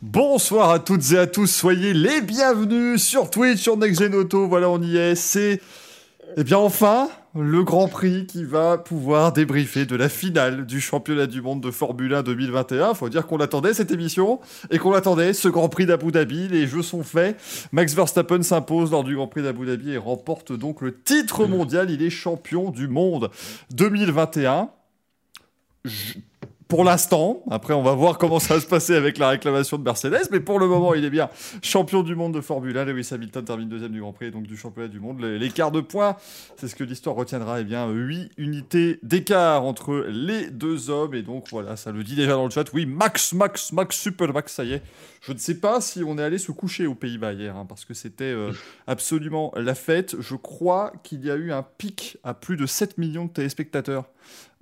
Bonsoir à toutes et à tous, soyez les bienvenus sur Twitch, sur NextGen Auto, voilà on y est, c'est... Eh bien enfin, le Grand Prix qui va pouvoir débriefer de la finale du championnat du monde de Formule 1 2021. Faut dire qu'on l'attendait cette émission et qu'on l'attendait, ce Grand Prix d'Abu Dhabi. Les jeux sont faits. Max Verstappen s'impose lors du Grand Prix d'Abu Dhabi et remporte donc le titre mondial. Il est champion du monde 2021. Je pour l'instant. Après, on va voir comment ça va se passer avec la réclamation de Mercedes. Mais pour le moment, il est bien champion du monde de Formule 1. Lewis Hamilton termine deuxième du Grand Prix, donc du championnat du monde. L'écart de points, c'est ce que l'histoire retiendra. Eh bien, 8 unités d'écart entre les deux hommes. Et donc, voilà, ça le dit déjà dans le chat. Oui, Max, Max, Max, Super Max, ça y est. Je ne sais pas si on est allé se coucher aux Pays-Bas hier, hein, parce que c'était euh, absolument la fête. Je crois qu'il y a eu un pic à plus de 7 millions de téléspectateurs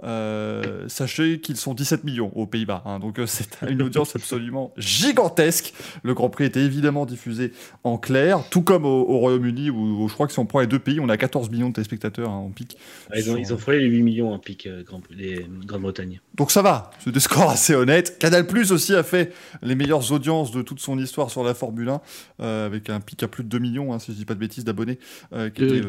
euh, sachez qu'ils sont 17 millions aux Pays-Bas, hein, donc euh, c'est une audience absolument gigantesque. Le Grand Prix était évidemment diffusé en clair, tout comme au, Royaume-Uni, où, je crois que si on prend les deux pays, on a 14 millions de téléspectateurs hein, en pic. Ah, ils, ont, ils, ont, frôlé les 8 millions en pic, euh, Grande-Bretagne. Donc ça va, c'est des scores assez honnêtes. Canal Plus aussi a fait les meilleures audiences de toute son histoire sur la Formule 1, avec un pic à plus de 2 millions, hein, si je dis pas de bêtises, d'abonnés, qui, était,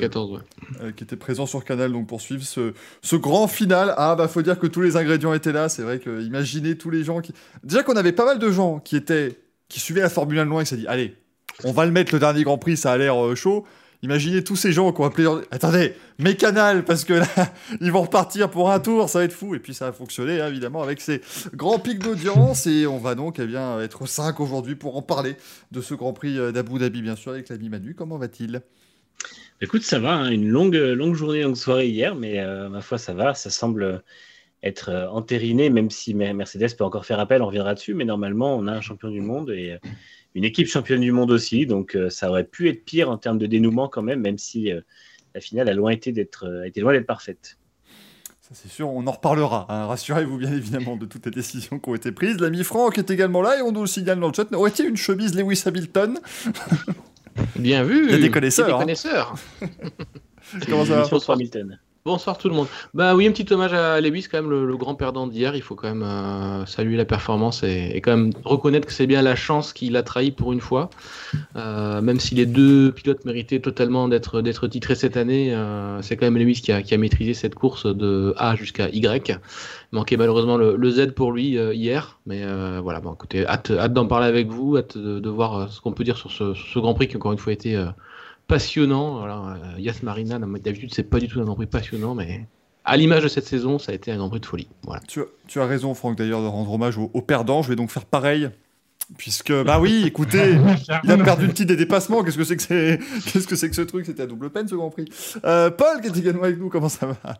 qui était présent sur Canal, donc pour suivre ce, ce grand final ah bah faut dire que tous les ingrédients étaient là. C'est vrai que imaginez tous les gens qui. Déjà qu'on avait pas mal de gens qui étaient qui suivaient la Formule 1 de loin et qui s'est dit allez, on va le mettre le dernier Grand Prix, ça a l'air euh, chaud. Imaginez tous ces gens qui ont appelé. Attendez, mes canals, parce que ils vont repartir pour un tour, ça va être fou. Et puis ça a fonctionné, hein, évidemment, avec ces grands pics d'audience. Et on va donc eh bien, être 5 aujourd'hui pour en parler de ce Grand Prix euh, d'Abu Dhabi, bien sûr, avec l'ami Manu. Comment va-t-il? Écoute, ça va, hein, une longue, longue journée, longue soirée hier, mais euh, ma foi, ça va. Ça semble être euh, entériné, même si Mercedes peut encore faire appel, on reviendra dessus, mais normalement, on a un champion du monde et une équipe championne du monde aussi, donc ça aurait pu être pire en termes de dénouement quand même, même si la finale a loin été d'être, été loin d'être parfaite. Ça c'est sûr, on en reparlera. Hein. Rassurez-vous bien évidemment de toutes les décisions qui ont été prises. L'ami Franck est également là et on nous le signale dans le chat. Aurait-il une chemise Lewis Hamilton? Bien vu. Il y a des connaisseurs. Des connaisseurs. Comment ça va Bonsoir tout le monde. Bah oui, un petit hommage à Lewis, quand même le, grand perdant d'hier. Il faut quand même euh, saluer la performance et, quand même reconnaître que c'est bien la chance qu'il a trahi pour une fois. Euh, même si les deux pilotes méritaient totalement d'être d'être titrés cette année, euh, c'est quand même Lewis qui a, qui a, maîtrisé cette course de A jusqu'à Y. Manquait malheureusement le, Z pour lui hier, mais voilà. Bon, écoutez, hâte, hâte d'en parler avec vous, hâte de, voir ce qu'on peut dire sur ce, sur ce Grand Prix qui encore une fois a été passionnant. Alors, euh, Yas Marina, d'habitude, c'est pas du tout un Grand Prix passionnant, mais à l'image de cette saison, ça a été un Grand Prix de folie. Voilà. Tu, as, raison, Franck, d'ailleurs, de rendre hommage aux, perdants. Je vais donc faire pareil. Puisque, bah oui, écoutez, il a perdu le titre des dépassements. Qu'est-ce que c'est que, c'est... Qu'est-ce que, c'est que ce truc? C'était à double peine ce Grand Prix. Euh, Paul, qui est également avec nous, comment ça va?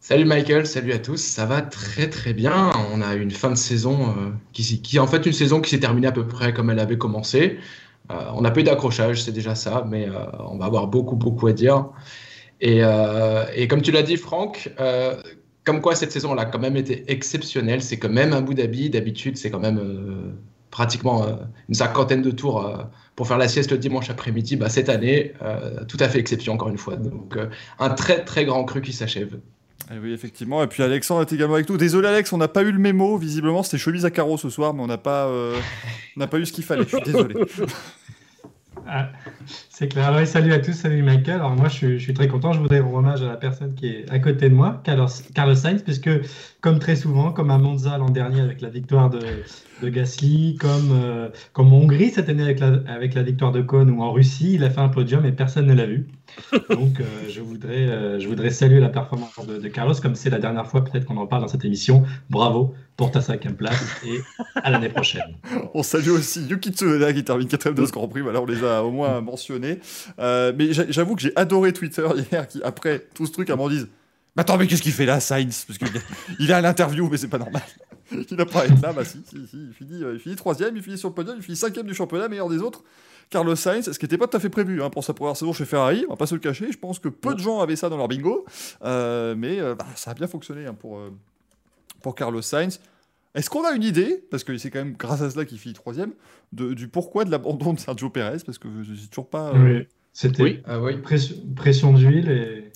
Salut Michael, salut à tous. Ça va très très bien. On a une fin de saison euh, qui, qui est en fait une saison qui s'est terminée à peu près comme elle avait commencé. Euh, on n'a pas eu d'accrochage, c'est déjà ça, mais euh, on va avoir beaucoup, beaucoup à dire. Et, euh, comme tu l'as dit, Franck, comme quoi cette saison elle a quand même été exceptionnelle. C'est quand même Abu Dhabi. D'habitude, c'est quand même pratiquement une cinquantaine de tours pour faire la sieste le dimanche après-midi. Bah, cette année, tout à fait exception, encore une fois. Donc, un très, très grand cru qui s'achève. Eh oui, effectivement. Et puis Alexandre est également avec nous. Désolé, Alex, on n'a pas eu le mémo. Visiblement, c'était chemise à carreaux ce soir, mais on n'a pas, euh, pas eu ce qu'il fallait. Je suis désolé. Ah, c'est clair. salut à tous, salut Michael. Alors moi, je suis, très content. Je voudrais rendre hommage à la personne qui est à côté de moi, Carlos, Carlos Sainz, puisque comme très souvent, comme à Monza l'an dernier avec la victoire de, de Gasly, comme, euh, comme en Hongrie cette année avec la, avec la victoire de Kohn ou en Russie, il a fait un podium et personne ne l'a vu. Donc euh, je, voudrais, euh, je voudrais saluer la performance de, Carlos, comme c'est la dernière fois peut-être qu'on en parle dans cette émission. Bravo pour ta cinquième place et à l'année prochaine. On salue aussi Yuki Tsunoda qui termine quatrième de ce Grand Prix. Voilà, on les a au moins mentionnés. Mais j'avoue que j'ai adoré Twitter hier qui, après tout ce truc, à m'en dise mais attends, mais qu'est-ce qu'il fait là, Sainz? Parce qu'il il est à l'interview, mais c'est pas normal. il n'a pas été là, bah si, si, si. Il finit, euh, il finit troisième, il finit sur le podium, il finit cinquième du championnat, meilleur des autres. Carlos Sainz, ce qui n'était pas tout à fait prévu hein, pour sa première saison chez Ferrari, on va pas se le cacher. Je pense que peu de gens avaient ça dans leur bingo, euh, mais euh, bah, ça a bien fonctionné hein, pour, pour Carlos Sainz. Est-ce qu'on a une idée, parce que c'est quand même grâce à cela qu'il finit troisième, de, du pourquoi de l'abandon de Sergio Perez Parce que je ne sais toujours pas. Oui, c'était ah pression, pression d'huile et.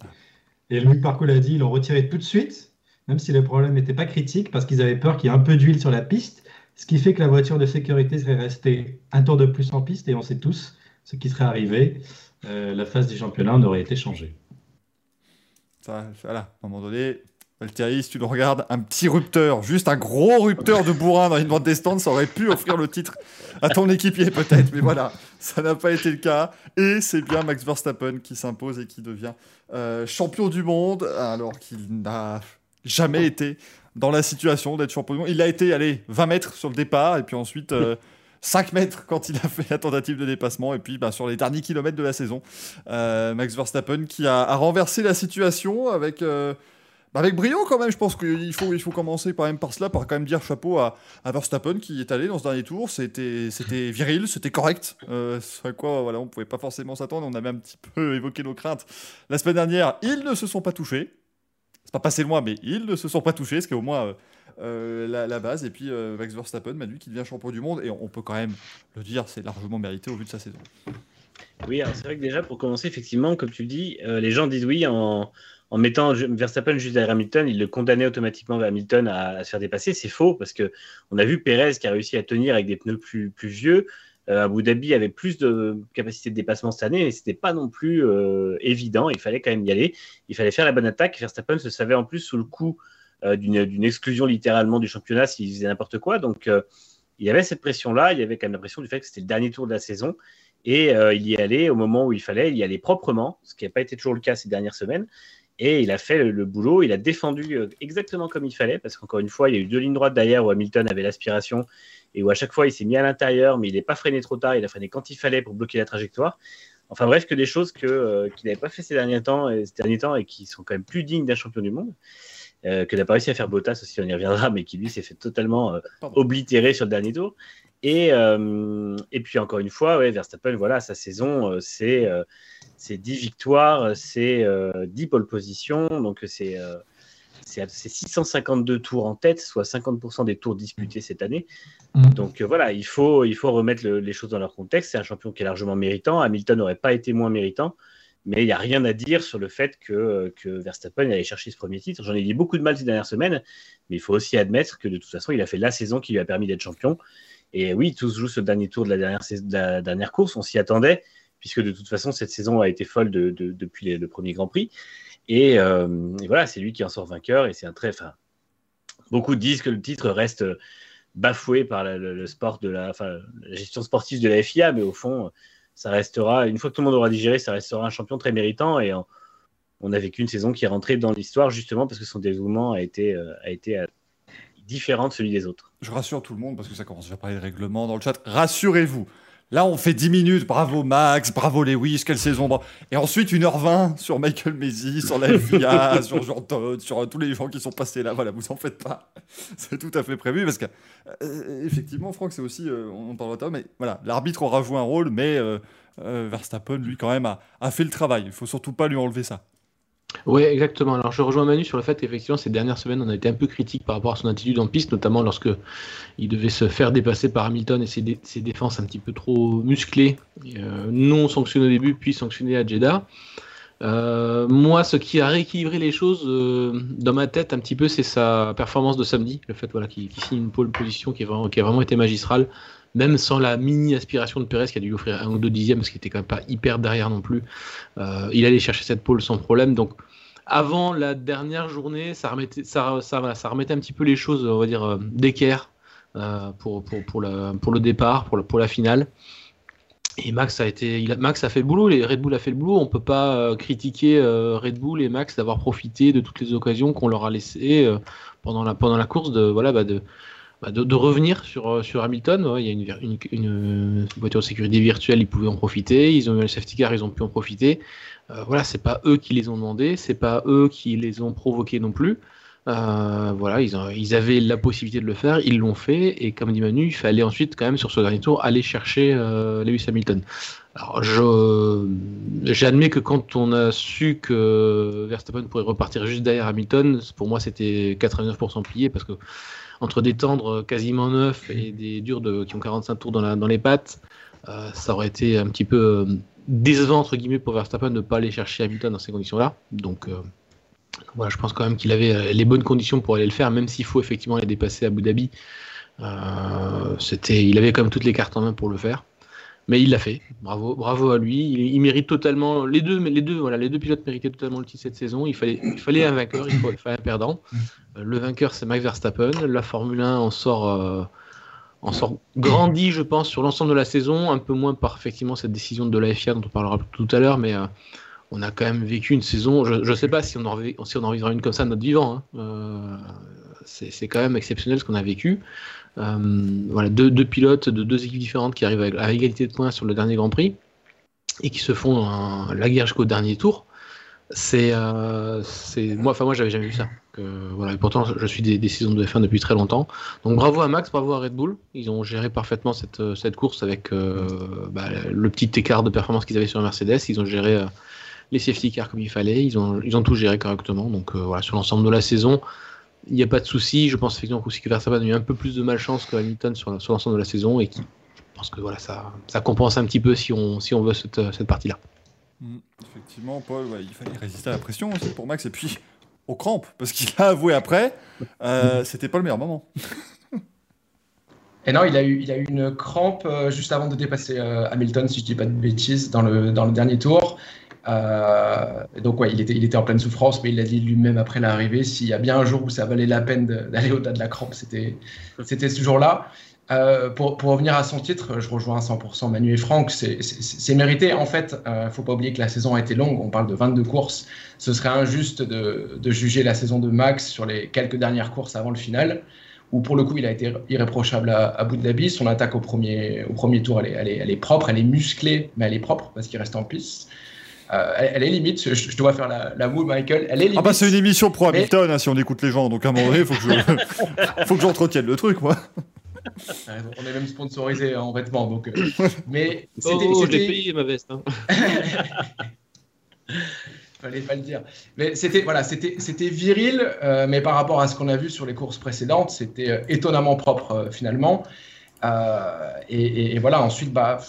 Et Louis Parco l'a dit, ils l'ont retiré tout de suite, même si le problème n'était pas critique, parce qu'ils avaient peur qu'il y ait un peu d'huile sur la piste. ce qui fait que la voiture de sécurité serait restée un tour de plus en piste, et on sait tous ce qui serait arrivé. la phase du championnat aurait été changée. Ça, voilà, à un moment donné, Valtteri, tu le regardes, un petit rupteur, juste un gros rupteur de bourrin dans une bande des ça aurait pu offrir le titre à ton équipier peut-être, mais voilà, ça n'a pas été le cas. Et c'est bien Max Verstappen qui s'impose et qui devient euh, champion du monde, alors qu'il n'a jamais été dans la situation d'être champion du monde. Il a été, allez, 20 mètres sur le départ, et puis ensuite... 5 euh, mètres quand il a fait la tentative de dépassement. Et puis bah, sur les derniers kilomètres de la saison, euh, Max Verstappen qui a, renversé la situation avec, bah, avec brio quand même, je pense qu'il faut, il faut commencer par, cela, par quand même dire chapeau à, Verstappen qui est allé dans ce dernier tour. C'était, viril, c'était correct. Euh, à quoi voilà, on ne pouvait pas forcément s'attendre. On avait un petit peu évoqué nos craintes la semaine dernière. Ils ne se sont pas touchés. C'est pas passé loin, mais ils ne se sont pas touchés, ce qui est au moins euh, la, base. Et puis euh, Max Verstappen, Manu, qui devient champion du monde. Et on, peut quand même le dire, c'est largement mérité au vu de sa saison. Oui, c'est vrai que déjà, pour commencer, effectivement, comme tu dis, euh, les gens disent oui en en mettant Verstappen juste derrière Hamilton, il le condamnait automatiquement Hamilton à, se faire dépasser. C'est faux parce que on a vu Perez qui a réussi à tenir avec des pneus plus, vieux. Euh, Abu Dhabi avait plus de capacité de dépassement cette année, mais c'était pas non plus euh, évident. Il fallait quand même y aller. Il fallait faire la bonne attaque. Verstappen se savait en plus sous le coup euh, d'une exclusion littéralement du championnat s'il faisait n'importe quoi. Donc il y avait cette pression-là. Il y avait quand même la pression du fait que c'était le dernier tour de la saison. Et il y allait au moment où il fallait, il y allait proprement, ce qui n'a pas été toujours le cas ces dernières semaines. Et il a fait le, boulot, il a défendu euh, exactement comme il fallait, parce qu'encore une fois, il y a eu deux lignes droites derrière où Hamilton avait l'aspiration et où à chaque fois il s'est mis à l'intérieur, mais il n'est pas freiné trop tard, il a freiné quand il fallait pour bloquer la trajectoire. Enfin bref, que des choses euh, qu'il n'avait pas fait ces derniers, temps, ces derniers temps et qui sont quand même plus dignes d'un champion du monde. Euh, que n'a pas réussi à faire Bottas aussi, on y reviendra, mais qui lui s'est fait totalement euh, oblitérer sur le dernier tour. Et, et puis encore une fois, ouais, Verstappen, voilà, sa saison, c'est c'est 10 victoires, c'est 10 euh, pole positions, donc c'est euh, c'est 652 tours en tête, soit 50% des tours disputés cette année. Mm. Donc euh, voilà, il faut, il faut remettre les choses dans leur contexte. C'est un champion qui est largement méritant. Hamilton n'aurait pas été moins méritant, mais il n'y a rien à dire sur le fait que, que Verstappen allait chercher ce premier titre. J'en ai dit beaucoup de mal ces dernières semaines, mais il faut aussi admettre que de toute façon, il a fait la saison qui lui a permis d'être champion. Et oui, tous jouent ce dernier tour de la dernière, course, on s'y attendait puisque de toute façon, cette saison a été folle depuis le premier Grand Prix. Euh, et, voilà, c'est lui qui en sort vainqueur. Et c'est un très. Beaucoup disent que le titre reste bafoué par le, sport de la gestion sportive de la FIA, mais au fond, ça restera, une fois que tout le monde aura digéré, ça restera un champion très méritant. Et on, a vécu une saison qui est rentrée dans l'histoire justement parce que son dévouement a été, euh, a été euh, différent de celui des autres. Je rassure tout le monde parce que ça commence à parler de règlement dans le chat. Rassurez-vous, Là, on fait 10 minutes. Bravo Max, bravo Lewis, quelle saison. Et ensuite, 1h20 sur Michael Messi, sur la FIA, sur Jordan, sur euh, tous les gens qui sont passés là. Voilà, vous en faites pas. C'est tout à fait prévu parce que, euh, effectivement, Franck, c'est aussi, euh, on parle de mais voilà, l'arbitre aura joué un rôle, mais Verstappen, lui, quand même, a, a fait le travail. Il faut surtout pas lui enlever ça. Oui, exactement. Alors je rejoins Manu sur le fait qu'effectivement, ces dernières semaines, on a été un peu critique par rapport à son attitude en piste, notamment lorsque il devait se faire dépasser par Hamilton et ses, défenses un petit peu trop musclées, euh, non sanctionnées au début, puis sanctionnées à Jeddah. Euh, moi, ce qui a rééquilibré les choses euh, dans ma tête un petit peu, c'est sa performance de samedi. Le fait voilà, qu'il signe une pole position qui, qui a vraiment été magistrale même sans la mini aspiration de Perez qui a dû lui offrir un ou deux dixièmes, ce qui était quand même pas hyper derrière non plus. Euh, il allait chercher cette pole sans problème. Donc avant la dernière journée, ça remettait, un petit peu les choses, on va dire, euh, d'équerre euh, pour, le, départ, pour, la finale. Et Max a fait le boulot, les Red Bull a fait le boulot. On peut pas critiquer Red Bull et Max d'avoir profité de toutes les occasions qu'on leur a laissées pendant la pendant la course de voilà bah de bah, de, revenir sur, euh, sur Hamilton. il y a une, voiture de sécurité virtuelle, ils pouvaient en profiter. Ils ont eu le safety car, ils ont pu en profiter. Euh, voilà, c'est pas eux qui les ont demandé, c'est pas eux qui les ont provoqués non plus. Euh, voilà, ils, ont, ils, avaient la possibilité de le faire, ils l'ont fait, et comme dit Manu, il fallait ensuite, quand même, sur ce dernier tour, aller chercher Lewis Hamilton. Alors, j'admets que quand on a su que Verstappen pourrait repartir juste derrière Hamilton, pour moi, c'était 89% plié, parce que entre des tendres quasiment neufs et des durs de, qui ont 45 tours dans, la, dans les pattes, euh, ça aurait été un petit peu euh, décevant entre guillemets pour Verstappen de ne pas aller chercher Hamilton dans ces conditions-là. Donc euh, voilà, je pense quand même qu'il avait les bonnes conditions pour aller le faire, même s'il faut effectivement les dépasser à Abu Dhabi. c'était, il avait quand même toutes les cartes en main pour le faire. Mais il l'a fait. Bravo, bravo à lui. Il, mérite totalement. Les deux, les deux, voilà, les deux pilotes méritaient totalement le titre cette saison. Il fallait, un vainqueur, il, fallait un perdant. le vainqueur, c'est Max Verstappen. La Formule 1 en sort, en sort je pense, sur l'ensemble de la saison. Un peu moins par effectivement cette décision de la FIA dont on parlera tout à l'heure, mais on a quand même vécu une saison. Je ne sais pas si on, en, si on en vivra une comme ça de notre vivant. Hein. Euh, c'est quand même exceptionnel ce qu'on a vécu. Euh, voilà, deux, pilotes de deux équipes différentes qui arrivent à, égalité de points sur le dernier Grand Prix et qui se font la guerre jusqu'au dernier tour. C'est euh, moi, enfin moi, j'avais jamais vu ça. voilà, et pourtant, je suis des, des, saisons de F1 depuis très longtemps. Donc bravo à Max, bravo à Red Bull. Ils ont géré parfaitement cette, cette course avec bah, le petit écart de performance qu'ils avaient sur Mercedes. Ils ont géré les safety cars comme il fallait. Ils ont, ils ont tout géré correctement. Donc euh, voilà, sur l'ensemble de la saison, il n'y a pas de souci. Je pense effectivement aussi que Verstappen a eu un peu plus de malchance que Hamilton sur, sur l'ensemble de la saison et qui, je pense que voilà, ça, ça compense un petit peu si on, si on veut cette, cette partie-là. Mm. effectivement, Paul, il fallait résister à la pression aussi pour Max et puis aux crampes, parce qu'il a avoué après, euh, c'était pas le meilleur moment. Et non, il a eu, il a eu une crampe euh, juste avant de dépasser Hamilton, si je dis pas de bêtises, dans le, dans le dernier tour. Euh, donc ouais, il était, il était en pleine souffrance, mais il l'a dit lui-même après l'arrivée, s'il y a bien un jour où ça valait la peine d'aller au-delà de la crampe, c'était ce jour-là. Euh, pour, pour, revenir à son titre, je rejoins à 100% Manu et Franck, c'est mérité. En fait, il euh, ne faut pas oublier que la saison a été longue, on parle de 22 courses. Ce serait injuste de, de, juger la saison de Max sur les quelques dernières courses avant le final, où pour le coup il a été irréprochable à, à Abu Dhabi. Son attaque au premier, au premier tour, elle est, elle, est, elle est propre, elle est musclée, mais elle est propre parce qu'il reste en piste. Euh, elle, est limite, je, dois faire la, la moue, Michael. Elle est limite. Ah bah c'est une émission pro Hamilton, hein, si on écoute les gens, donc à un moment donné, il faut que j'entretienne le truc, moi. On est même sponsorisé en vêtements, donc. Euh, mais c'était. Oh, j'ai payé ma veste. Hein. Fallait pas le dire. Mais c'était voilà, c'était c'était viril, euh, mais par rapport à ce qu'on a vu sur les courses précédentes, c'était étonnamment propre finalement. Et, et, voilà, ensuite bah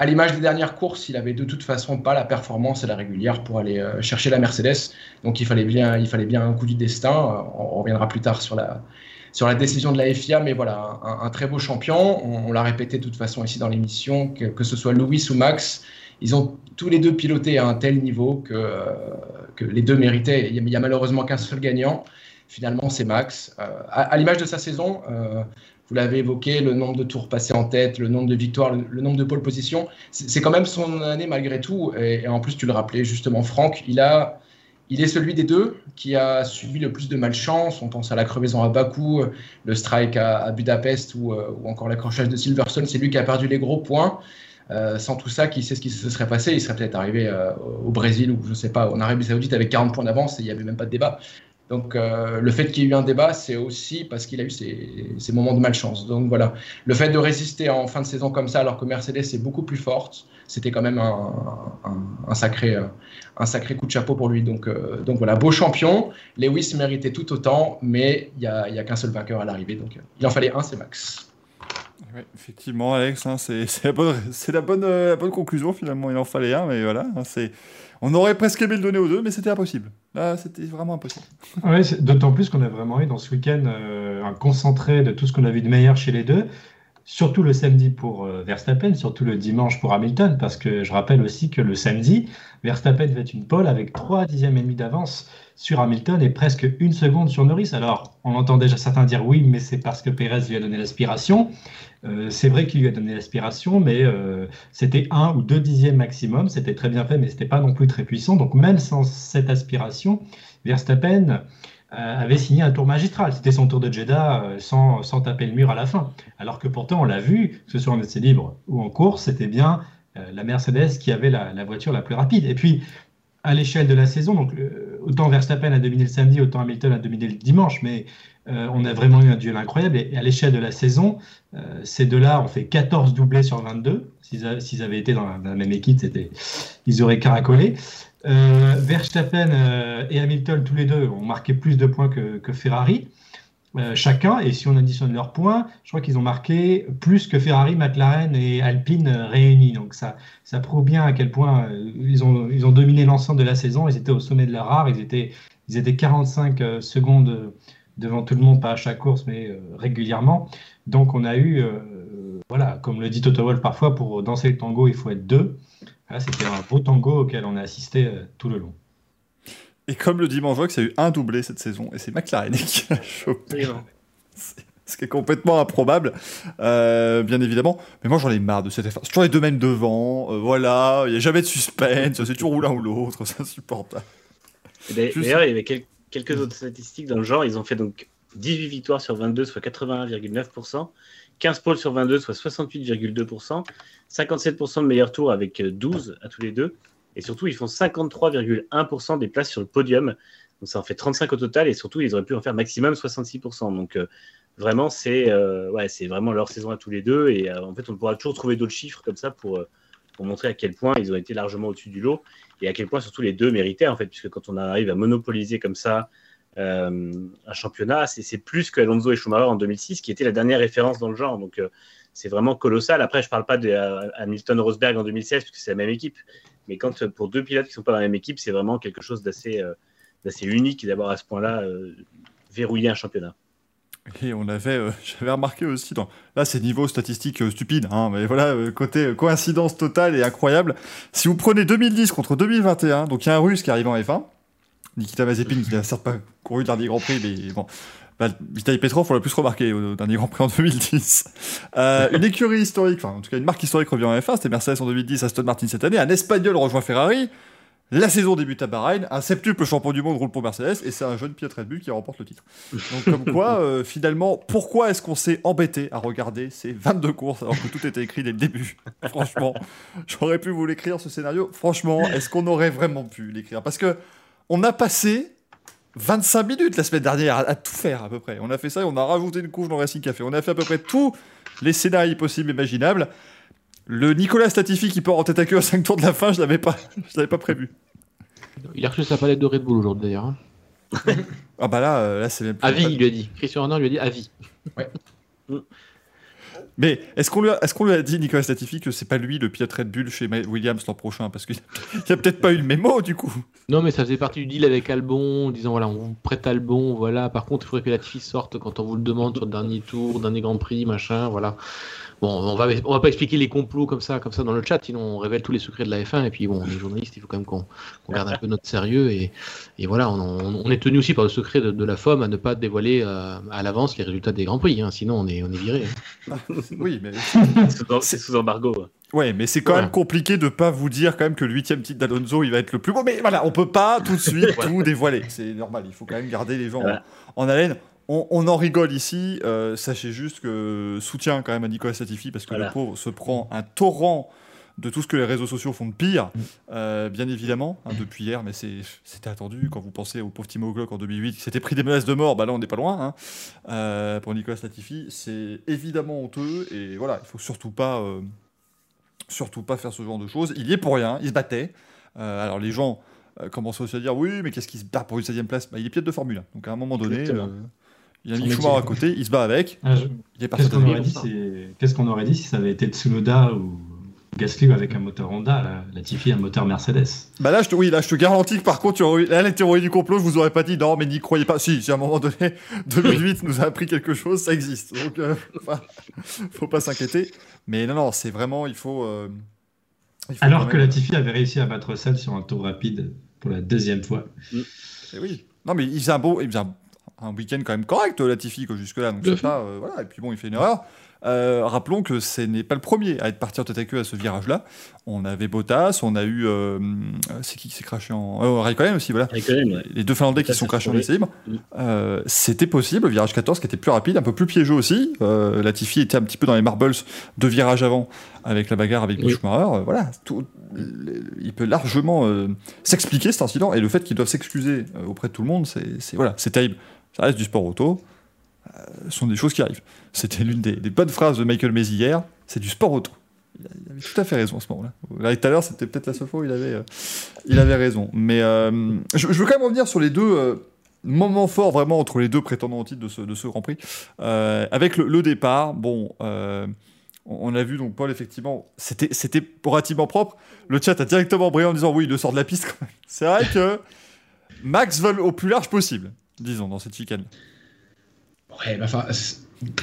à l'image des dernières courses, il avait de toute façon pas la performance et la régulière pour aller euh, chercher la Mercedes. Donc il fallait bien, il fallait bien un coup du destin. Euh, on, reviendra plus tard sur la, sur la décision de la FIA, mais voilà, un, très beau champion. On, l'a répété de toute façon ici dans l'émission, que, que, ce soit Louis ou Max, ils ont tous les deux piloté à un tel niveau que, euh, que les deux méritaient. Il n'y a, malheureusement qu'un seul gagnant. Finalement, c'est Max. à, l'image de sa saison, vous l'avez évoqué, le nombre de tours passés en tête, le nombre de victoires, le, nombre de pole position. C'est quand même son année malgré tout. Et, en plus, tu le rappelais justement, Franck, il, a, il est celui des deux qui a subi le plus de malchance. On pense à la crevaison à Bakou, le strike à, Budapest ou, euh, ou encore l'accrochage de Silverstone. C'est lui qui a perdu les gros points. Euh, sans tout ça, qui sait ce qui se serait passé? Il serait peut-être arrivé euh, au Brésil ou je ne sais pas, en Arabie Saoudite avec 40 points d'avance et il n'y avait même pas de débat. Donc euh, le fait qu'il y ait eu un débat, c'est aussi parce qu'il a eu ces, moments de malchance. Donc voilà, le fait de résister en fin de saison comme ça, alors que Mercedes est beaucoup plus forte, c'était quand même un, sacré, un sacré coup de chapeau pour lui. Donc, euh, donc voilà, beau champion. Lewis méritait tout autant, mais il n'y a, qu'un seul vainqueur à l'arrivée. Donc il en fallait un, c'est Max. effectivement, Alex, hein, c'est la, bonne, conclusion finalement. Il en fallait un, mais voilà, hein, on aurait presque aimé le donner aux deux, mais c'était impossible. C'était vraiment impossible. D'autant plus qu'on a vraiment eu dans ce week-end euh, un concentré de tout ce qu'on a vu de meilleur chez les deux. Surtout le samedi pour euh, Verstappen, surtout le dimanche pour Hamilton, parce que je rappelle aussi que le samedi, Verstappen fait une pole avec 3 dixièmes et demi d'avance sur Hamilton et presque une seconde sur Norris. Alors, on entend déjà certains dire oui, mais c'est parce que Pérez lui a donné l'aspiration. Euh, c'est vrai qu'il lui a donné l'aspiration, mais euh, c'était un ou deux dixièmes maximum. C'était très bien fait, mais c'était pas non plus très puissant. Donc, même sans cette aspiration, Verstappen euh, avait signé un tour magistral. C'était son tour de Jeddah sans, sans, taper le mur à la fin. Alors que pourtant, on l'a vu, que ce soit en essai libre ou en course, c'était bien la Mercedes qui avait la, la, voiture la plus rapide. Et puis, à l'échelle de la saison, donc autant Verstappen a dominé le samedi, autant Hamilton a dominé le dimanche, mais on a vraiment eu un duel incroyable. Et, à l'échelle de la saison, ces deux-là ont fait 14 doublés sur 22. S'ils avaient été dans la, même équipe, ils auraient caracolé. Euh, Verstappen euh, et Hamilton, tous les deux, ont marqué plus de points que, Ferrari, euh, chacun. Et si on additionne leurs points, je crois qu'ils ont marqué plus que Ferrari, McLaren et Alpine réunis. Donc ça, ça prouve bien à quel point ils, ont, ils ont dominé l'ensemble de la saison. Ils étaient au sommet de leur art. Ils étaient, ils étaient 45 secondes devant tout le monde, pas à chaque course, mais régulièrement. Donc on a eu, voilà, comme le dit Toto Wolff parfois, pour danser le tango, il faut être deux. C'était un beau tango auquel on a assisté tout le long. Et comme le dimanche il y a eu un doublé cette saison, et c'est McLaren qui l'a chopé. Ce qui est complètement improbable, euh, bien évidemment. Mais moi, j'en ai marre de cette affaire. C'est toujours les deux mêmes devant, euh, voilà, il n'y a jamais de suspense, c'est toujours l'un ou l'autre, c'est insupportable. D'ailleurs, il y avait quelques autres statistiques dans le genre. Ils ont fait donc 18 victoires sur 22, soit 81,9%, 15 pôles sur 22, soit 68,2%, 57% de meilleurs tours avec 12 à tous les deux. Et surtout, ils font 53,1% des places sur le podium. Donc ça en fait 35 au total. Et surtout, ils auraient pu en faire maximum 66%. Donc euh, vraiment, c'est euh, ouais, vraiment leur saison à tous les deux. Et euh, en fait, on pourra toujours trouver d'autres chiffres comme ça pour, pour montrer à quel point ils ont été largement au-dessus du lot. Et à quel point surtout les deux méritaient, en fait, puisque quand on arrive à monopoliser comme ça un championnat, c'est plus que Alonso et Schumacher en 2006, qui était la dernière référence dans le genre. Donc c'est vraiment colossal. Après, je ne parle pas de Hamilton Rosberg en 2016, puisque c'est la même équipe. Mais quand pour deux pilotes qui ne sont pas dans la même équipe, c'est vraiment quelque chose d'assez euh, unique d'avoir à ce point-là euh, verrouillé un championnat. Et on avait, euh, j'avais remarqué aussi, dans, là c'est niveau statistique stupide, hein, mais voilà, côté coïncidence totale et incroyable. Si vous prenez 2010 contre 2021, donc il y a un russe qui arrive en F1, Nikita Mazepin, qui n'a certes pas couru le dernier Grand Prix, mais bon, bah, Vitaly Petrov, on l'a plus remarqué au dernier Grand Prix en 2010. Euh, une écurie historique, enfin en tout cas une marque historique revient en F1, c'était Mercedes en 2010, Aston Martin cette année, un Espagnol rejoint Ferrari, la saison débute à Bahreïn, un septuple champion du monde roule pour Mercedes et c'est un jeune Piet Red Bull qui remporte le titre. Donc comme quoi, euh, finalement, pourquoi est-ce qu'on s'est embêté à regarder ces 22 courses alors que tout était écrit dès le début? Franchement, j'aurais pu vous l'écrire ce scénario. Franchement, est-ce qu'on aurait vraiment pu l'écrire? Parce que on a passé 25 minutes la semaine dernière à, tout faire à peu près. On a fait ça et on a rajouté une couche dans Racing Café. On a fait à peu près tous les scénarios possibles et imaginables. Le Nicolas Statifi qui part en tête à queue à 5 tours de la fin, je l'avais pas, je l'avais pas prévu. Il a reçu sa palette de Red Bull aujourd'hui d'ailleurs. Hein. ah bah là, euh, là c'est même. Avis, il lui a dit. Christian Horner lui a dit avis. Ouais. Mais est-ce qu'on lui, a, dit, Nicolas Latifi, que c'est pas lui le pilote Red Bull chez Williams l'an prochain? Parce qu'il n'y a peut-être pas eu le mémo du coup. Non, mais ça faisait partie du deal avec Albon, disant voilà, on vous prête Albon, voilà. Par contre, il faudrait que Latifi sorte quand on vous le demande sur le dernier tour, dernier Grand Prix, machin, voilà. Bon, on va, on va pas expliquer les complots comme ça, comme ça dans le chat, sinon on révèle tous les secrets de la F1. Et puis bon, les journalistes, il faut quand même qu'on garde un peu notre sérieux. Et, et voilà, on, est tenu aussi par le secret de, la FOM à ne pas dévoiler euh, à l'avance les résultats des grands prix. Hein, sinon, on est, on est viré. Hein. oui, mais c'est sous embargo. Ouais, mais c'est quand même compliqué de pas vous dire quand même que le huitième titre d'Alonso, il va être le plus beau. Mais voilà, on peut pas tout de suite tout dévoiler. C'est normal, il faut quand même garder les gens en haleine on, en rigole ici. Euh, sachez juste que soutien quand même à Nicolas Satifi parce que le pauvre se prend un torrent de tout ce que les réseaux sociaux font de pire, mm. euh, bien évidemment, hein, depuis hier, mais c'était attendu quand vous pensez au pauvre Timo Glock en 2008 qui s'était pris des menaces de mort, bah là on n'est pas loin. Hein. Euh, pour Nicolas Latifi, c'est évidemment honteux et voilà, il faut surtout pas, surtout pas faire ce genre de choses. Il y est pour rien, il se battait. alors les gens commencent aussi à dire oui, mais qu'est-ce qui se bat pour une 16 place? Bah, Il est piètre de Formule Donc à un moment donné, il a mis Schumacher à côté, il se bat avec. Ah, il est Qu'est-ce qu'on aurait, dit si... qu'on aurait dit si ça avait été Tsunoda ou Gasly avec un moteur Honda, la, Latifi un moteur Mercedes? Bah là, je te, oui, là, je te garantis que par contre, aurais, là, la théorie du complot, je vous aurais pas dit non, mais n'y croyez pas. Si, si à un moment donné, 2008 nous a appris quelque chose, ça existe. Donc, euh, faut pas s'inquiéter. Mais non, non, c'est vraiment, il faut. Euh, Alors que Latifi avait réussi à battre Russell sur un tour rapide pour la deuxième fois. Et eh oui. Non, mais il faisait un beau, il faisait un un week-end quand même correct, Latifi, jusque-là. Donc c'est pas, euh, voilà. Et puis bon, il fait une erreur. Euh, rappelons que ce n'est pas le premier à être parti en tête à queue à ce virage-là. On avait Bottas, on a eu. Euh, c'est qui qui s'est craché en. Euh, Raikkonen aussi, voilà. Les deux Finlandais qui sont crachés en essai libre. Mm. C'était possible, virage 14 qui était plus rapide, un peu plus piégeux aussi. Latifi était un petit peu dans les marbles de virage avant avec la bagarre avec oui. Schumacher. voilà, tout, il peut largement s'expliquer cet incident et le fait qu'ils doivent s'excuser auprès de tout le monde, c'est voilà, c'est terrible ça reste du sport auto, euh, sont des choses qui arrivent. C'était l'une des, bonnes phrases de Michael Mays hier, c'est du sport auto. Il avait tout à fait raison à ce moment-là. Là, tout à l'heure, c'était peut-être la seule fois où il avait, euh, il avait raison. Mais euh, je, veux quand même revenir sur les deux moments forts vraiment entre les deux prétendants au titre de ce, de ce Grand Prix. avec le, départ, bon, on a vu donc Paul, effectivement, c'était relativement propre. Le chat a directement brillé en disant oui, il le sort de la piste C'est vrai que Max vole au plus large possible disons, dans cette chicane. Ouais, enfin,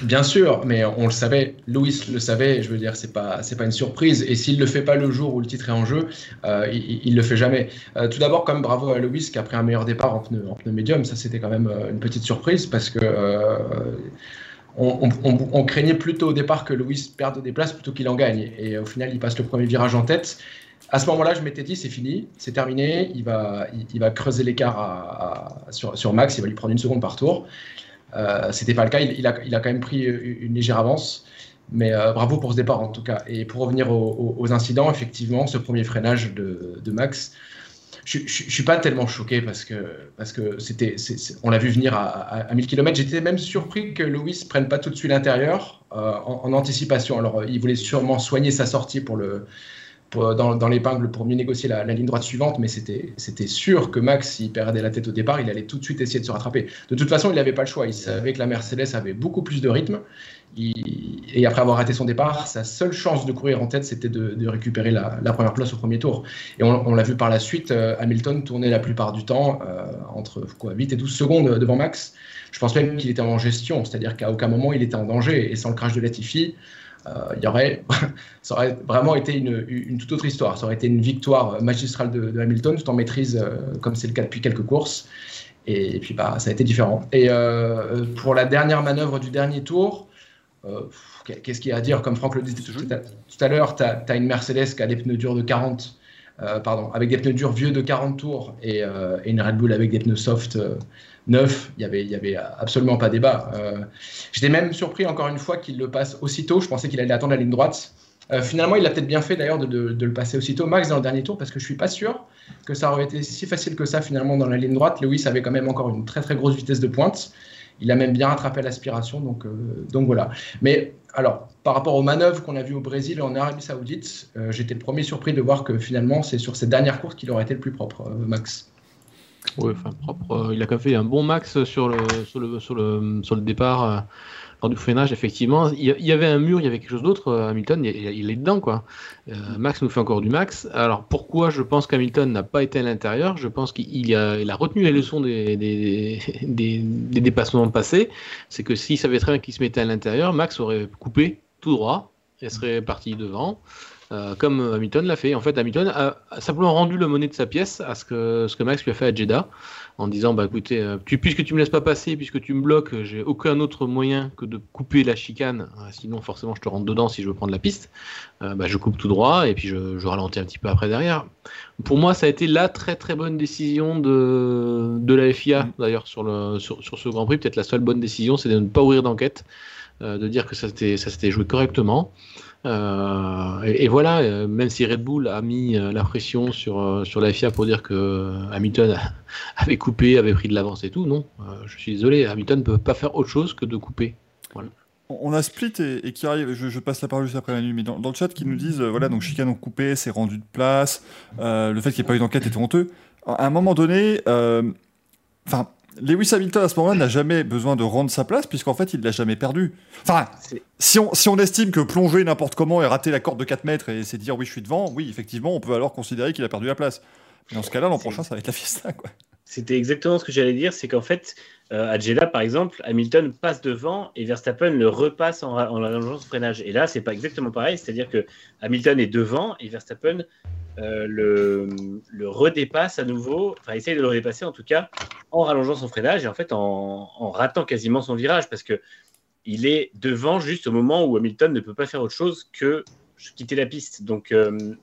bien sûr, mais on le savait. Louis le savait. Je veux dire, c'est pas, pas une surprise. Et s'il le fait pas le jour où le titre est en jeu, euh, il, il, le fait jamais. Euh, tout d'abord, comme bravo à Louis qui a pris un meilleur départ en pneu, en pneu médium. Ça, c'était quand même une petite surprise parce que. On, on, craignait plutôt au départ que Louis perde des places plutôt qu'il en gagne. Et au final, il passe le premier virage en tête. À ce moment-là, je m'étais dit, c'est fini, c'est terminé, il va, il, va creuser l'écart sur, sur, Max, il va lui prendre une seconde par tour. Euh, C'était pas le cas, il, a, il, a, quand même pris une légère avance. Mais euh, bravo pour ce départ en tout cas. Et pour revenir aux, incidents, effectivement, ce premier freinage de, de Max, je, ne suis pas tellement choqué parce que parce que c'était on l'a vu venir à, à, 1000 km. J'étais même surpris que Louis prenne pas tout de suite l'intérieur euh, en, en, anticipation. Alors il voulait sûrement soigner sa sortie pour le dans, dans l'épingle pour mieux négocier la, ligne droite suivante, mais c'était sûr que Max, s'il perdait la tête au départ, il allait tout de suite essayer de se rattraper. De toute façon, il n'avait pas le choix. Il savait que la Mercedes avait beaucoup plus de rythme. et après avoir raté son départ, sa seule chance de courir en tête, c'était de, récupérer la, première place au premier tour. Et on, l'a vu par la suite, euh, Hamilton tournait la plupart du temps euh, entre quoi, 8 et 12 secondes devant Max. Je pense même qu'il était en gestion, c'est-à-dire qu'à aucun moment il était en danger. Et sans le crash de Latifi, euh, il y aurait, ça aurait vraiment été une, une, toute autre histoire. Ça aurait été une victoire magistrale de, Hamilton, tout en maîtrise, euh, comme c'est le cas depuis quelques courses. Et, puis, bah, ça a été différent. Et euh, pour la dernière manœuvre du dernier tour, qu'est-ce qu'il y a à dire? Comme Franck le disait tout, tout à l'heure, tu as, as, une Mercedes qui a des pneus durs de 40 euh, pardon, avec des pneus durs vieux de 40 tours et, euh, et une Red Bull avec des pneus soft euh, neufs, il n'y avait, y avait absolument pas débat. J'étais même surpris encore une fois qu'il le passe aussitôt. Je pensais qu'il allait attendre la ligne droite. finalement, il a peut-être bien fait d'ailleurs de, le passer aussitôt, Max, dans le dernier tour, parce que je suis pas sûr que ça aurait été si facile que ça finalement dans la ligne droite. Lewis avait quand même encore une très très grosse vitesse de pointe. Il a même bien rattrapé l'aspiration, donc, donc voilà. Mais alors, par rapport aux manœuvres qu'on a vues au Brésil et en Arabie Saoudite, euh, j'étais le premier surpris de voir que finalement, c'est sur cette dernière course qu'il aurait été le plus propre, euh, Max. Oui, propre. Euh, il a quand même fait un bon max sur le, sur le, sur le, sur le départ lors du freinage, effectivement, il y avait un mur, il y avait quelque chose d'autre. Euh, Hamilton, il, est dedans, quoi. Euh, Max nous fait encore du max. Alors pourquoi je pense qu'Hamilton n'a pas été à l'intérieur? Je pense qu'il a, il a retenu les leçons des, des, des, des dépassements passés. C'est que s'il savait très bien qu'il se mettait à l'intérieur, Max aurait coupé tout droit et serait parti devant. Euh, comme Hamilton l'a fait. En fait, Hamilton a, simplement rendu le monnaie de sa pièce à ce que, ce que Max lui a fait à Jeddah, en disant bah écoutez, euh, puisque tu me laisses pas passer, puisque tu me bloques, j'ai aucun autre moyen que de couper la chicane. Euh, sinon, forcément, je te rentre dedans si je veux prendre la piste. bah, je coupe tout droit et puis je, je, ralentis un petit peu après derrière. Pour moi, ça a été la très très bonne décision de, de la FIA, mm. d'ailleurs, sur, le, sur, sur ce Grand Prix. Peut-être la seule bonne décision, c'est de ne pas ouvrir d'enquête, de dire que ça s'était joué correctement. Euh, et, voilà, euh, même si Red Bull a mis euh, la pression sur, sur la FIA pour dire que Hamilton avait coupé, avait pris de l'avance et tout, non, je suis désolé, Hamilton ne peut pas faire autre chose que de couper. On a Split et, qui arrive, je, passe la parole juste après la nuit, mais dans, le chat qui nous disent, voilà, donc chicane ont coupé, c'est rendu de place, le fait qu'il n'y ait pas eu d'enquête est honteux. À un moment donné, enfin, Lewis Hamilton à ce moment-là n'a jamais besoin de rendre sa place puisqu'en fait il l'a jamais perdu. Enfin, si on, si on estime que plonger n'importe comment et rater la corde de 4 mètres et c'est dire oui je suis devant, oui effectivement on peut alors considérer qu'il a perdu la place. Dans ce cas-là l'an prochain ça va être la fiesta quoi. C'était exactement ce que j'allais dire, c'est qu'en fait euh, à Jeddah par exemple, Hamilton passe devant et Verstappen le repasse en, en allongeant son freinage. Et là c'est pas exactement pareil, c'est-à-dire que Hamilton est devant et Verstappen euh, le, le, redépasse à nouveau, enfin essaye de le redépasser en tout cas, en rallongeant son freinage et en fait en, en ratant quasiment son virage parce que il est devant juste au moment où Hamilton ne peut pas faire autre chose que quitter la piste. Donc euh,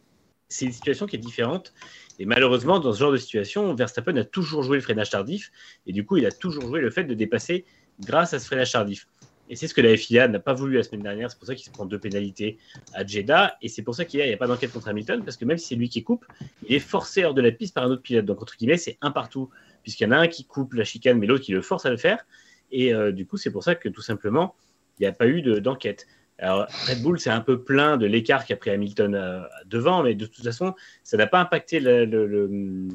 c'est une situation qui est différente. Et malheureusement, dans ce genre de situation, Verstappen a toujours joué le freinage tardif et du coup, il a toujours joué le fait de dépasser grâce à ce freinage tardif. Et c'est ce que la FIA n'a pas voulu la semaine dernière. C'est pour ça qu'il se prend deux pénalités à Jeddah. Et c'est pour ça qu'il n'y a, pas d'enquête contre Hamilton, parce que même si c'est lui qui coupe, il est forcé hors de la piste par un autre pilote. Donc, entre guillemets, c'est un partout, puisqu'il y en a un qui coupe la chicane, mais l'autre qui le force à le faire. Et euh, du coup, c'est pour ça que tout simplement, il n'y a pas eu d'enquête. Alors, Red Bull, c'est un peu plein de l'écart qu'a pris Hamilton euh, devant, mais de toute façon, ça n'a pas impacté le,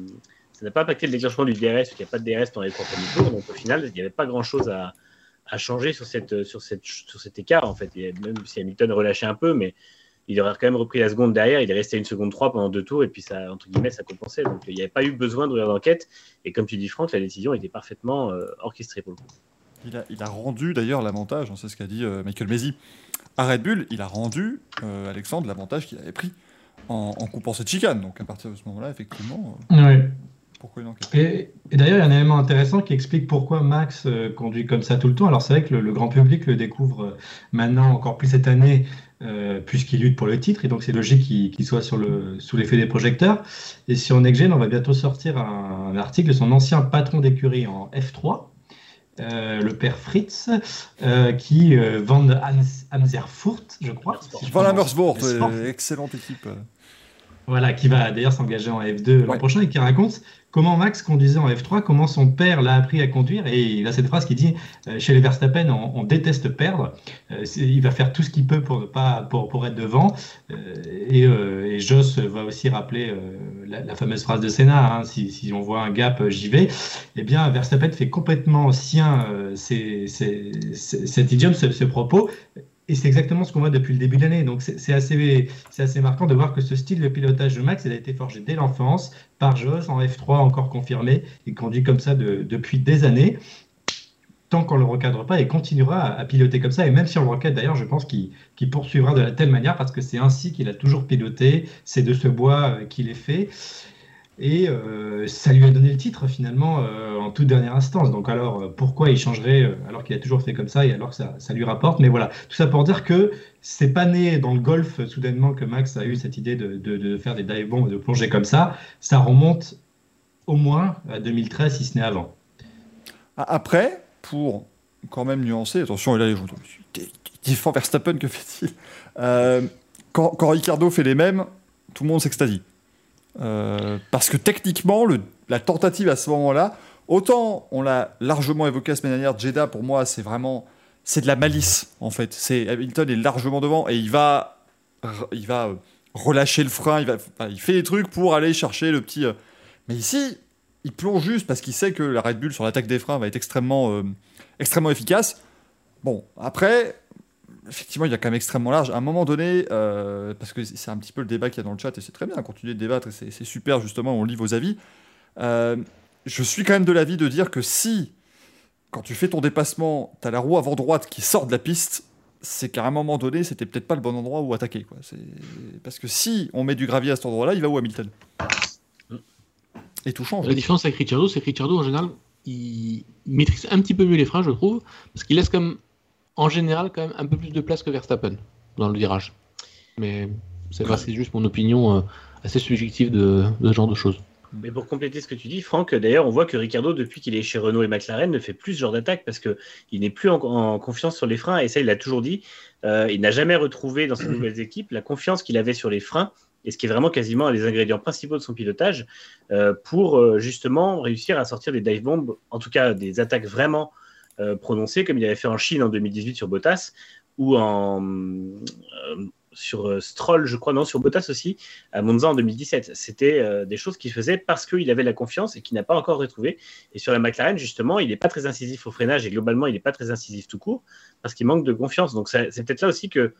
ça n'a pas impacté le déclenchement du DRS, parce qu'il n'y a pas de DRS dans les trois premiers tours. Donc, au final, il n'y avait pas grand-chose à a changé sur, cette, sur, cette, sur cet écart, en fait. même si Hamilton relâchait un peu, mais il aurait quand même repris la seconde derrière. Il est resté une seconde 3 pendant deux tours, et puis ça, entre guillemets, ça compensait. Donc il n'y avait pas eu besoin d'ouvrir l'enquête. Et comme tu dis, Franck, la décision était parfaitement euh, orchestrée pour le coup. il a, rendu d'ailleurs l'avantage, hein, c'est ce qu'a dit euh, Michael Mesi, à Red Bull, il a rendu euh, Alexandre l'avantage qu'il avait pris en, en coupant cette chicane. Donc à partir de ce moment-là, effectivement, euh, Ouais. pourquoi il Et, et d'ailleurs, il y a un élément intéressant qui explique pourquoi Max euh, conduit comme ça tout le temps. Alors, c'est vrai que le, le grand public le découvre maintenant, encore plus cette année, puisqu'il lutte pour le titre. Et donc, c'est logique qu'il soit sur le, sous l'effet des projecteurs. Et sur NextGen, on va bientôt sortir un, un article de son ancien patron d'écurie en F3. Euh, le père Fritz, euh, qui euh, Van Amersfoort, je crois. Van Amersfoort. euh, excellente équipe. Voilà, qui va d'ailleurs s'engager en F2 l'an Ouais. prochain et qui raconte comment Max conduisait en F3, comment son père l'a appris à conduire. Et il a cette phrase qui dit euh, Chez les Verstappen, on, on déteste perdre. Euh, il va faire tout ce qu'il peut pour, ne pas, pour, pour être devant. Euh, et, et Joss va aussi rappeler la, la fameuse phrase de Senna hein, si, si on voit un gap, j'y vais. Eh bien, Verstappen fait complètement sien ces- ces- ces- cet idiome, ce, ce propos. Et c'est exactement ce qu'on voit depuis le début de l'année. Donc c'est assez, assez marquant de voir que ce style de pilotage de Max, il a été forgé dès l'enfance par Joss en F3 encore confirmé. Il conduit comme ça de- depuis des années. Tant qu'on ne le recadre pas, il continuera à, piloter comme ça. Et même si on le recadre, d'ailleurs, je pense qu'il qu'il poursuivra de la telle manière parce que c'est ainsi qu'il a toujours piloté. C'est de ce bois euh, qu'il est fait. Et euh, ça lui a donné le titre finalement euh, en toute dernière instance. Donc alors euh, pourquoi il changerait alors qu'il a toujours fait comme ça et alors que ça, ça lui rapporte? Mais voilà, tout ça pour dire que c'est pas né dans le golf soudainement que Max a eu cette idée de, faire des dive bombs et de plonger comme ça. Ça remonte au moins à 2013 si ce n'est avant. A- Après, pour quand même nuancer, attention, et là les gens il Verstappen, que fait-il? Quand, quand Ricardo fait les mêmes, tout le monde s'extasie. Euh, parce que techniquement, la tentative à ce moment-là, autant on l'a largement évoqué la semaine dernière, Jeddah pour moi c'est vraiment c'est de la malice en fait. C'est Hamilton est largement devant et il va il va euh, relâcher le frein, il fait des trucs pour aller chercher le petit. euh, Mais ici, il plonge juste parce qu'il sait que la Red Bull sur l'attaque des freins va être extrêmement extrêmement efficace. Bon après. Effectivement, il est quand même extrêmement large. À un moment donné, euh, parce que c'est un petit peu le débat qu'il y a dans le chat, et c'est très bien, continuer de débattre, c'est super, justement, on lit vos avis. Euh, je suis quand même de l'avis de dire que si, quand tu fais ton dépassement, tu as la roue avant droite qui sort de la piste, c'est qu'à un moment donné, c'était peut-être pas le bon endroit où attaquer. Quoi. Parce que si on met du gravier à cet endroit-là, il va où Hamilton? Et tout change. La différence avec Ricciardo, c'est que Ricciardo, en général, il maîtrise un petit peu mieux les freins, je trouve, parce qu'il laisse comme, en général, quand même un peu plus de place que Verstappen dans le virage. Mais c'est juste mon opinion euh, assez subjective de, de ce genre de choses. Mais pour compléter ce que tu dis, Franck, d'ailleurs, on voit que Ricardo, depuis qu'il est chez Renault et McLaren, ne fait plus ce genre d'attaque parce qu'il n'est plus en, en confiance sur les freins. Et ça, il l'a toujours dit. Euh, il n'a jamais retrouvé dans ses nouvelles équipes la confiance qu'il avait sur les freins, et ce qui est vraiment quasiment un des ingrédients principaux de son pilotage, euh, pour euh, justement réussir à sortir des dive bombs, en tout cas des attaques vraiment euh, prononcées, comme il avait fait en Chine en 2018 sur Bottas, ou en, euh, sur euh, Stroll, je crois, non, sur Bottas aussi, à Monza en 2017. C'était des choses qu'il faisait parce qu'il avait la confiance et qu'il n'a pas encore retrouvé. Et sur la McLaren, justement, il n'est pas très incisif au freinage et globalement, il n'est pas très incisif tout court parce qu'il manque de confiance. Donc, c'est peut-être là aussi que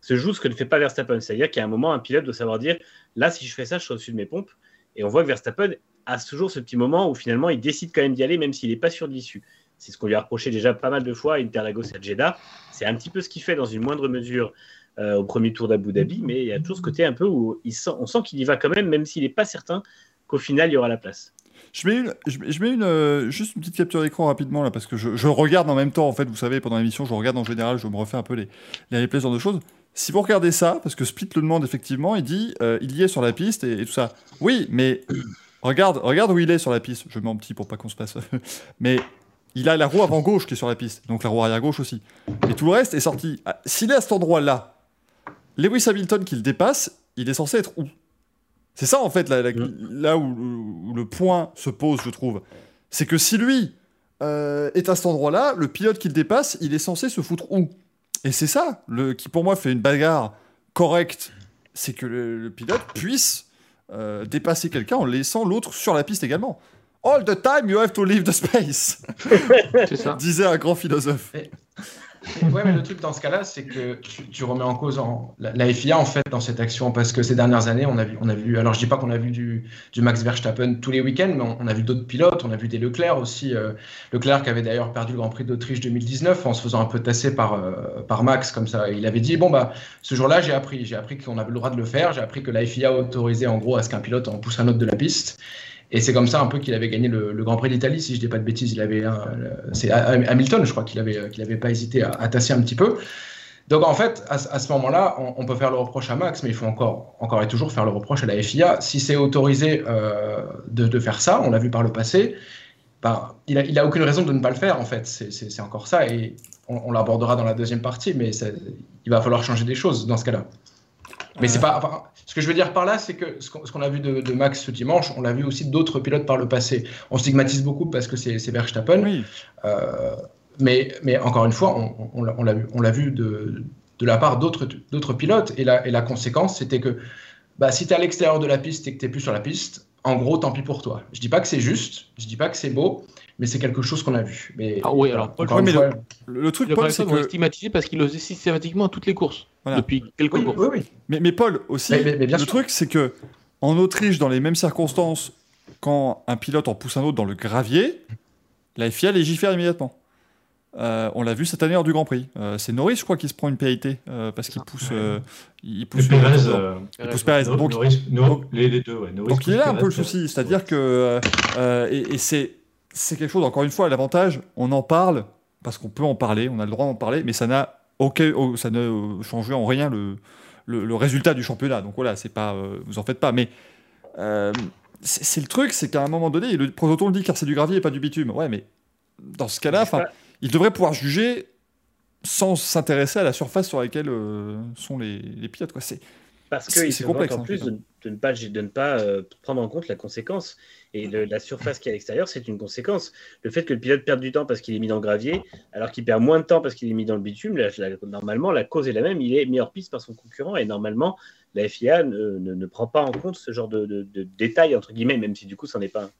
se joue ce que ne fait pas Verstappen. C'est-à-dire qu'à un moment, un pilote doit savoir dire là, si je fais ça, je suis au-dessus de mes pompes. Et on voit que Verstappen a toujours ce petit moment où finalement, il décide quand même d'y aller, même s'il n'est pas sûr de l'issue. C'est ce qu'on lui a reproché déjà pas mal de fois Interlagos et à Jeddah. C'est un petit peu ce qu'il fait dans une moindre mesure euh, au premier tour d'Abu Dhabi, mais il y a toujours ce côté un peu où on sent qu'il y va quand même, même s'il n'est pas certain qu'au final il y aura la place. Je mets, une, je mets- une, euh, juste une petite capture d'écran rapidement là parce que je, regarde en même temps en fait vous savez pendant l'émission je regarde en général je me refais un peu les, les replays genre de choses si vous regardez ça parce que Split le demande effectivement il dit euh, il y est sur la piste et, et tout ça oui mais regarde regarde où il est sur la piste je mets en petit pour pas qu'on se passe mais il a la roue avant gauche qui est sur la piste donc la roue arrière gauche aussi. Et tout le reste est sorti. Ah, s'il est à cet endroit là Lewis Hamilton qui le dépasse il est censé être où? C'est ça, en fait, la- la- là où, où le point se pose, je trouve. C'est que si lui euh, est à cet endroit-là, le pilote qui le dépasse, il est censé se foutre où? Et c'est ça, le, qui pour moi fait une bagarre correcte, c'est que le, le pilote puisse euh, dépasser quelqu'un en laissant l'autre sur la piste également. All the time, you have to leave the space, C'est ça. disait un grand philosophe. ouais, mais le truc dans ce cas-là, c'est que tu, remets en cause la, FIA en fait dans cette action parce que ces dernières années, on a vu, on a vu alors je dis pas qu'on a vu du, du, Max Verstappen tous les week-ends, mais on, a vu d'autres pilotes, on a vu des Leclerc aussi. Euh, Leclerc qui avait d'ailleurs perdu le Grand Prix d'Autriche 2019 en se faisant un peu tasser par, euh, par Max comme ça. Il avait dit bon bah ce jour-là, j'ai appris, j'ai appris qu'on avait le droit de le faire, j'ai appris que la FIA autorisait en gros à ce qu'un pilote en pousse un autre de la piste. Et c'est comme ça un peu qu'il avait gagné le, Grand Prix d'Italie, si je dis pas de bêtises. Il avait, c'est Hamilton, je crois qu'il avait, qu'il avait pas hésité à, tasser un petit peu. Donc en fait, à, ce moment-là, on, peut faire le reproche à Max, mais il faut encore, encore et toujours faire le reproche à la FIA. Si c'est autorisé euh, de, faire ça, on l'a vu par le passé, bah, il n'a a aucune raison de ne pas le faire en fait. C'est encore ça et on, l'abordera dans la deuxième partie, mais il va falloir changer des choses dans ce cas-là. Mais c'est pas. ce que je veux dire par là, c'est que ce qu'on a vu de, Max ce dimanche, on l'a vu aussi d'autres pilotes par le passé. On stigmatise beaucoup parce que c'est Verstappen. Oui. Euh, mais, mais encore une fois, on, on l'a vu, on vu de, de la part d'autres pilotes. Et la, et la conséquence, c'était que bah, si tu es à l'extérieur de la piste et que tu n'es plus sur la piste, en gros, tant pis pour toi. Je dis pas que c'est juste, je dis pas que c'est beau, mais c'est quelque chose qu'on a vu. Mais, ah oui, alors, le, truc, Paul, c'est que... stigmatisé parce qu'il le faisait systématiquement à toutes les courses, depuis quelques courses. Oui, oui. Mais, mais, Paul, aussi, le truc, c'est que en Autriche, dans les mêmes circonstances, quand un pilote en pousse un autre dans le gravier, la FIA légifère immédiatement. Euh, on l'a vu cette année lors du Grand Prix. Euh, c'est Norris, je crois, qui se prend une euh, parce qu'il pousse, il pousse, Perez, il pousse Perez. Donc, les, deux, ouais. donc il y a un peu le souci, c'est-à-dire que et, et c'est c'est quelque chose, encore une fois, l'avantage, on en parle, parce qu'on peut en parler, on a le droit d'en parler, mais ça n'a oh, ça ne change en rien le, le, résultat du championnat. Donc voilà, c'est pas, euh, vous en faites pas. Mais euh, c'est le truc, c'est qu'à un moment donné, le prototon le dit car c'est du gravier et pas du bitume. Ouais, mais dans ce cas-là, il devrait pouvoir juger sans s'intéresser à la surface sur laquelle euh, sont les, les pilotes. C'est parce qu'il se complexe en hein, plus de, ne pas, de ne pas prendre en compte la conséquence. Et la surface qui est à l'extérieur, c'est une conséquence. Le fait que le pilote perde du temps parce qu'il est mis dans le gravier, alors qu'il perd moins de temps parce qu'il est mis dans le bitume, normalement, la cause est la même. Il est mis hors piste par son concurrent et normalement, la FIA ne, ne, prend pas en compte ce genre de, de, détails, entre guillemets, même si du coup, ça n'est pas un.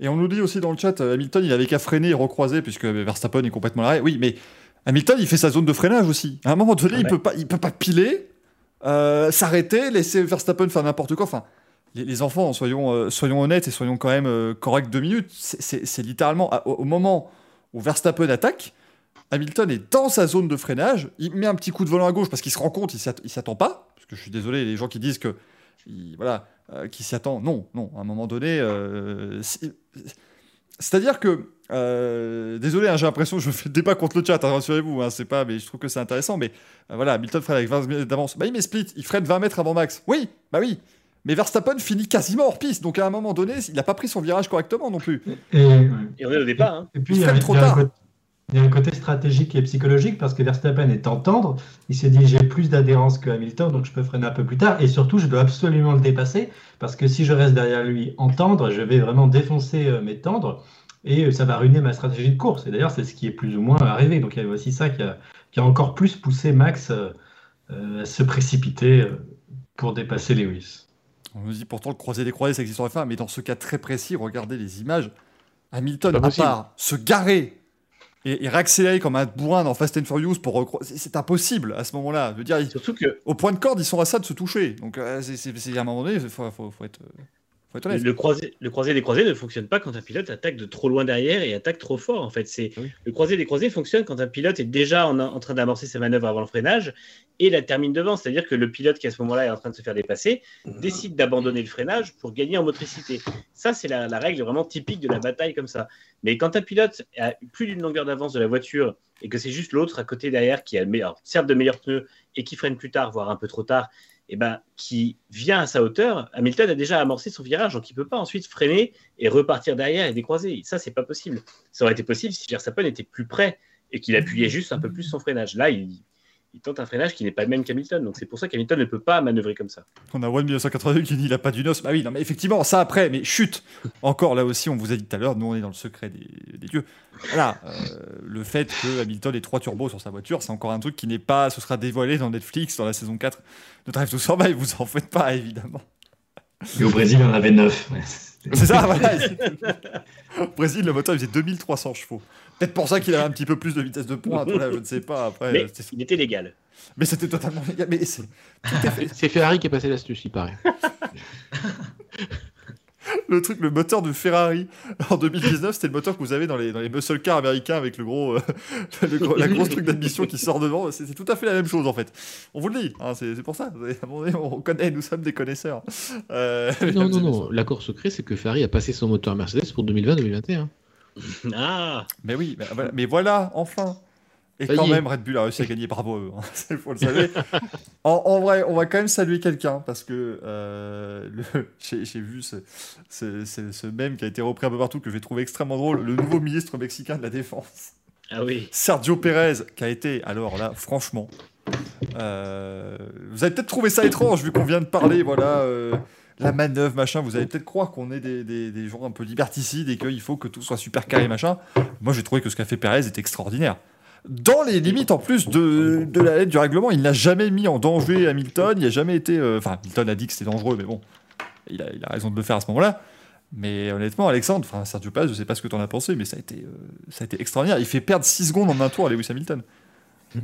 Et on nous dit aussi dans le chat, Hamilton, il avait qu'à freiner et recroiser puisque Verstappen est complètement l'arrêt. Oui, mais Hamilton, il fait sa zone de freinage aussi. À un moment donné, il peut pas, il peut pas piler, euh, s'arrêter, laisser Verstappen faire n'importe quoi. Enfin, les, enfants, soyons, euh, soyons honnêtes et soyons quand même euh, corrects deux minutes. C'est littéralement au, moment où Verstappen attaque, Hamilton est dans sa zone de freinage, il met un petit coup de volant à gauche parce qu'il se rend compte, il s'y attend pas. Parce que je suis désolé, les gens qui disent que. voilà, euh, qui s'y attend. Non, non, à un moment donné. C'est-à-dire que. désolé, hein, j'ai l'impression que je fais débat contre le chat, hein, rassurez-vous, hein, c'est pas, mais je trouve que c'est intéressant. Mais voilà, Hamilton freine avec 20 mètres d'avance. Bah, met split, il freine 20 mètres avant Max. Oui, bah oui, mais Verstappen finit quasiment hors piste, donc à un moment donné, il n'a pas pris son virage correctement non plus. Et, on est au départ. Hein. Et puis, il y, a, trop tard. il y a un côté stratégique et psychologique parce que Verstappen est en tendre. Il s'est dit j'ai plus d'adhérence que Hamilton, donc je peux freiner un peu plus tard. Et surtout, je dois absolument le dépasser parce que si je reste derrière lui en tendre, je vais vraiment défoncer euh, mes tendres et euh, ça va ruiner ma stratégie de course. Et d'ailleurs, c'est ce qui est plus ou moins arrivé. Donc il y a aussi ça qui a, qui a encore plus poussé Max euh, à se précipiter pour dépasser Lewis. On nous dit pourtant le croisé des croisés, ça existe en F1, mais dans ce cas très précis, regardez les images. Hamilton, à part se garer et, réaccélérer comme un bourrin dans Fast and Furious pour recroiser, c'est impossible à ce moment-là. Je veux dire, Surtout que... au point de corde, ils sont à ça de se toucher. Donc, euh, c'est à un moment donné, il faut, être. Le, croisé, le croisé des croisés ne fonctionne pas quand un pilote attaque de trop loin derrière et attaque trop fort. En fait, c'est le croisé des croisés fonctionne quand un pilote est déjà en, train d'amorcer sa manœuvre avant le freinage et la termine devant. C'est-à-dire que le pilote qui à ce moment-là est en train de se faire dépasser décide d'abandonner le freinage pour gagner en motricité. Ça, c'est la, règle vraiment typique de la bataille comme ça. Mais quand un pilote a plus d'une longueur d'avance de la voiture et que c'est juste l'autre à côté derrière qui a le meilleur, certes de meilleurs pneus et qui freine plus tard, voire un peu trop tard, eh ben, qui vient à sa hauteur, Hamilton a déjà amorcé son virage, donc il ne peut pas ensuite freiner et repartir derrière et décroiser. Ça, c'est pas possible. Ça aurait été possible si Verstappen était plus près et qu'il appuyait juste un peu plus son freinage. Là, il, il tente un freinage qui n'est pas le même qu'Hamilton. Donc c'est pour ça qu'Hamilton ne peut pas manœuvrer comme ça. On a One 1982 qui dit il n'a pas du nos. Bah oui, non, mais effectivement, ça après, mais chute Encore là aussi, on vous a dit tout à l'heure, nous on est dans le secret des, dieux. Voilà, euh, le fait que Hamilton ait trois turbos sur sa voiture, c'est encore un truc qui n'est pas. Ce sera dévoilé dans Netflix dans la saison 4 de Drive to Survive, vous en faites pas évidemment. Et au Brésil, il en avait 9. C'est ça, voilà. Au Brésil, le moteur il faisait 2300 chevaux. Peut-être pour ça qu'il avait un petit peu plus de vitesse de pointe. Voilà, je ne sais pas. Après, Mais euh, c'est- il était légal. mais c'était totalement légal. Mais c'est C'est Ferrari qui est passé l'astuce, il paraît. le truc, le moteur de Ferrari en 2019, c'était le moteur que vous avez dans les, dans les muscle cars américains avec le gros, euh, le gros- la grosse truc d'admission qui sort devant. C'est c'est tout à fait la même chose en fait. On vous le dit, hein, c'est c'est pour ça. Vous avez- à un moment donné, On connaît, nous sommes des connaisseurs. Euh, Non, non, non. L'accord secret, c'est que Ferrari a passé son moteur Mercedes pour 2020-2021. Ah Mais oui, mais voilà, mais voilà, enfin. Et quand même, Red Bull a réussi à gagner, bravo à eux. hein. Il faut le savoir. en, en vrai, on va quand même saluer quelqu'un parce que euh, j'ai j'ai vu ce, ce, ce, ce mème qui a été repris un peu partout que j'ai trouvé extrêmement drôle. Le nouveau ministre mexicain de la Défense, Ah oui. Sergio Pérez, qui a été, alors là, franchement, euh, vous avez peut-être trouvé ça étrange vu qu'on vient de parler, voilà. euh, la manœuvre, machin, vous allez peut-être croire qu'on est des, des, des gens un peu liberticides et qu'il faut que tout soit super carré, machin. Moi, j'ai trouvé que ce qu'a fait Pérez était extraordinaire. Dans les limites, en plus de, de la lettre du règlement, il n'a jamais mis en danger Hamilton. Il n'a jamais été. euh, Enfin, Hamilton a dit que c'était dangereux, mais bon, il a, il a raison de le faire à ce moment-là. Mais honnêtement, Alexandre, enfin, Sergio Pérez, je sais pas ce que tu en as pensé, mais ça a, été, euh, ça a été extraordinaire. Il fait perdre 6 secondes en un tour à Lewis Hamilton.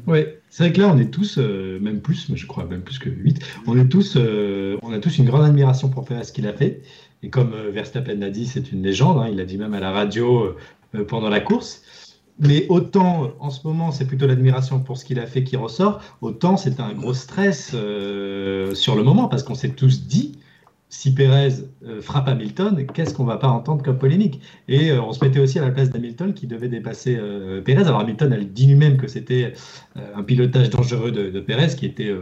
Ouais, c'est vrai que là, on est tous, euh, même plus, mais je crois même plus que 8, on est tous, euh, on a tous une grande admiration pour Perez ce qu'il a fait. Et comme euh, Verstappen l'a dit, c'est une légende, hein, il l'a dit même à la radio pendant la course. Mais autant, en ce moment, c'est plutôt l'admiration pour ce qu'il a fait qui ressort, autant c'était un gros stress sur le moment, parce qu'on s'est tous dit, si Perez euh, frappe Hamilton, qu'est-ce qu'on va pas entendre comme polémique? Et euh, on se mettait aussi à la place d'Hamilton qui devait dépasser euh, Perez. Alors Hamilton, elle dit lui-même que c'était un pilotage dangereux de, Perez, qui était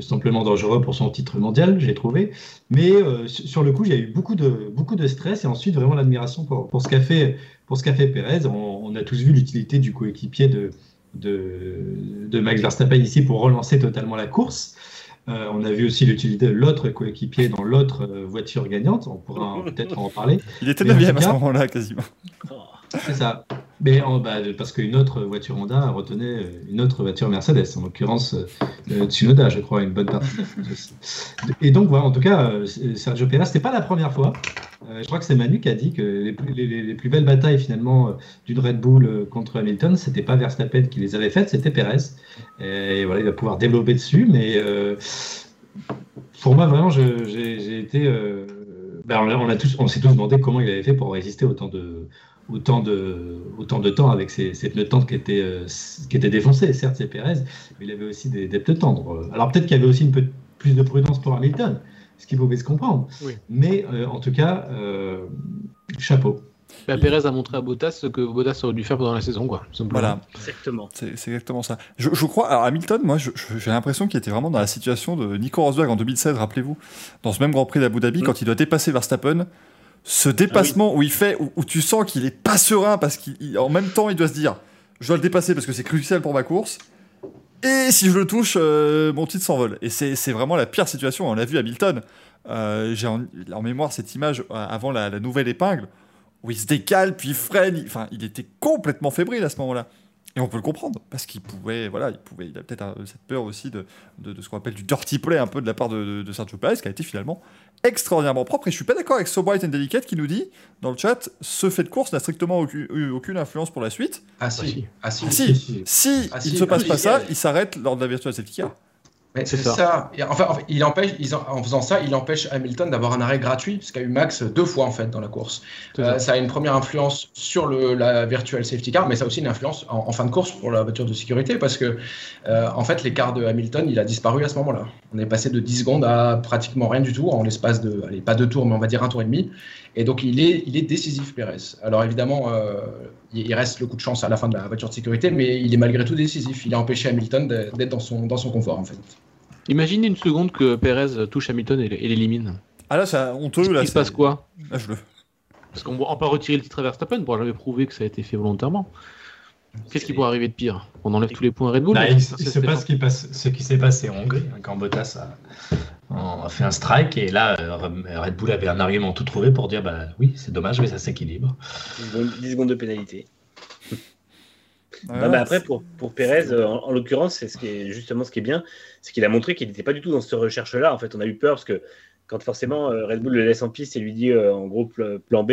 simplement dangereux pour son titre mondial, j'ai trouvé. Mais sur le coup, a eu beaucoup de, beaucoup de stress et ensuite vraiment l'admiration pour, pour ce qu'a fait, pour ce qu'a fait Perez. On, a tous vu l'utilité du coéquipier de, de Max Verstappen ici pour relancer totalement la course. Euh, on a vu aussi l'utilité de l'autre coéquipier dans l'autre euh, voiture gagnante. On pourra peut-être en parler. Il était Mais en 9 tout à ce moment-là, quasiment. C'est ça. Mais en- bah, parce qu'une autre voiture Honda retenait euh, une autre voiture Mercedes, en l'occurrence euh, Tsunoda, je crois, une bonne partie. Et donc, voilà, en tout cas, euh, Sergio Perez, c'était pas la première fois. Euh, je crois que c'est Manu qui a dit que les, plus- les- les- les plus belles batailles finalement euh, d'une Red Bull euh, contre Hamilton, c'était pas Verstappen qui les avait faites, c'était Perez. Et voilà, il va pouvoir développer dessus, mais euh, pour moi, vraiment, j'ai été. euh, ben, on, on on s'est tous demandé comment il avait fait pour résister autant de, autant de, autant de temps avec ses, ses pneus tendres qui étaient, euh, qui étaient défoncés. Certes, c'est Perez, mais il avait aussi des, des pneus tendres. Alors peut-être qu'il y avait aussi une peu plus de prudence pour Hamilton, ce qui pouvait se comprendre. Oui. Mais euh, en tout cas, euh, chapeau. Bah, Perez a montré à Bottas ce que Bottas aurait dû faire pendant la saison, quoi. Voilà. Exactement. C'est c'est exactement ça. Je, je crois, alors Hamilton, moi, je- je- j'ai l'impression qu'il était vraiment dans la situation de Nico Rosberg en 2016, rappelez-vous, dans ce même Grand Prix d'Abu Dhabi, Mm. quand il doit dépasser Verstappen. Ce dépassement où il fait, où, tu sens qu'il est pas serein parce qu'en même temps, il doit se dire, je dois le dépasser parce que c'est crucial pour ma course. Et si je le touche, euh, mon titre s'envole. Et c'est vraiment la pire situation. On l'a vu Hamilton. Euh, J'ai en, mémoire cette image euh, avant la, nouvelle épingle où il se décale puis il freine. Enfin, il était complètement fébrile à ce moment-là. Et on peut le comprendre, parce qu'il pouvait, voilà, il pouvait, il a peut-être cette peur aussi de, de, de ce qu'on appelle du dirty play un peu de la part de, de, de Sergio Perez, qui a été finalement extraordinairement propre. Et je suis pas d'accord avec So Bright and Delicate qui nous dit dans le chat, ce fait de course n'a strictement aucune, eu aucune influence pour la suite. Ah si. si, ah si. Ah, si. Si. Si Ah, il si, ne se passe pas ça, il s'arrête lors de la virtual safety car. Mais C'est ça. ça. Et Enfin, en fait, il empêche, ils en, en faisant ça, il empêche Hamilton d'avoir un arrêt gratuit, parce qu'il y a eu Max deux fois en fait dans la course. Euh, ça. ça a une première influence sur le, la virtual safety car, mais ça a aussi une influence en, en fin de course pour la voiture de sécurité, parce que euh, en fait l'écart de Hamilton, il a disparu à ce moment-là. On est passé de 10 secondes à pratiquement rien du tout en l'espace de, allez, pas deux tours, mais on va dire un tour et demi. Et donc il est, il est décisif Pérez. Alors évidemment, euh, il reste le coup de chance à la fin de la voiture de sécurité, mais il est malgré tout décisif. Il a empêché Hamilton d'être dans son, dans son confort en fait. Imaginez une seconde que Perez touche Hamilton et, l'élimine. Ah là, c'est honteux. Là, Il se passe quoi Là, je le- Parce qu'on on peut retirer le titre à Verstappen, on pourra jamais prouver que ça a été fait volontairement. Qu'est-ce qui pourrait arriver de pire On enlève tous les points à Red Bull Bah, il, se passe ce qui, passe, ce qui s'est passé en Hongrie, hein, quand Bottas a, a fait un strike, et là, euh, Red Bull avait un argument tout trouvé pour dire bah oui, c'est dommage, mais ça s'équilibre. 10 secondes, 10 secondes de pénalité. Non, mais après, pour, pour Pérez, euh, en, en l'occurrence, c'est ce qui est justement ce qui est bien, c'est qu'il a montré qu'il n'était pas du tout dans cette recherche-là. En fait, on a eu peur parce que quand forcément euh, Red Bull le laisse en piste et lui dit euh, en gros pl- plan B,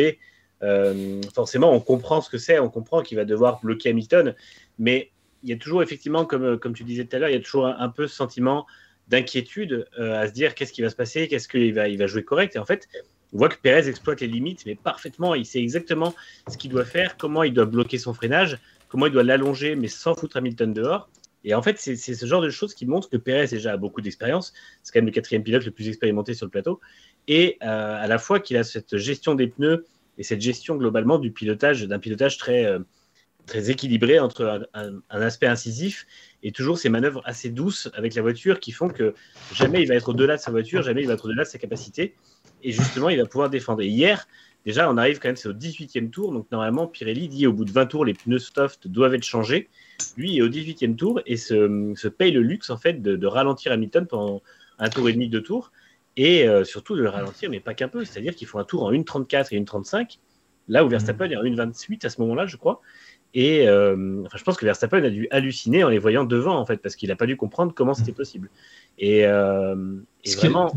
euh, forcément, on comprend ce que c'est, on comprend qu'il va devoir bloquer Hamilton, mais il y a toujours effectivement, comme, comme tu disais tout à l'heure, il y a toujours un, peu ce sentiment d'inquiétude euh, à se dire qu'est-ce qui va se passer, qu'est-ce qu'il va, il va jouer correct. Et en fait, on voit que Perez exploite les limites, mais parfaitement. Il sait exactement ce qu'il doit faire, comment il doit bloquer son freinage, comment il doit l'allonger, mais sans foutre Hamilton dehors. Et en fait, c'est ce genre de choses qui montrent que Perez déjà a beaucoup d'expérience. C'est quand même le quatrième pilote le plus expérimenté sur le plateau. Et euh, à la fois qu'il a cette gestion des pneus et cette gestion globalement du pilotage, d'un pilotage très, euh, très équilibré entre un, aspect incisif et toujours ces manœuvres assez douces avec la voiture qui font que jamais il va être au-delà de sa voiture, jamais il va être au-delà de sa capacité. Et justement, il va pouvoir défendre. Hier, déjà, on arrive quand même, au 18e tour. Donc normalement, Pirelli dit au bout de 20 tours, les pneus soft doivent être changés. Lui est au 18e tour et se, se paye le luxe en fait de, de ralentir Hamilton pendant un tour et demi, deux tours et euh, surtout de le ralentir, mais pas qu'un peu. C'est-à-dire qu'il faut un tour en 1,34 et 1,35, là où Verstappen est en 1,28 à ce moment-là, je crois. Et euh, enfin, je pense que Verstappen a dû halluciner en les voyant devant, en fait, parce qu'il n'a pas dû comprendre comment c'était possible. Et, euh, vraiment.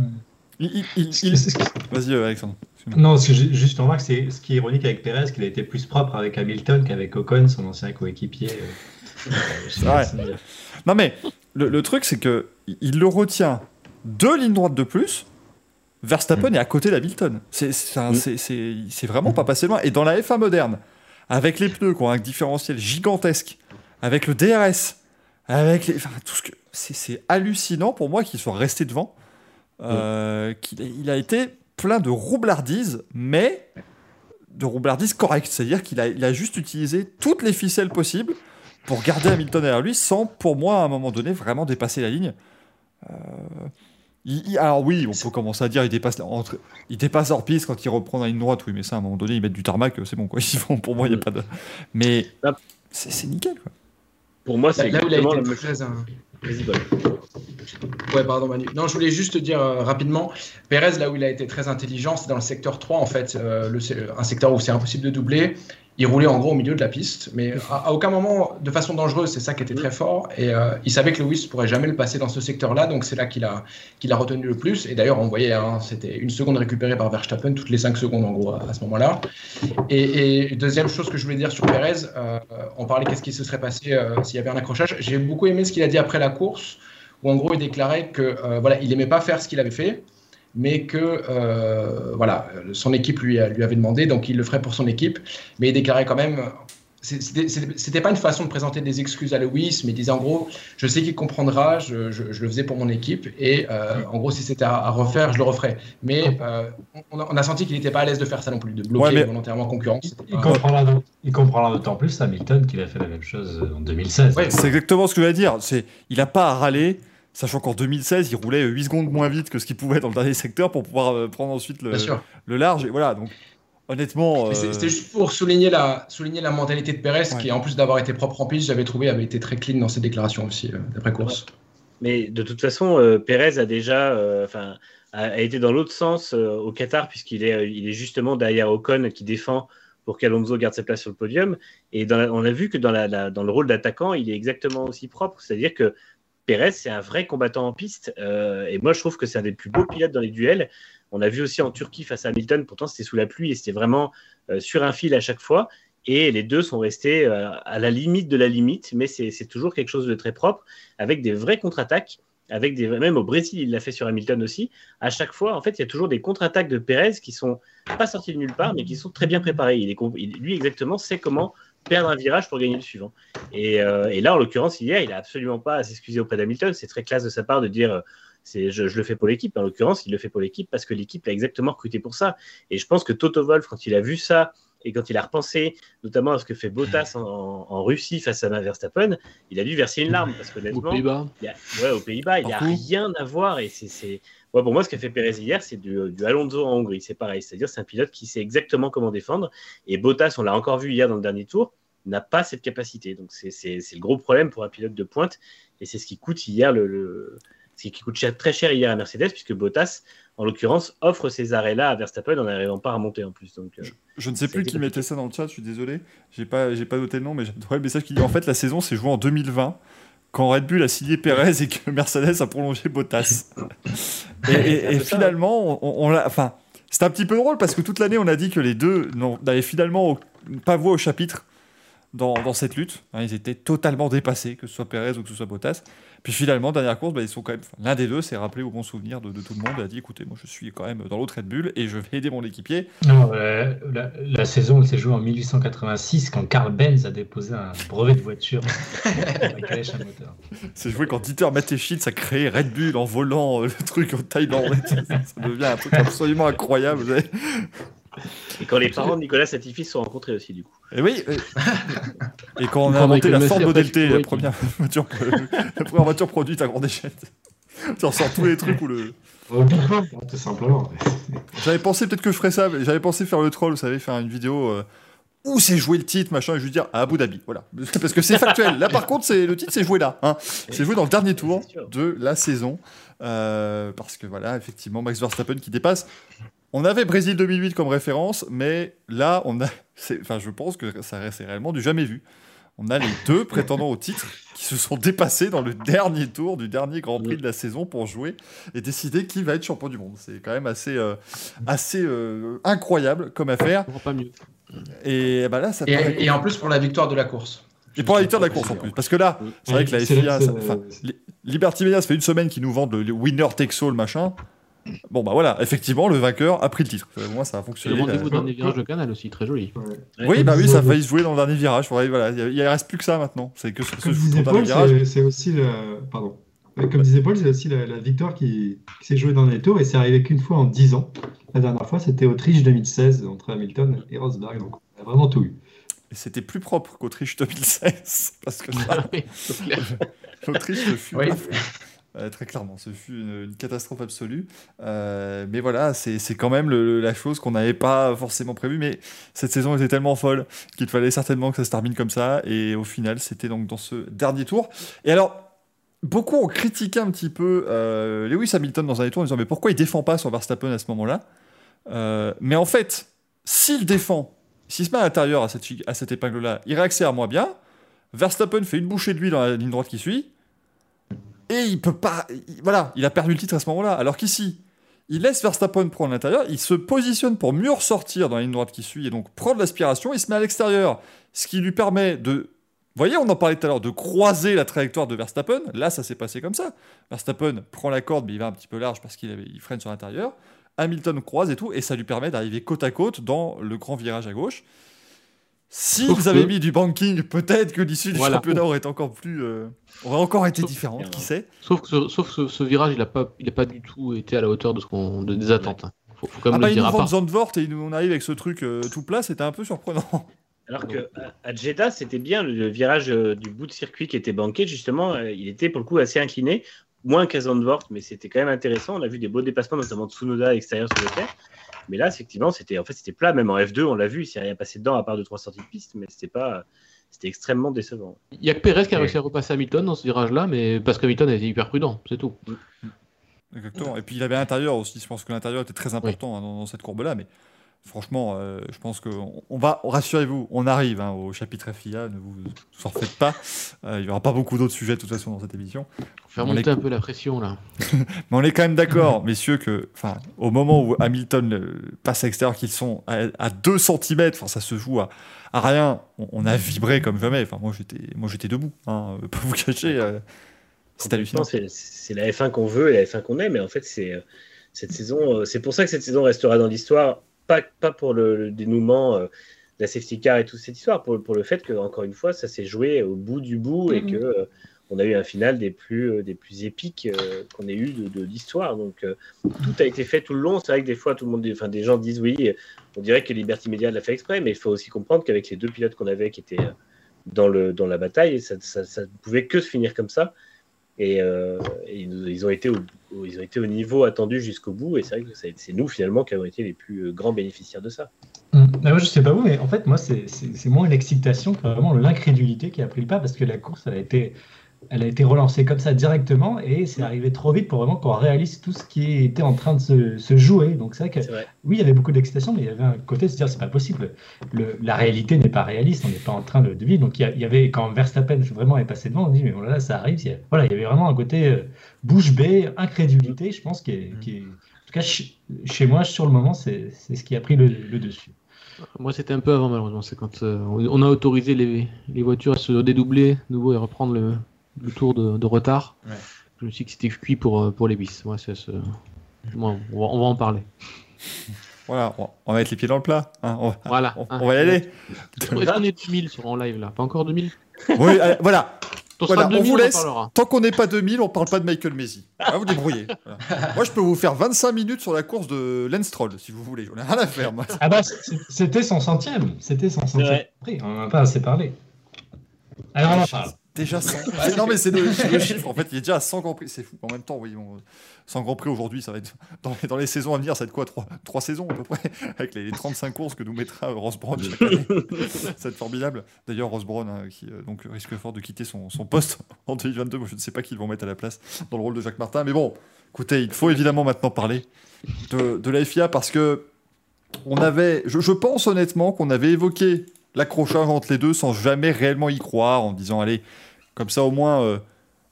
Vas-y, Alexandre. Non, juste en remarque, c'est ce qui est ironique avec Perez, qu'il a été plus propre avec Hamilton qu'avec Ocon, son ancien coéquipier. non, mais le, le truc, c'est que il le retient deux lignes droites de plus, Verstappen mm. est à côté d'Hamilton. C'est mm. vraiment pas passé loin. Et dans la F1 moderne, avec les pneus qui ont un différentiel gigantesque, avec le DRS, avec les, enfin, tout ce que c'est hallucinant pour moi qu'il soit resté devant. Euh, qu'il il a été plein de roublardises, mais de roublardises correctes. C'est-à-dire qu'il a, il a juste utilisé toutes les ficelles possibles pour garder Hamilton derrière lui sans, pour moi, à un moment donné, vraiment dépasser la ligne. Euh, alors oui, on peut commencer à dire il dépasse, entre, il dépasse leur piste quand il reprend la ligne droite, oui, mais ça à un moment donné ils mettent du tarmac, c'est bon quoi. Ils font, pour moi il n'y a pas de. Mais c'est nickel quoi. Pour moi c'est là, où il a été très. Ouais, pardon Manu. Non, je voulais juste dire euh, rapidement, Pérez, là où il a été très intelligent, c'est dans le secteur 3, en fait, euh, le, un secteur où c'est impossible de doubler il roulait en gros au milieu de la piste, mais à, aucun moment de façon dangereuse, c'est ça qui était très fort. Et euh, il savait que Lewis pourrait jamais le passer dans ce secteur-là, donc c'est là qu'il a, qu'il a retenu le plus. Et d'ailleurs, on voyait, hein, c'était une seconde récupérée par Verstappen toutes les 5 secondes en gros à, ce moment-là. Et, deuxième chose que je voulais dire sur Perez, euh, on parlait qu'est-ce qui se serait passé s'il y avait un accrochage. J'ai beaucoup aimé ce qu'il a dit après la course, où en gros il déclarait que voilà, il aimait pas faire ce qu'il avait fait mais que euh, voilà, son équipe lui avait demandé, donc il le ferait pour son équipe, mais il déclarait quand même. C'était pas une façon de présenter des excuses à Lewis, mais il disait en gros, je sais qu'il comprendra, je, le faisais pour mon équipe, et euh, en gros, si c'était à, refaire, je le referais. Mais euh, on, a, senti qu'il n'était pas à l'aise de faire ça non plus, de bloquer volontairement concurrence. Il, il comprendra d'autant plus Hamilton qu'il a fait la même chose en 2016. c'est exactement ce que je voulais dire. Il n'a pas à râler Sachant qu'en 2016, il roulait 8 secondes moins vite que ce qu'il pouvait dans le dernier secteur pour pouvoir euh, prendre ensuite le, le, large. Et voilà, donc honnêtement. Euh, c'était juste pour souligner la, souligner la mentalité de Perez, qui en plus d'avoir été propre en piste, j'avais trouvé avait été très clean dans ses déclarations aussi, euh, d'après course. Mais de toute façon, Perez a déjà. enfin a, été dans l'autre sens au Qatar, puisqu'il est, il est justement derrière Ocon qui défend pour qu'Alonso garde sa place sur le podium. Et on a vu que dans, la, dans le rôle d'attaquant, il est exactement aussi propre. C'est-à-dire que Pérez, c'est un vrai combattant en piste. Euh, et moi, je trouve que c'est un des plus beaux pilotes dans les duels. On a vu aussi en Turquie face à Hamilton, pourtant c'était sous la pluie et c'était vraiment euh, sur un fil à chaque fois. Et les deux sont restés euh, à la limite de la limite, mais c'est toujours quelque chose de très propre, avec des vraies contre-attaques. Avec même au Brésil, il l'a fait sur Hamilton aussi. À chaque fois, en fait, il y a toujours des contre-attaques de Pérez qui sont pas sorties de nulle part, mais qui sont très bien préparées. Il est, lui, exactement, sait comment perdre un virage pour gagner le suivant. Euh, et, là, en l'occurrence, hier, il n'a absolument pas à s'excuser auprès d'Hamilton. C'est très classe de sa part de dire je, le fais pour l'équipe. En l'occurrence, il le fait pour l'équipe parce que l'équipe l'a exactement recruté pour ça. Et je pense que Toto Wolf, quand il a vu ça et quand il a repensé notamment à ce que fait Bottas en, Russie face à Verstappen, il a dû verser une larme parce que aux Pays-Bas, ouais, aux Pays-Bas, il n'y a rien à voir et c'est, pour moi, ce qu'a fait Pérez hier, c'est du, Alonso en Hongrie. C'est pareil. C'est-à-dire, c'est un pilote qui sait exactement comment défendre. Et Bottas, on l'a encore vu hier dans le dernier tour, n'a pas cette capacité. Donc, c'est le gros problème pour un pilote de pointe. Et c'est ce qui coûte hier le, ce qui coûte très cher hier à Mercedes, puisque Bottas, en l'occurrence, offre ces arrêts-là à Verstappen en n'arrivant pas à monter en plus. Donc, euh, je, ne sais plus qui mettait ça dans le chat, je suis désolé. J'ai pas, pas noté le nom, mais j'ai le message qui dit en fait la saison s'est jouée en 2020 quand Red Bull a signé Perez et que Mercedes a prolongé Bottas. et, finalement, on, enfin, c'était un petit peu drôle parce que toute l'année, on a dit que les deux n'avaient finalement pas voix au chapitre dans, cette lutte. Hein, ils étaient totalement dépassés, que ce soit Perez ou que ce soit Bottas. Puis finalement, dernière course, bah, ils sont quand même. L'un des deux s'est rappelé au bon souvenir de, tout le monde et a dit écoutez, moi je suis quand même dans l'autre Red Bull et je vais aider mon équipier. Non, euh, la, saison elle s'est jouée en 1886 quand Carl Benz a déposé un brevet de voiture C'est joué quand Dieter Mateschitz a créé Red Bull en volant euh, le truc au Thaïlande. ça, devient un truc absolument incroyable. Et quand les parents de Nicolas Satifi se sont rencontrés aussi, du coup. Et oui. Et, quand on a inventé la Ford Model T, la première, voiture, la première voiture produite à grande échelle. Tu ressors tous les trucs où le. Tout simplement. J'avais pensé peut-être que je ferais ça. J'avais pensé faire le troll, vous savez, faire une vidéo. Euh, où c'est joué le titre, machin, et je lui dire à Abu Dhabi, voilà. Parce que c'est factuel. Là, par contre, c'est le titre, c'est joué là. Hein. C'est joué dans le dernier tour de la saison. Euh, parce que voilà, effectivement, Max Verstappen qui dépasse. On avait Brésil 2008 comme référence, mais là, on a, enfin, je pense que ça reste réellement du jamais vu. On a les deux prétendants au titre qui se sont dépassés dans le dernier tour du dernier Grand Prix de la saison pour jouer et décider qui va être champion du monde. C'est quand même assez, euh, assez euh, incroyable comme affaire. Pas mieux. Et bah là, ça et, en plus pour la victoire de la course. Et pour la victoire de la course en plus. Parce que là, c'est vrai que la FIA, Liberty Media, ça fait une semaine qu'ils nous vendent le winner takes all machin. Bon, bah voilà, effectivement, le vainqueur a pris le titre. Moi, ça a fonctionné. Le rendez-vous dans les virages de Canal aussi, très joli. Oui, bah oui, ça a failli se jouer dans le dernier virage. Voilà, il ne reste plus que ça maintenant. C'est que ce disait Paul, c'est aussi le. Pardon. Comme disait Paul, c'est aussi la, victoire qui, s'est jouée dans les tours et c'est arrivé qu'une fois en 10 ans. La dernière fois, c'était Autriche 2016 entre Hamilton et Rosberg. Donc, on a vraiment tout eu. Et c'était plus propre qu'Autriche 2016 parce que l'Autriche fut. Oui. Euh, très clairement, ce fut une, catastrophe absolue. Euh, mais voilà, c'est quand même la chose qu'on n'avait pas forcément prévue. Mais cette saison était tellement folle qu'il fallait certainement que ça se termine comme ça. Et au final, c'était donc dans ce dernier tour. Et alors, beaucoup ont critiqué un petit peu euh, Lewis Hamilton dans un tour en disant Mais pourquoi il défend pas sur Verstappen à ce moment-là? Mais en fait, s'il défend, s'il se met à l'intérieur à cette, à cette épingle-là, il réaccélère moins bien. Verstappen fait une bouchée de lui dans la ligne droite qui suit et il peut pas. voilà, il a perdu le titre à ce moment-là. Alors qu'ici, il laisse Verstappen prendre l'intérieur, il se positionne pour mieux ressortir dans la ligne droite qui suit et donc prendre l'aspiration, il se met à l'extérieur, ce qui lui permet de. Vous voyez, on en parlait tout à l'heure, de croiser la trajectoire de Verstappen. Là, ça s'est passé comme ça. Verstappen prend la corde, mais il va un petit peu large parce qu'il il freine sur l'intérieur. Hamilton croise et tout, et ça lui permet d'arriver côte à côte dans le grand virage à gauche. Si vous avez mis du banking, peut-être que l'issue du championnat aurait encore plus, euh, aurait encore été différente, qui sait. Sauf que ce, sauf ce, virage, il n'a pas, il a pas du tout été à la hauteur de ce qu'on, des attentes. Hein. Faut, quand même ah bah, nous vend Zandvoort et on arrive avec ce truc euh, tout plat, c'était un peu surprenant. Alors que à Jeddah, c'était bien le, virage euh, du bout de circuit qui était banqué, justement, il était pour le coup assez incliné, moins qu'à Zandvoort, mais c'était quand même intéressant. On a vu des beaux dépassements, notamment de Tsunoda à l'extérieur sur le terre. Mais là, effectivement, c'était en fait c'était plat. Même en F2, on l'a vu, il s'est rien passé dedans à part deux trois sorties de piste, mais c'était pas c'était extrêmement décevant. Il y a que Perez qui a réussi à repasser Hamilton dans ce virage-là, mais parce qu'Hamilton était hyper prudent, c'est tout. Exactement. Et puis il avait l'intérieur aussi. Je pense que l'intérieur était très important hein, dans, cette courbe-là, mais franchement, euh, je pense qu'on on va, rassurez-vous, on arrive hein, au chapitre FIA, ne vous en faites pas. Euh, il n'y aura pas beaucoup d'autres sujets de toute façon dans cette émission. Faire monter un peu la pression là. mais on est quand même d'accord, messieurs, que au moment où Hamilton euh, passe à l'extérieur, qu'ils sont à, 2 cm, ça se joue à, rien, on, a vibré comme jamais. Enfin, moi j'étais debout, hein, pas vous cacher. c'est hallucinant. C'est la F1 qu'on veut et la F1 qu'on aime, mais en fait, c'est cette saison, c'est pour ça que cette saison restera dans l'histoire pas, pas pour le, dénouement euh, de la safety car et toute cette histoire, pour, pour le fait que, encore une fois, ça s'est joué au bout du bout et mhm. que euh, on a eu un final des plus, euh, des plus épiques qu'on ait eu de, l'histoire. Donc tout a été fait tout le long. C'est vrai que des fois, tout le monde, enfin, des gens disent oui, on dirait que Liberty Media l'a fait exprès, mais il faut aussi comprendre qu'avec les deux pilotes qu'on avait qui étaient dans, le, dans la bataille, ça, ne pouvait que se finir comme ça. Et, ils, ont été au, ils ont été au niveau attendu jusqu'au bout. Et c'est vrai que c'est nous, finalement, qui avons été les plus euh, grands bénéficiaires de ça. Mmh. Bah, je sais pas vous, mais en fait, moi, c'est moins l'excitation que vraiment l'incrédulité qui a pris le pas parce que la course, elle a été elle a été relancée comme ça directement et c'est arrivé trop vite pour vraiment qu'on réalise tout ce qui était en train de se, jouer. Donc c'est vrai que oui, il y avait beaucoup d'excitation, mais il y avait un côté de se dire c'est pas possible. Le, la réalité n'est pas réaliste, on n'est pas en train de, vivre. Donc il y, avait quand Verstappen vraiment est passé devant, on dit mais voilà, ça arrive. Il y, voilà, il y avait vraiment un côté euh, bouche bée, incrédulité, je pense, qui est, tout cas, chez moi, sur le moment, c'est ce qui a pris le, dessus. Moi, c'était un peu avant, malheureusement. C'est quand euh, on a autorisé les, les, voitures à se dédoubler nouveau et reprendre le, le tour de, de retard. Je me suis dit que c'était cuit pour, euh, pour les bis. Ouais, c'est on, va, en parler. Voilà, on va mettre les pieds dans le plat. Hein. On, voilà. On, va y aller. Est-ce qu'on est 2000 sur en live là Pas encore 2000 Oui, voilà. on vous laisse. Tant qu'on n'est pas 2000, on parle pas de Michael Messi. Ah, vous débrouillez. moi, je peux vous faire 25 minutes sur la course de Lance Stroll, si vous voulez. On a rien à faire. Moi. Ah bah, c'était son centième. C'était son centième. On n'en a pas assez parlé. Alors, on en parle. Déjà 100. non, mais c'est le, chiffre. En fait, il est déjà à 100 Grands Prix. C'est fou. En même temps, oui, 100 Grands Prix aujourd'hui, ça va être. Dans les, dans les, saisons à venir, ça va être quoi 3, 3 saisons à peu près Avec les, 35 courses que nous mettra Ross Brown chaque année. ça va être formidable. D'ailleurs, Ross Brown, hein, qui euh, donc, risque fort de quitter son, son poste en 2022. Moi, je ne sais pas qui ils vont mettre à la place dans le rôle de Jacques Martin. Mais bon, écoutez, il faut évidemment maintenant parler de, de la FIA parce que. On avait, je, je pense honnêtement qu'on avait évoqué l'accrochage entre les deux sans jamais réellement y croire, en disant allez, comme ça, au moins, euh,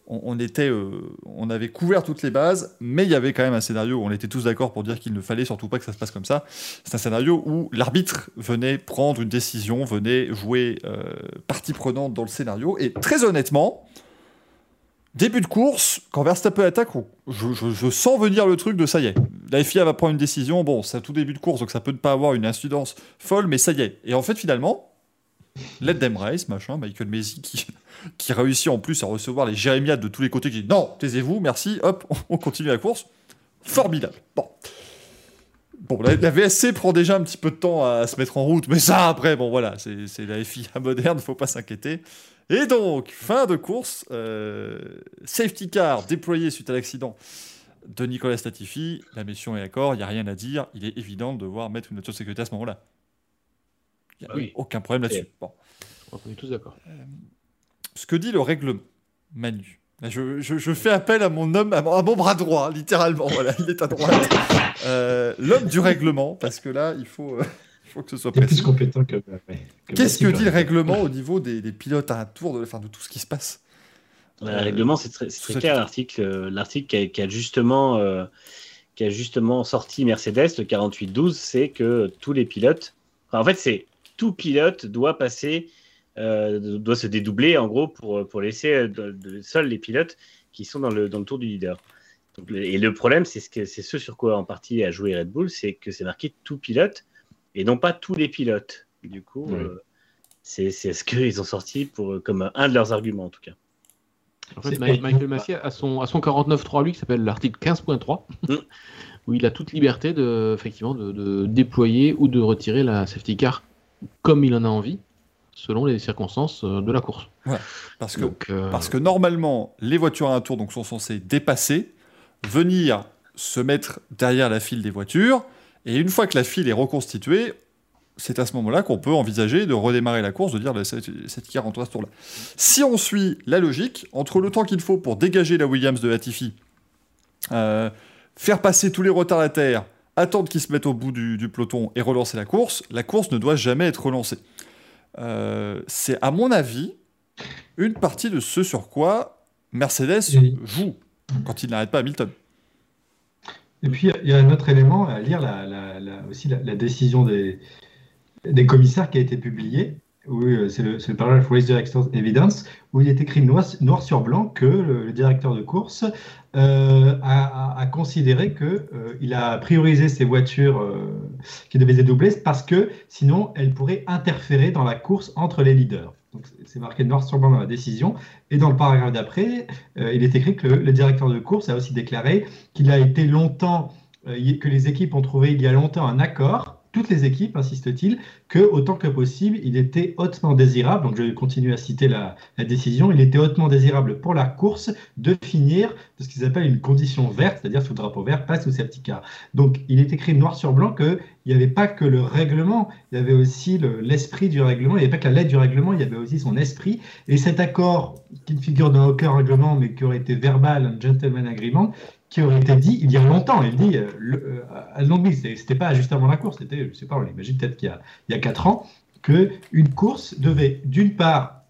on, était, euh, on avait couvert toutes les bases, mais il y avait quand même un scénario où on était tous d'accord pour dire qu'il ne fallait surtout pas que ça se passe comme ça. C'est un scénario où l'arbitre venait prendre une décision, venait jouer euh, partie prenante dans le scénario. Et très honnêtement, début de course, quand Verstappen attaque, je, sens venir le truc de ça y est. La FIA va prendre une décision. Bon, c'est tout début de course, donc ça peut ne pas avoir une incidence folle, mais ça y est. Et en fait, finalement, Let them race, machin, Michael Messi qui, qui réussit en plus à recevoir les jérémiades de tous les côtés, qui dit non, taisez-vous, merci, hop, on continue la course. Formidable. Bon. Bon, la, VSC prend déjà un petit peu de temps à se mettre en route, mais ça, après, bon, voilà, c'est la FIA moderne, faut pas s'inquiéter. Et donc, fin de course, euh, safety car déployé suite à l'accident de Nicolas Statifi. La mission est d'accord, il n'y a rien à dire. Il est évident de devoir mettre une voiture de sécurité à ce moment-là. Il n'y a oui. aucun problème là-dessus. Bon. On est tous d'accord. Euh, ce que dit le règlement, Manu. Je, je, fais appel à mon homme, à mon, bras droit, littéralement. Voilà, il est à droite. Euh, l'homme du règlement, parce que là, il faut, euh, il faut que ce soit plus compétent que. Qu'est-ce que dit le règlement au niveau des, des, pilotes à un tour, de, enfin, de tout ce qui se passe? Le règlement, c'est très, très clair. L'article, l'article qui, a justement, qui a justement sorti Mercedes, le 48-12, c'est que tous les pilotes. en fait, c'est tout pilote doit passer, euh, doit se dédoubler en gros pour, pour laisser euh, de, seuls les pilotes qui sont dans le, dans le tour du leader. et le problème, c'est ce, que, ce sur quoi en partie a joué Red Bull, c'est que c'est marqué tout pilote et non pas tous les pilotes. Du coup, euh, c'est, c'est ce qu'ils ont sorti pour, comme un de leurs arguments en tout cas. En fait, Michael Massey a son, a son 49.3 lui qui s'appelle l'article 15.3 mm. où il a toute liberté de, effectivement, de, de, déployer ou de retirer la safety car comme il en a envie, selon les circonstances euh, de la course. parce, que, euh, parce que normalement, les voitures à un tour donc, sont censées dépasser, venir se mettre derrière la file des voitures, et une fois que la file est reconstituée, c'est à ce moment-là qu'on peut envisager de redémarrer la course, de dire bah, cette, cette qui rentre à ce tour-là. Si on suit la logique, entre le temps qu'il faut pour dégager la Williams de Latifi, euh, faire passer tous les retards à terre, attendre qu'ils se mettent au bout du, peloton et relancer la course, la course ne doit jamais être relancée. Euh, c'est à mon avis une partie de ce sur quoi Mercedes joue quand il n'arrête pas Hamilton. Et puis il y a un autre élément à lire, aussi la, décision des, des commissaires qui a été publiée. Oui, euh, c'est le, le paragraphe Race Director's Evidence, où il est écrit noir, noir sur blanc que le, directeur de course euh, a, considéré qu'il euh, il a priorisé ces voitures qui devaient se dédoubler parce que sinon elles pourraient interférer dans la course entre les leaders. C'est marqué noir sur blanc dans la décision. Et dans le paragraphe d'après, il est écrit que le, le, directeur de course a aussi déclaré qu'il a été longtemps, que les équipes ont trouvé il y a longtemps un accord toutes les équipes, insiste-t-il, que autant que possible, il était hautement désirable, donc je continue à citer la, décision, il était hautement désirable pour la course de finir ce qu'ils appellent une condition verte, c'est-à-dire sous drapeau vert, pas sous safety Donc il est écrit noir sur blanc qu'il n'y avait pas que le règlement, il y avait aussi l'esprit du règlement, il n'y avait pas que la lettre du règlement, il y avait aussi son esprit. Et cet accord, qui ne figure dans aucun règlement, mais qui aurait été verbal, un gentleman agreement, qui aurait été dit il y a longtemps. Il dit, euh, le, euh, c'était pas juste avant la course, c'était, je sais pas, on imagine peut-être qu'il y y a 4 ans, qu'une course devait d'une part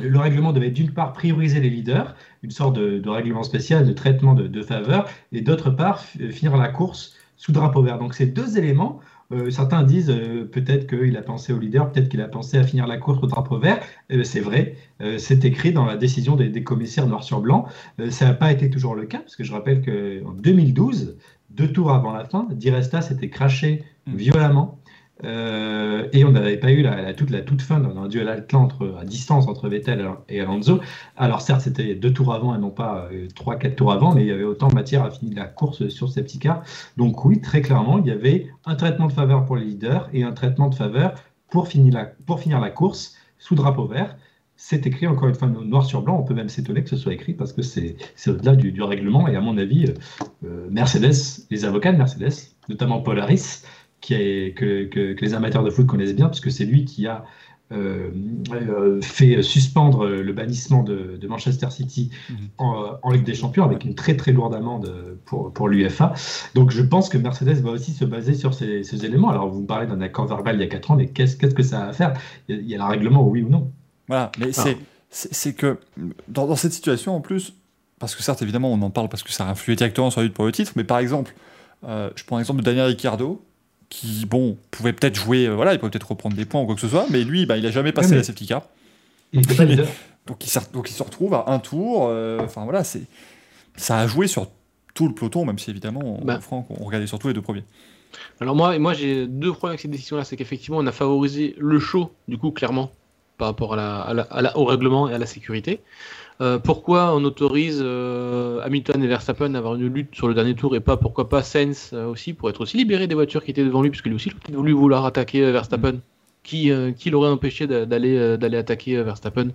le règlement devait d'une part prioriser les leaders, une sorte de, règlement spécial de traitement de faveur, et d'autre part finir la course sous drapeau vert. Donc ces deux éléments, euh, certains disent euh, peut-être qu'il a pensé au leader, peut-être qu'il a pensé à finir la course au drapeau vert. Ben, c'est vrai, euh, c'est écrit dans la décision des, des commissaires noir sur blanc. ça n'a pas été toujours le cas, parce que je rappelle qu'en 2012, deux tours avant la fin, Di Resta s'était craché mmh. violemment euh, et on n'avait pas eu la, toute, la toute fin d'un duel entre, à distance entre Vettel et Alonso. Alors certes, c'était deux tours avant et non pas euh, trois, quatre tours avant, mais il y avait autant de matière à finir la course sur ces petits cas. Donc oui, très clairement, il y avait un traitement de faveur pour les leaders et un traitement de faveur pour finir la, pour finir la course sous drapeau vert. C'est écrit encore une fois noir sur blanc. On peut même s'étonner que ce soit écrit parce que c'est au-delà du, règlement. Et à mon avis, euh, Mercedes, les avocats de Mercedes, notamment Polaris, que, les amateurs de foot connaissent bien, puisque c'est lui qui a euh, euh, fait suspendre le bannissement de, Manchester City mhm. en, Ligue des Champions avec une très très lourde amende pour, pour l'UFA. Donc je pense que Mercedes va aussi se baser sur ces, éléments. Alors vous me parlez d'un accord verbal il y a 4 ans, mais qu'est-ce que ça a à faire? Il y, a, le règlement, oui ou non? Voilà, mais ah. c'est que dans, dans, cette situation en plus, parce que certes évidemment on en parle parce que ça a influé directement sur la lutte pour le titre, mais par exemple, euh, je prends l'exemple de Daniel Ricciardo, qui, bon, pouvait peut-être jouer, euh, voilà, il pouvait peut-être reprendre des points ou quoi que ce soit, mais lui, bah, il a jamais passé la safety car. donc, il, donc il se retrouve à un tour. Euh, enfin voilà, c'est ça a joué sur tout le peloton, même si évidemment, bah. Franck, on regardait surtout les deux premiers. Alors moi, moi j'ai deux problèmes avec cette décision-là, c'est qu'effectivement, on a favorisé le show, du coup, clairement, par rapport à la, au règlement et à la sécurité. Euh, pourquoi on autorise euh, Hamilton et Verstappen à avoir une lutte sur le dernier tour et pas pourquoi pas Sainz euh, aussi pour être aussi libéré des voitures qui étaient devant lui parce que lui aussi a voulu vouloir attaquer Verstappen. Qui, qui l'aurait empêché d'aller d'aller attaquer Verstappen?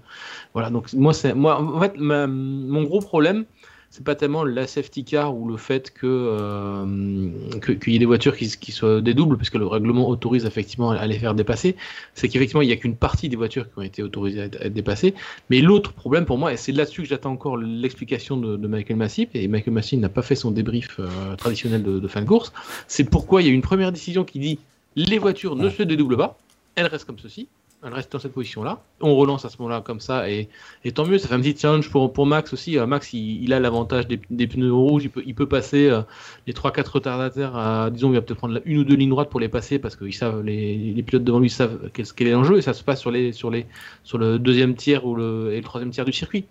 Voilà donc moi c'est moi en fait mon gros problème c'est pas tellement la safety car ou le fait que euh, qu'il y ait des voitures qui, qui soient des doubles, parce que le règlement autorise effectivement à les faire dépasser, c'est qu'effectivement il n'y a qu'une partie des voitures qui ont été autorisées à être, dépassées. Mais l'autre problème pour moi, et c'est là-dessus que j'attends encore l'explication de, Michael Massey, et Michael Massey n'a pas fait son débrief euh, traditionnel de, de, fin de course, c'est pourquoi il y a une première décision qui dit les voitures ne se dédoublent pas, elles restent comme ceci elle reste dans cette position-là. On relance à ce moment-là comme ça, et, tant mieux. Ça fait un petit challenge pour, pour Max aussi. Euh, Max, il, a l'avantage des, pneus rouges, il peut, il peut passer euh, les 3-4 retardataires, à, disons, il va peut-être prendre une ou deux lignes droites pour les passer, parce que savent, les, les, pilotes devant lui savent quel, quel est l'enjeu, et ça se passe sur, les, sur, les, sur le deuxième tiers ou le, et le troisième tiers du circuit.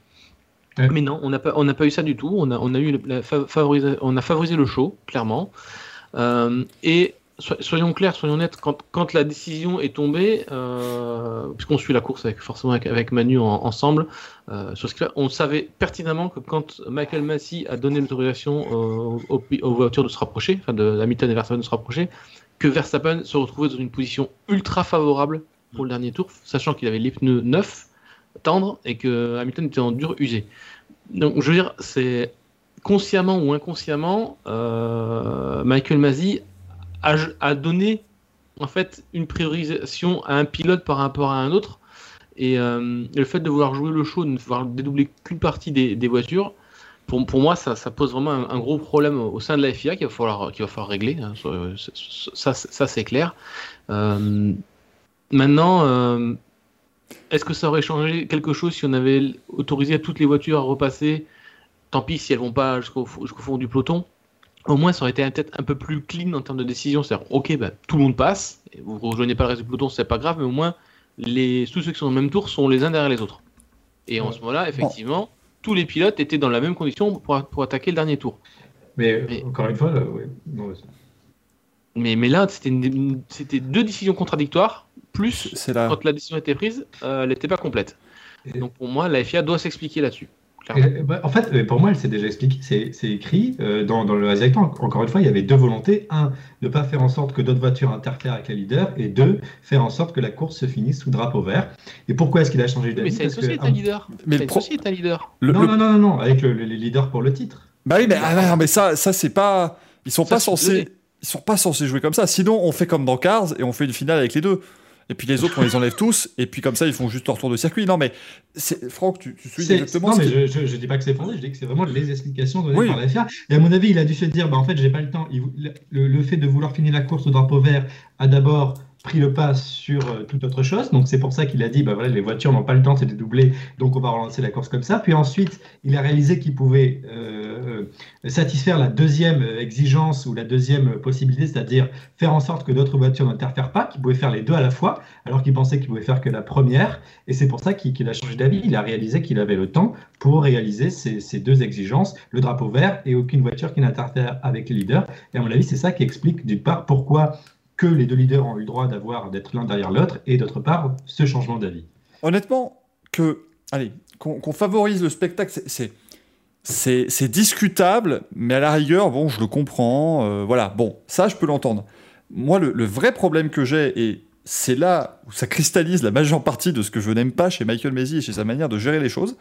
Mais non, on n'a pas, on pas eu ça du tout. On a, on a, eu la, on a favorisé le show, clairement. Euh, et soyons clairs, soyons nets, quand, la décision est tombée, euh, puisqu'on suit la course forcément avec, Manu ensemble, euh, on savait pertinemment que quand Michael Massey a donné l'autorisation aux, voitures de se rapprocher, enfin de Hamilton et Verstappen de se rapprocher, que Verstappen se retrouvait dans une position ultra favorable pour le dernier tour, sachant qu'il avait les pneus neufs, tendres, et que Hamilton était en dur usé. Donc je veux dire, c'est consciemment ou inconsciemment, euh, Michael A, donné en fait une priorisation à un pilote par rapport à un autre. Et euh, le fait de vouloir jouer le show, de ne vouloir dédoubler qu'une partie des, voitures, pour, pour, moi, ça, ça pose vraiment un, gros problème au sein de la FIA qu'il va falloir, qu'il va falloir régler. Hein. Ça, ça c'est clair. Euh, maintenant, euh, est-ce que ça aurait changé quelque chose si on avait autorisé toutes les voitures à repasser? Tant pis si elles vont pas jusqu'au fond du peloton au moins ça aurait été peut-être un peu plus clean en termes de décision. C'est-à-dire, ok, bah, tout le monde passe, et vous rejoignez pas le reste du peloton, c'est pas grave, mais au moins les, tous ceux qui sont au même tour sont les uns derrière les autres. Et en ce moment-là, effectivement, tous les pilotes étaient dans la même condition pour, pour attaquer le dernier tour. Mais, encore une fois, là, mais, mais, là, c'était deux décisions contradictoires, plus quand la décision était prise, euh, elle n'était pas complète. Donc pour moi, la FIA doit s'expliquer là-dessus. Bah, en fait, euh, pour moi, elle s'est déjà expliqué. C'est écrit euh, dans, le Asiatic. Encore une fois, il y avait deux volontés. Un, ne pas faire en sorte que d'autres voitures interfèrent avec les leaders. Et deux, faire en sorte que la course se finisse sous drapeau vert. Et pourquoi est-ce qu'il a changé d'avis? Mais c'est un leader. Mais le pro... un leader. non, non, non, non, avec les leaders pour le titre. Bah oui, mais, ah, mais ça, ça c'est pas. Ils sont pas censés. Ils sont pas censés jouer comme ça. Sinon, on fait comme dans Cars et on fait une finale avec les deux et puis les autres, on les enlève tous, et puis comme ça, ils font juste leur tour de circuit. Non, mais Franck, tu, tu suis exactement. Non, mais je, je, dis pas que c'est fondé, je dis que c'est vraiment les explications données par la FIA. Et à mon avis, il a dû se dire, bah, en fait, j'ai pas le temps. le, fait de vouloir finir la course au drapeau vert a d'abord pris le pas sur euh, toute autre chose. Donc c'est pour ça qu'il a dit, bah voilà, les voitures n'ont pas le temps de doubler, donc on va relancer la course comme ça. Puis ensuite, il a réalisé qu'il pouvait euh, satisfaire la deuxième exigence ou la deuxième possibilité, c'est-à-dire faire en sorte que d'autres voitures n'interfèrent pas, qu'il pouvait faire les deux à la fois, alors qu'il pensait qu'il pouvait faire que la première. Et c'est pour ça qu'il a changé d'avis. Il a réalisé qu'il avait le temps pour réaliser ces, ces, deux exigences, le drapeau vert et aucune voiture qui n'interfère avec les leaders. Et à mon avis, c'est ça qui explique d'une part pourquoi que les deux leaders ont eu le droit d'avoir d'être l'un derrière l'autre, et d'autre part, ce changement d'avis. Honnêtement, allez, qu'on favorise le spectacle, c'est c'est discutable, mais à la rigueur, bon, je le comprends. Euh, voilà, bon, ça, je peux l'entendre. Moi, le, vrai problème que j'ai, et c'est là où ça cristallise la majeure partie de ce que je n'aime pas chez Michael Maisy et chez sa manière de gérer les choses,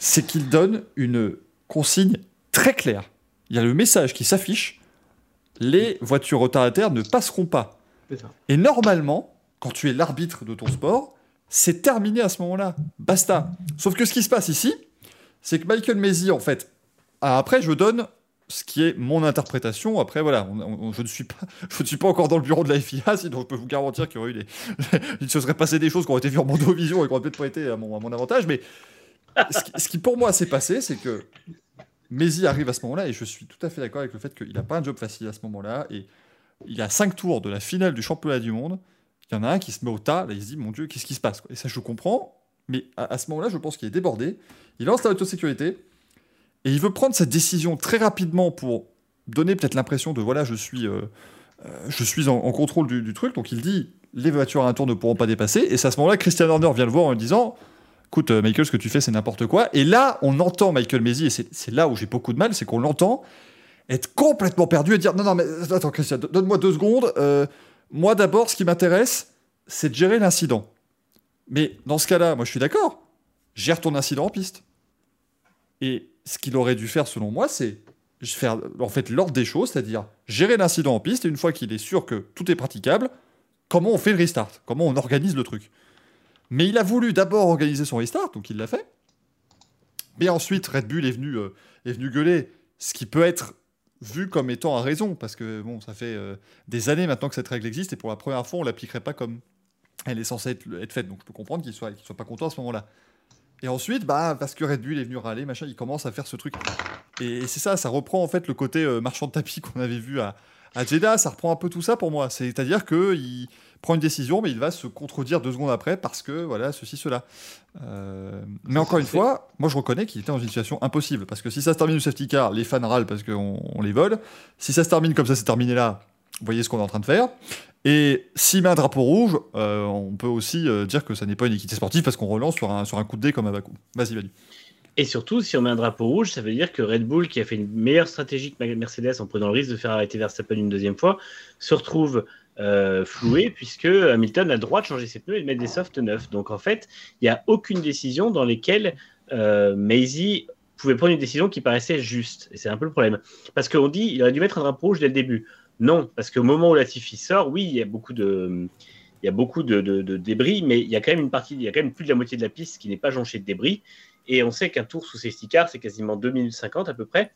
c'est qu'il donne une consigne très claire. Il y a le message qui s'affiche les voitures retardataires ne passeront pas. Et normalement, quand tu es l'arbitre de ton sport, c'est terminé à ce moment-là. Basta. Sauf que ce qui se passe ici, c'est que Michael Maisy, en fait, après, je donne ce qui est mon interprétation. Après, voilà, je, ne suis pas, je ne suis pas encore dans le bureau de la FIA, sinon je peux vous garantir qu'il y aurait eu des. il se serait passé des choses qui auraient été vues en Vision et qui auraient peut-être pas été à mon, à mon avantage. Mais ce qui, pour moi s'est passé, c'est que Mézi arrive à ce moment-là et je suis tout à fait d'accord avec le fait qu'il n'a pas un job facile à ce moment-là. Et il y a cinq tours de la finale du championnat du monde. Il y en a un qui se met au tas, là il se dit Mon Dieu, qu'est-ce qui se passe Et ça, je comprends, mais à, ce moment-là, je pense qu'il est débordé. Il lance la autosécurité et il veut prendre cette décision très rapidement pour donner peut-être l'impression de voilà, je suis, euh, euh, je suis en, contrôle du, du, truc. Donc il dit Les voitures à un tour ne pourront pas dépasser. Et c'est à ce moment-là Christian Horner vient le voir en lui disant écoute, euh, Michael, ce que tu fais, c'est n'importe quoi. Et là, on entend Michael Maisy, et c'est là où j'ai beaucoup de mal, c'est qu'on l'entend être complètement perdu et dire non, non, mais attends, Christian, donne-moi deux secondes. Euh, moi, d'abord, ce qui m'intéresse, c'est de gérer l'incident. Mais dans ce cas-là, moi, je suis d'accord. Gère ton incident en piste. Et ce qu'il aurait dû faire, selon moi, c'est faire en fait l'ordre des choses, c'est-à-dire gérer l'incident en piste. Et une fois qu'il est sûr que tout est praticable, comment on fait le restart? Comment on organise le truc? Mais il a voulu d'abord organiser son restart, donc il l'a fait. Mais ensuite, Red Bull est venu, euh, est venu gueuler, ce qui peut être vu comme étant à raison, parce que bon, ça fait euh, des années maintenant que cette règle existe, et pour la première fois, on l'appliquerait pas comme elle est censée être, faite. Donc je peux comprendre qu'il soit, soit pas content à ce moment-là. Et ensuite, bah, parce que Red Bull est venu râler, machin, il commence à faire ce truc. Et, c'est ça, ça reprend en fait le côté euh, marchand de tapis qu'on avait vu à, à Jeddah, ça reprend un peu tout ça pour moi. C'est-à-dire qu'il prend une décision, mais il va se contredire deux secondes après parce que, voilà, ceci, cela. Euh, mais encore une fois, moi je reconnais qu'il était dans une situation impossible. Parce que si ça se termine au safety car, les fans râlent parce qu'on les vole. Si ça se termine comme ça c'est terminé là, vous voyez ce qu'on est en train de faire. Et s'il met un drapeau rouge, euh, on peut aussi euh, dire que ça n'est pas une équité sportive parce qu'on relance sur un, sur un coup de dé comme à Bakou. Vas-y, vas-y. Et surtout, si on met un drapeau rouge, ça veut dire que Red Bull, qui a fait une meilleure stratégie que Mercedes en prenant le risque de faire arrêter Verstappen une deuxième fois, se retrouve euh, floué puisque Hamilton a le droit de changer ses pneus et de mettre des softs neufs. Donc en fait, il n'y a aucune décision dans laquelle euh, Maisie pouvait prendre une décision qui paraissait juste. Et c'est un peu le problème. Parce qu'on dit il aurait dû mettre un drapeau rouge dès le début. Non, parce qu'au moment où Latifi sort, oui, il y a beaucoup de, débris, mais il y a quand même une partie, il y a quand même plus de la moitié de la piste qui n'est pas jonchée de débris. Et on sait qu'un tour sous safety car, c'est quasiment 2 minutes 50 à peu près.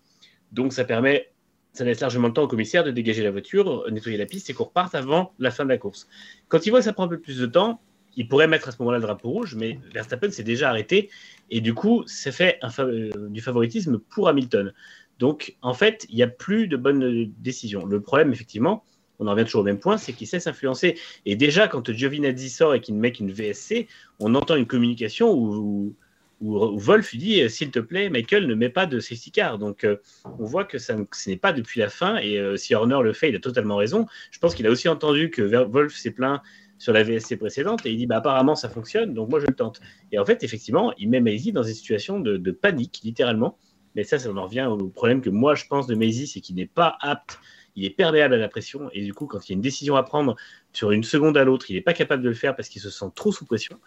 Donc ça permet, ça laisse largement le temps au commissaire de dégager la voiture, nettoyer la piste et qu'on reparte avant la fin de la course. Quand il voit que ça prend un peu plus de temps, il pourrait mettre à ce moment-là le drapeau rouge, mais Verstappen s'est déjà arrêté. Et du coup, ça fait euh, du favoritisme pour Hamilton. Donc, en fait, il n'y a plus de bonnes décisions. Le problème, effectivement, on en revient toujours au même point, c'est qu'il sait s'influencer. Et déjà, quand Giovinazzi sort et qu'il met une VSC, on entend une communication où, Wolf dit euh, s'il te plaît, Michael, ne met pas de safety car. Donc euh, on voit que ça, ce n'est pas depuis la fin. Et euh, si Horner le fait, il a totalement raison. Je pense qu'il a aussi entendu que Wolf s'est plaint sur la VSC précédente et il dit bah, apparemment ça fonctionne, donc moi je le tente. Et en fait, effectivement, il met Maisie dans une situation de, panique, littéralement. Mais ça, ça en revient au problème que moi je pense de Maisie, c'est qu'il n'est pas apte il est perméable à la pression et du coup quand il y a une décision à prendre sur une seconde à l'autre, il n'est pas capable de le faire parce qu'il se sent trop sous pression.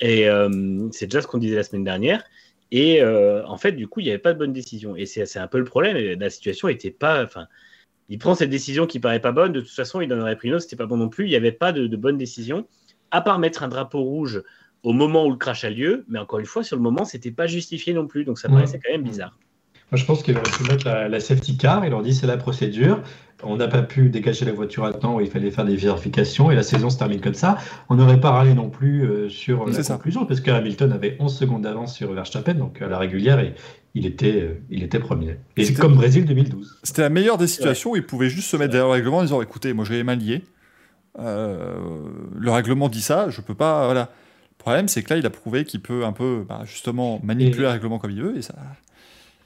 Et euh, c'est déjà ce qu'on disait la semaine dernière. Et euh, en fait, du coup, il n'y avait pas de bonne décision. Et c'est un peu le problème. La situation n'était pas. Enfin, il prend cette décision qui paraît pas bonne. De toute façon, il en aurait pris une autre. C'était pas bon non plus. Il n'y avait pas de, bonne décision, à part mettre un drapeau rouge au moment où le crash a lieu. Mais encore une fois, sur le moment, c'était pas justifié non plus. Donc ça paraissait quand même bizarre. Moi, je pense qu'il aurait pu mettre la, la, safety car. Il leur dit c'est la procédure. On n'a pas pu dégager la voiture à temps où il fallait faire des vérifications et la saison se termine comme ça. On n'aurait pas râlé non plus euh, sur la conclusion parce que Hamilton avait 11 secondes d'avance sur Verstappen, donc à la régulière, et, il, était, euh, il était premier. Et c'est comme Brésil 2012. C'était la meilleure des situations où il pouvait juste se mettre derrière le règlement en disant écoutez, moi j'ai les mains liées. Euh, le règlement dit ça, je peux pas. Voilà. Le problème, c'est que là, il a prouvé qu'il peut un peu, bah, justement, manipuler le règlement comme il veut et ça.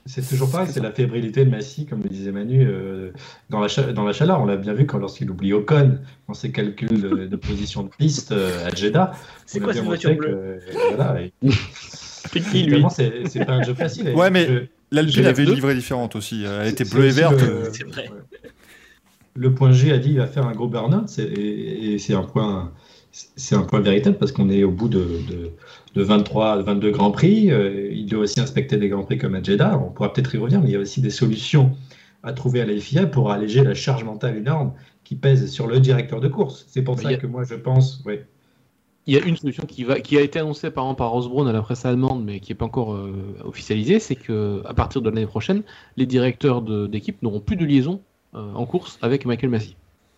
C'est toujours pareil, c'est la fébrilité de Massy, comme le disait Manu, euh, dans, la dans la chaleur. On l'a bien vu quand lorsqu'il oublie Ocon dans ses calculs de, position de piste euh, à Jeddah. C'est quoi cette voiture bleue voilà, C'est pas un jeu facile. Ouais, mais l'Alpine avait une livrée différente aussi. Elle était bleue et verte. C'est vrai. Le point G a dit qu'il va faire un gros burn-out, et, c'est un point c'est un point véritable parce qu'on est au bout de, de, 23, 22 Grands Prix. Euh, il doit aussi inspecter des Grands Prix comme à Jeddah. On pourra peut-être y revenir, mais il y a aussi des solutions à trouver à la FIA pour alléger la charge mentale énorme qui pèse sur le directeur de course. C'est pour ça que moi je pense. Ouais. Il y a une solution qui, va, qui a été annoncée par, par à la presse allemande, mais qui n'est pas encore euh, officialisée, c'est qu'à partir de l'année prochaine, les directeurs d'équipe n'auront plus de liaison euh, en course avec Michael Massey.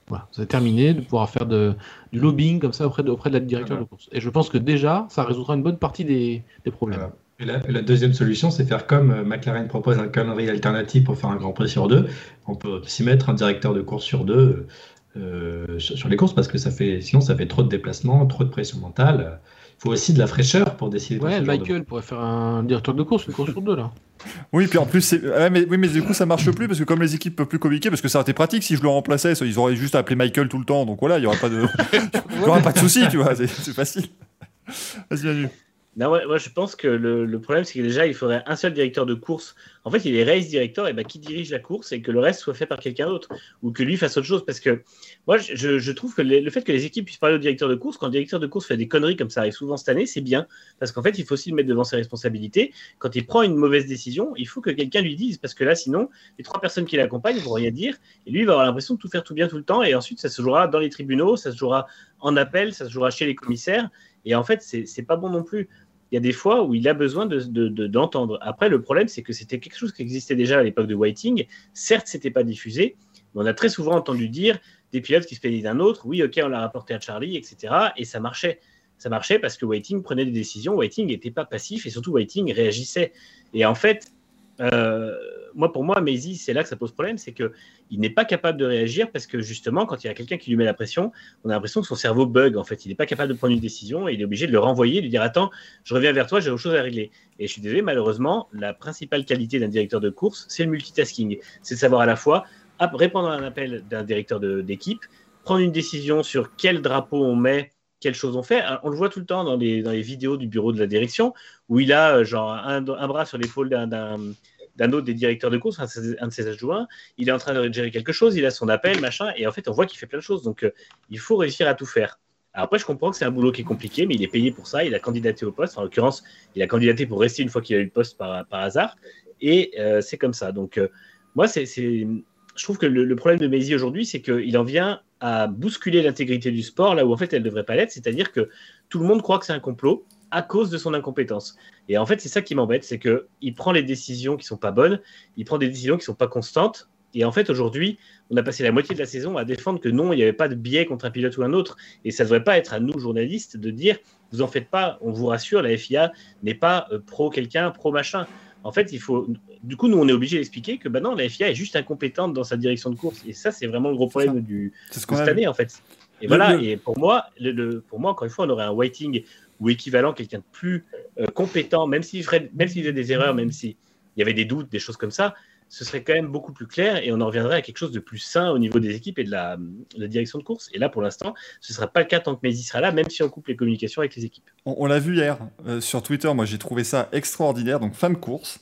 Voilà, c'est terminé de pouvoir faire de, du lobbying comme ça auprès de, auprès de la directeur de course. Et je pense que déjà, ça résoudra une bonne partie des, des problèmes. Et la, la, deuxième solution, c'est faire comme euh, McLaren propose un calendrier alternatif pour faire un Grand Prix sur deux. On peut s'y mettre un directeur de course sur deux euh, sur les courses parce que ça fait, sinon ça fait trop de déplacements, trop de pression mentale. Il faut aussi de la fraîcheur pour décider. Ouais, Michael pourrait faire un directeur de course, une course sur deux là. Oui, puis en plus, mais, oui, mais du coup, ça marche plus parce que comme les équipes peuvent plus communiquer, parce que ça aurait été pratique si je le remplaçais, ils auraient juste appelé Michael tout le temps, donc voilà, il n'y aurait pas de, il y aura pas de souci, tu vois, c'est facile. Vas-y, non, moi, je pense que le, problème, c'est que déjà, il faudrait un seul directeur de course. En fait, il est race directeur, et ben, qui dirige la course et que le reste soit fait par quelqu'un d'autre ou que lui fasse autre chose. Parce que moi, je, trouve que le fait que les équipes puissent parler au directeur de course, quand le directeur de course fait des conneries comme ça arrive souvent cette année, c'est bien. Parce qu'en fait, il faut aussi le mettre devant ses responsabilités. Quand il prend une mauvaise décision, il faut que quelqu'un lui dise. Parce que là, sinon, les trois personnes qui l'accompagnent ne vont rien dire. Et lui, il va avoir l'impression de tout faire tout bien tout le temps. Et ensuite, ça se jouera dans les tribunaux, ça se jouera en appel, ça se jouera chez les commissaires. Et en fait, c'est pas bon non plus il y a des fois où il a besoin d'entendre. De, Après, le problème, c'est que c'était quelque chose qui existait déjà à l'époque de Whiting. Certes, c'était pas diffusé, mais on a très souvent entendu dire des pilotes qui se plaignent d'un autre. Oui, ok, on l'a rapporté à Charlie, etc. Et ça marchait. Ça marchait parce que Whiting prenait des décisions. Whiting n'était pas passif et surtout Whiting réagissait. Et en fait, moi, pour moi, Maisie, c'est là que ça pose problème, c'est qu'il n'est pas capable de réagir parce que justement, quand il y a quelqu'un qui lui met la pression, on a l'impression que son cerveau bug. En fait, il n'est pas capable de prendre une décision et il est obligé de le renvoyer, de lui dire attends, je reviens vers toi, j'ai autre chose à régler. Et je suis désolé, malheureusement, la principale qualité d'un directeur de course, c'est le multitasking, c'est de savoir à la fois répondre à un appel d'un directeur d'équipe, prendre une décision sur quel drapeau on met quelles choses on fait. On le voit tout le temps dans les, dans les vidéos du bureau de la direction, où il a euh, genre un bras sur l'épaule d'un d'un autre des directeurs de course, un de ses adjoints, il est en train de gérer quelque chose, il a son appel, machin, et en fait, on voit qu'il fait plein de choses. Donc, euh, il faut réussir à tout faire. après, je comprends que c'est un boulot qui est compliqué, mais il est payé pour ça, il a candidaté au poste. En l'occurrence, il a candidaté pour rester une fois qu'il a eu le poste par, hasard, et euh, c'est comme ça. Donc, moi, c'est, je trouve que le, problème de Maisie aujourd'hui, c'est qu'il en vient à bousculer l'intégrité du sport là où en fait elle devrait pas l'être, c'est-à-dire que tout le monde croit que c'est un complot à cause de son incompétence. Et en fait, c'est ça qui m'embête, c'est qu'il prend les décisions qui sont pas bonnes, il prend des décisions qui sont pas constantes. Et en fait, aujourd'hui, on a passé la moitié de la saison à défendre que non, il n'y avait pas de biais contre un pilote ou un autre. Et ça ne devrait pas être à nous, journalistes, de dire, vous en faites pas, on vous rassure, la FIA n'est pas euh, pro quelqu'un, pro machin. En fait, il faut. Du coup, nous, on est obligé d'expliquer que bah non, la FIA est juste incompétente dans sa direction de course. Et ça, c'est vraiment le gros problème du, de cette année, en fait. Et voilà, et pour moi, le, pour moi, encore une fois, on aurait un waiting ou équivalent, quelqu'un de plus euh, compétent, même s'il ferait, même s'il faisait des erreurs, même s'il y avait des doutes, des choses comme ça, ce serait quand même beaucoup plus clair et on en reviendrait à quelque chose de plus sain au niveau des équipes et de la, direction de course. Et là, pour l'instant, ce ne sera pas le cas tant que Messi sera là, même si on coupe les communications avec les équipes. On, l'a vu hier euh, sur Twitter, moi j'ai trouvé ça extraordinaire. Donc, fin de course,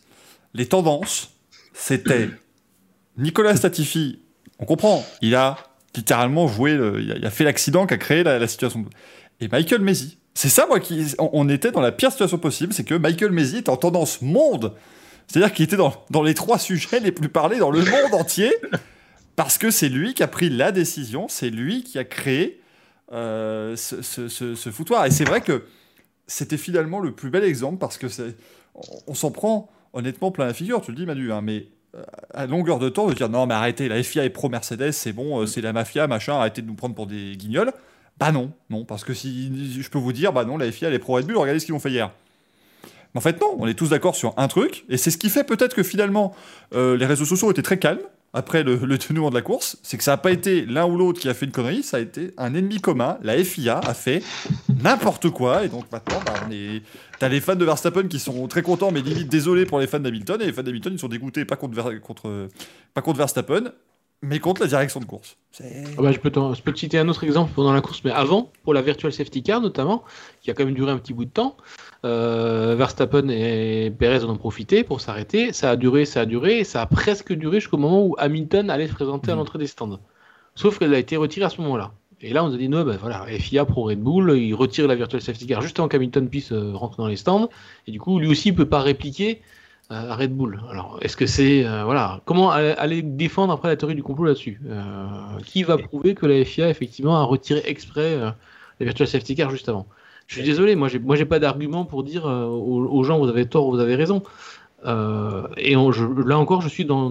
les tendances, c'était Nicolas Statifi, on comprend, il a littéralement joué, il, a, fait l'accident qui a créé la, situation. Et Michael Messi, c'est ça, moi, qui. On, était dans la pire situation possible, c'est que Michael Messi était en tendance monde. C'est-à-dire qu'il était dans, dans, les trois sujets les plus parlés dans le monde entier, parce que c'est lui qui a pris la décision, c'est lui qui a créé euh, ce, ce, foutoir. Et c'est vrai que c'était finalement le plus bel exemple, parce que c'est. On, s'en prend honnêtement plein la figure, tu le dis Manu, hein, mais euh, à longueur de temps de dire non mais arrêtez, la FIA est pro Mercedes, c'est bon, euh, c'est la mafia, machin, arrêtez de nous prendre pour des guignols. Bah non, non, parce que si je peux vous dire, bah non, la FIA elle est pro Red Bull, regardez ce qu'ils ont fait hier. En fait non, on est tous d'accord sur un truc, et c'est ce qui fait peut-être que finalement euh, les réseaux sociaux étaient très calmes après le, le de la course, c'est que ça n'a pas été l'un ou l'autre qui a fait une connerie, ça a été un ennemi commun. La FIA a fait n'importe quoi, et donc maintenant, bah, on t'as les fans de Verstappen qui sont très contents, mais limite désolés pour les fans d'Hamilton, et les fans d'Hamilton ils sont dégoûtés pas contre, pas contre Verstappen, mais contre la direction de course. Ah bah, je, peux je peux te citer un autre exemple pendant la course, mais avant, pour la Virtual Safety Car notamment, qui a quand même duré un petit bout de temps. Euh, Verstappen et Perez en ont profité pour s'arrêter. Ça a duré, ça a duré, et ça a presque duré jusqu'au moment où Hamilton allait se présenter à Mhm. l'entrée des stands. Sauf qu'elle a été retirée à ce moment-là. Et là, on nous a dit, non, ben voilà, FIA pro Red Bull, il retire la Virtual Safety Car juste avant qu'Hamilton puisse euh, rentrer dans les stands. Et du coup, lui aussi, il peut pas répliquer euh, à Red Bull. Alors, est-ce que c'est. euh, voilà. Comment aller, aller défendre après la théorie du complot là-dessus? Euh, Qui va prouver que la FIA, effectivement, a retiré exprès euh, la Virtual Safety Car juste avant? Je suis désolé, moi, j'ai, moi, j'ai pas d'argument pour dire euh, aux, gens, vous avez tort, vous avez raison. Euh, et on- là encore, je suis dans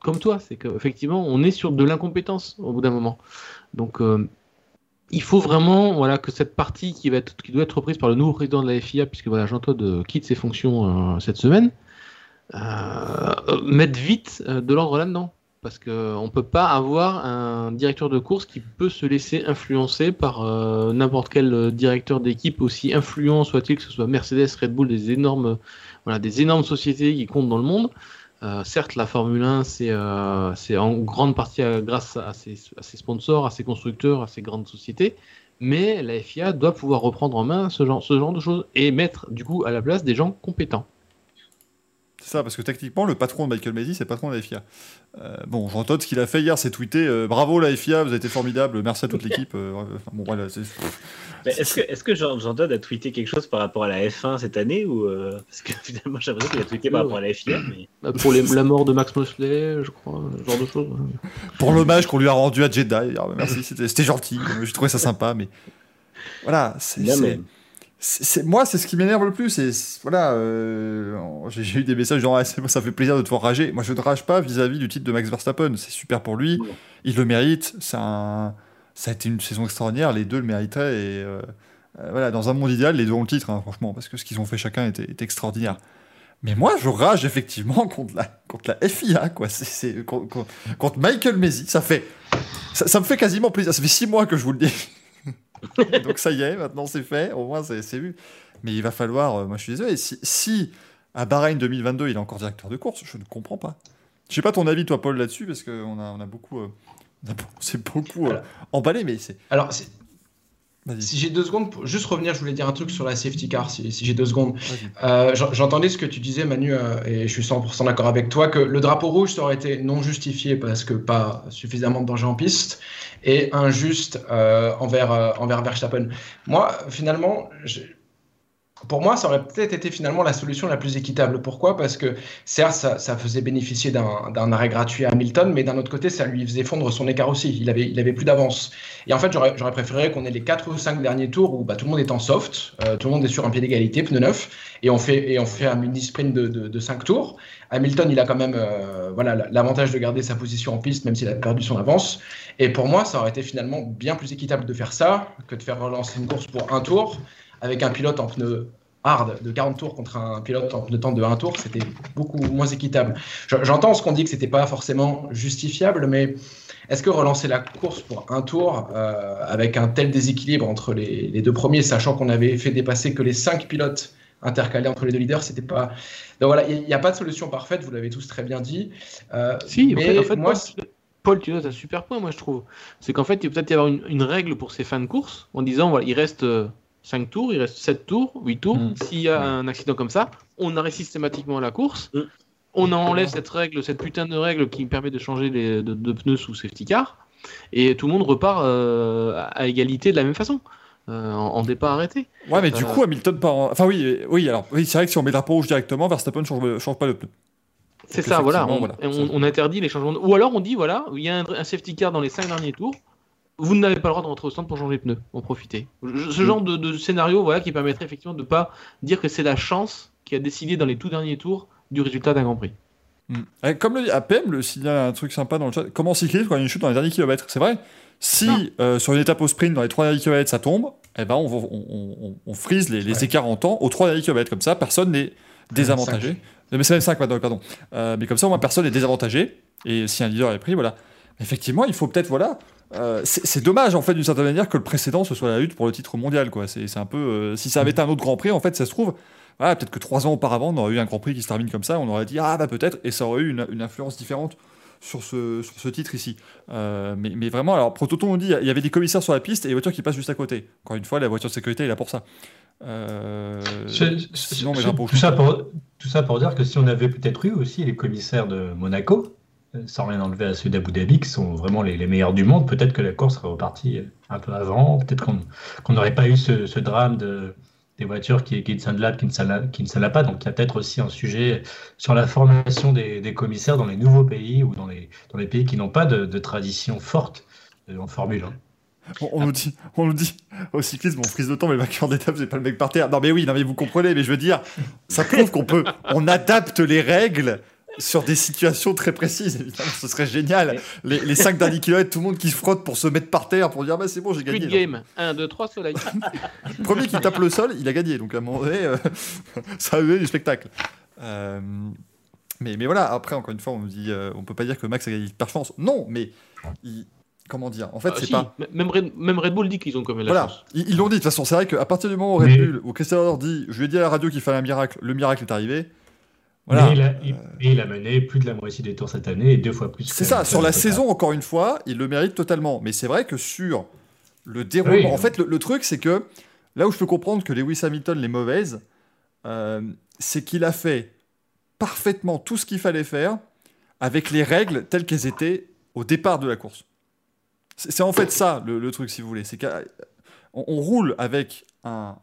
comme toi, c'est qu'effectivement, on est sur de l'incompétence au bout d'un moment. Donc, euh, il faut vraiment voilà, que cette partie qui, va être, qui doit être reprise par le nouveau président de la FIA, puisque voilà, Jean-Claude quitte ses fonctions cette semaine, euh, mette vite de l'ordre là-dedans. Parce qu'on ne peut pas avoir un directeur de course qui peut se laisser influencer par euh, n'importe quel euh, directeur d'équipe, aussi influent soit-il, que ce soit Mercedes, Red Bull, des énormes, voilà, des énormes sociétés qui comptent dans le monde. Euh, certes, la Formule 1, c'est en grande partie grâce à ses, à ses sponsors, à ses constructeurs, à ses grandes sociétés, mais la FIA doit pouvoir reprendre en main ce genre, ce genre de choses et mettre du coup à la place des gens compétents. C'est ça, parce que techniquement, le patron de Michael Masi, c'est le patron de la FIA. Euh, bon, Jean Todt, ce qu'il a fait hier, c'est tweeter euh, Bravo la FIA, vous avez été formidable, merci à toute l'équipe. Euh, enfin, bon, voilà, c'est- Mais Est-ce que, Jean, Jean Todt a tweeté quelque chose par rapport à la F1 cette année ou euh, Parce que finalement, j'ai l'impression qu'il a tweeté par rapport à la FIA. Mais... Euh, Pour les- la mort de Max Mosley, je crois, ce genre de choses. pour l'hommage qu'on lui a rendu à. Ah, bah, merci, c'était gentil, j'ai trouvé ça sympa, mais voilà, c'est. C'est- moi, c'est ce qui m'énerve le plus. Et voilà, euh, j'ai eu des messages genre, ah, ça fait plaisir de te voir rager. Moi, je ne rage pas vis-à-vis du titre de Max Verstappen. C'est super pour lui, il le mérite. Un- ça a été une saison extraordinaire. Les deux le mériteraient. Et euh, euh, voilà, dans un monde idéal, les deux ont le titre, hein, franchement, parce que ce qu'ils ont fait chacun était, était extraordinaire. Mais moi, je rage effectivement contre la, contre la FIA, quoi. C'est, c'est- contre, contre Michael Mesi. Ça fait, ça, ça me fait quasiment plaisir. Ça fait six mois que je vous le dis. Donc ça y est, maintenant c'est fait. Au moins c'est, vu. Mais il va falloir. euh, moi, je suis désolé. Si, si à Bahreïn 2022, il est encore directeur de course, je ne comprends pas. Je sais pas ton avis, toi, Paul, là-dessus, parce qu'on a, on a beaucoup. euh, on s'est beaucoup euh, Alors- emballé, mais c'est. Alors, si, j'ai deux secondes, pour juste revenir, je voulais dire un truc sur la safety car, si, si j'ai deux secondes. Euh, j'en- J'entendais ce que tu disais, Manu, euh, et je suis 100% d'accord avec toi, que le drapeau rouge, ça aurait été non justifié parce que pas suffisamment de danger en piste, et injuste euh, envers, envers Verstappen. Moi, finalement, je- pour moi, ça aurait peut-être été finalement la solution la plus équitable. Pourquoi? Parce que certes, ça, ça faisait bénéficier d'un arrêt gratuit à Hamilton, mais d'un autre côté, ça lui faisait fondre son écart aussi. Il avait, il avait plus d'avance. Et en fait, j'aurais préféré qu'on ait les 4 ou 5 derniers tours où bah, tout le monde est en soft, euh, tout le monde est sur un pied d'égalité, pneu neuf, et on fait, et on fait un mini sprint de, de, de 5 tours. Hamilton, il a quand même euh, voilà, l'avantage de garder sa position en piste, même s'il a perdu son avance. Et pour moi, ça aurait été finalement bien plus équitable de faire ça que de faire relancer une course pour un tour avec un pilote en pneu hard de 40 tours contre un pilote en pneu temps de 1 tour, c'était beaucoup moins équitable. Je- J'entends ce qu'on dit que c'était pas forcément justifiable, mais est-ce que relancer la course pour un tour euh, avec un tel déséquilibre entre les, les deux premiers, sachant qu'on avait fait dépasser que les 5 pilotes intercalés entre les deux leaders, c'était pas. Donc voilà, il n'y a pas de solution parfaite, vous l'avez tous très bien dit. Euh, Si, en mais fait, en fait, moi, Paul, tu notes un super point, moi je trouve. C'est qu'en fait, il peut peut-être y avoir une, une règle pour ces fins de course en disant voilà, il reste 5 tours, il reste 7 tours, 8 tours. Mm. S'il y a un accident comme ça, on arrête systématiquement la course. Mm. On enlève cette règle, cette putain de règle qui permet de changer les, de, de pneus sous safety car. Et tout le monde repart euh, à- égalité de la même façon, euh, en, en départ arrêté. Ouais, mais du Euh. coup, Hamilton part en... Enfin, oui, oui, alors, oui, c'est vrai que si on met le drapeau rouge directement, Verstappen ne change, change pas le pneu. C'est ça, voilà. On, voilà. on- on interdit les changements. de- Ou alors on dit voilà, il y a un, un safety car dans les 5 derniers tours. Vous n'avez pas le droit de rentrer au stand pour changer de pneus. En profiter. Ce Mm. genre de, de scénario, voilà, qui permettrait effectivement de pas dire que c'est la chance qui a décidé dans les tout derniers tours du résultat d'un Grand Prix. Mm. Comme le dit APM, le, s'il y a un truc sympa dans le chat, comment cycliste quand il y a une chute dans les derniers kilomètres? C'est vrai? Si euh, sur une étape au sprint, dans les trois derniers kilomètres, ça tombe, eh ben on, on, on, on frise les, les écarts en temps aux trois derniers kilomètres. Comme ça, personne n'est désavantagé. Mais c'est même 5 maintenant, pardon. Euh, mais comme ça, au moins, personne n'est désavantagé. Et si un leader est pris, voilà. Effectivement, il faut peut-être, voilà. Euh, c'est dommage, en fait, d'une certaine manière, que le précédent, ce soit la lutte pour le titre mondial, quoi. C'est un peu. Euh, si ça avait été un autre Grand Prix, en fait, ça se trouve. Voilà, peut-être que trois ans auparavant, on aurait eu un Grand Prix qui se termine comme ça, on aurait dit, ah, bah peut-être, et ça aurait eu une, une influence différente sur ce, sur ce titre ici. Euh, mais, mais, vraiment, alors Prototon nous dit il y avait des commissaires sur la piste et des voitures qui passent juste à côté. Encore une fois, la voiture de sécurité est là pour ça. Euh, sinon, mais tout, ça pour, tout ça pour dire que si on avait peut-être eu aussi les commissaires de Monaco, sans rien enlever à ceux d'Abu Dhabi, qui sont vraiment les, meilleurs du monde, peut-être que la course serait repartie un peu avant, peut-être qu'on n'aurait pas eu ce, drame de, des voitures qui, qui, ne qui ne pas. Donc il y a peut-être aussi un sujet sur la formation des, commissaires dans les nouveaux pays ou dans les, pays qui n'ont pas de, tradition forte euh, en Formule 1. On, nous dit, on nous dit au cyclisme, on frise de temps, mais le vainqueur d'étape, c'est pas le mec par terre. Non, mais oui, non, mais vous comprenez, mais je veux dire, ça prouve qu'on peut, on adapte les règles sur des situations très précises, évidemment, ce serait génial. Les, les 5 derniers kilomètres, tout le monde qui se frotte pour se mettre par terre, pour dire bah, c'est bon, j'ai gagné. game, 1, 2, 3, soleil. Premier qui tape le sol, il a gagné. Donc à un moment donné, euh, ça a eu du spectacle. Euh, mais, mais voilà, après, encore une fois, on ne dit, euh, on peut pas dire que Max a gagné par chance. Non, mais il, comment dire En fait, Ah, c'est si, pas. Même Red, même Red Bull dit qu'ils ont quand même la Voilà, chance. ils l'ont dit. De toute façon, c'est vrai qu'à partir du moment où Red Mais- Bull, où Christian Horner dit, je lui ai dit à la radio qu'il fallait un miracle, le miracle est arrivé. Voilà. Mais il a, il- et il a mené plus de la moitié des tours cette année et deux fois plus. C'est que- ça, sur la Total. saison, encore une fois, il le mérite totalement. Mais c'est vrai que sur le déroulement. Oui. En fait, le, le truc, c'est que là où je peux comprendre que Lewis Hamilton les mauvaises, euh, c'est qu'il a fait parfaitement tout ce qu'il fallait faire avec les règles telles qu'elles étaient au départ de la course. C'est en fait ça le, le truc, si vous voulez. C'est qu'on on roule avec un,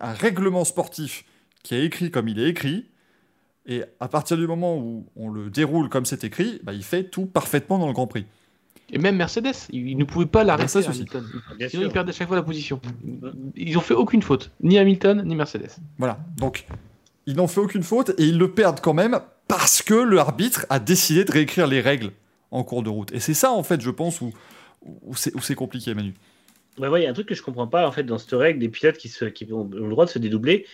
un règlement sportif qui est écrit comme il est écrit. Et à partir du moment où on le déroule comme c'est écrit, bah, il fait tout parfaitement dans le Grand Prix. Et même Mercedes, ils, ne pouvaient pas l'arrêter. Hamilton. Bien Sinon, sûr. ils perdaient à chaque fois la position. Ils ont fait aucune faute, ni Hamilton, ni Mercedes. Voilà. Donc, ils n'ont fait aucune faute et ils le perdent quand même parce que l'arbitre a décidé de réécrire les règles en cours de route. Et c'est ça, en fait, je pense, où, où c'est où c'est compliqué, Manu. Ouais, il y a un truc que je comprends pas en fait dans cette règle des pilotes qui, se, qui ont le droit de se dédoubler.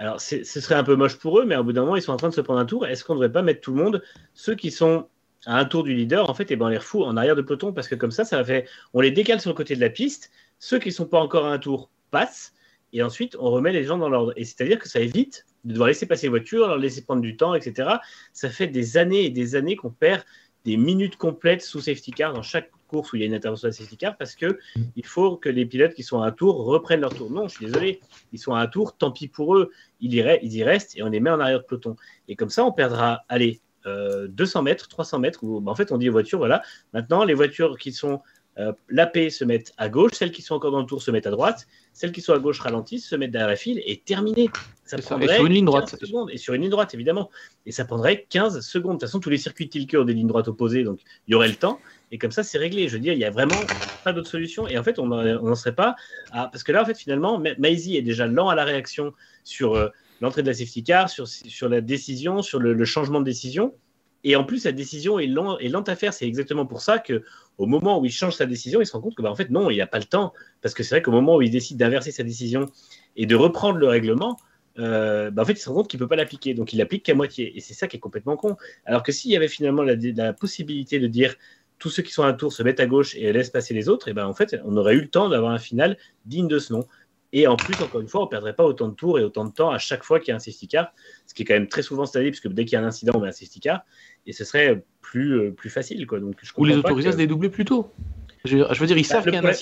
Alors, ce serait un peu moche pour eux, mais au bout d'un moment, ils sont en train de se prendre un tour. Est-ce qu'on ne devrait pas mettre tout le monde, ceux qui sont à un tour du leader, en fait, et ben on les refout en arrière de peloton parce que comme ça, ça faire, on les décale sur le côté de la piste. Ceux qui sont pas encore à un tour passent, et ensuite on remet les gens dans l'ordre. Et c'est-à-dire que ça évite de devoir laisser passer les voitures, leur laisser prendre du temps, etc. Ça fait des années et des années qu'on perd des minutes complètes sous safety car dans chaque course où il y a une intervention de safety car parce que il faut que les pilotes qui sont à un tour reprennent leur tour. Non, je suis désolé, ils sont à un tour, tant pis pour eux, ils y, re- ils y restent et on les met en arrière de peloton. Et comme ça, on perdra, allez, euh, 200 mètres, 300 mètres, où bah, en fait on dit aux voitures, voilà, maintenant les voitures qui sont euh, lapées se mettent à gauche, celles qui sont encore dans le tour se mettent à droite, celles qui sont à gauche ralentissent, se mettent derrière la file et terminé. Ça C'est ça. Et prendrait sur une ligne 15 droite. secondes. Et sur une ligne droite, évidemment. Et ça prendrait 15 secondes. De toute façon, tous les circuits Tilke ont des lignes droites opposées, donc il y aurait le temps. Et comme ça, c'est réglé. Je veux dire, il y a vraiment pas d'autre solution. Et en fait, on n'en serait pas à... Parce que là, en fait, finalement, Ma- Maisie est déjà lent à la réaction sur euh, l'entrée de la safety car, sur, sur la décision, sur le, le changement de décision. Et en plus, la décision est, lent- lente à faire. C'est exactement pour ça que au moment où il change sa décision, il se rend compte que, bah, non, il n'y a pas le temps. Parce que c'est vrai qu'au moment où il décide d'inverser sa décision et de reprendre le règlement, euh, bah, il se rend compte qu'il ne peut pas l'appliquer. Donc, il l'applique qu'à moitié. Et c'est ça qui est complètement con. Alors que s'il y avait finalement la, possibilité de dire tous ceux qui sont à tour se mettent à gauche et laissent passer les autres, et ben en fait, on aurait eu le temps d'avoir un final digne de ce nom. Et en plus, encore une fois, on ne perdrait pas autant de tours et autant de temps à chaque fois qu'il y a un safety car, ce qui est quand même très souvent cette année, puisque dès qu'il y a un incident, on met un safety car, et ce serait plus, euh, plus facile. Quoi. Donc, je Ou les autoriser à que- se dédoubler plus tôt. Je, veux dire- je veux dire, ils Bah, savent qu'il y a un problème-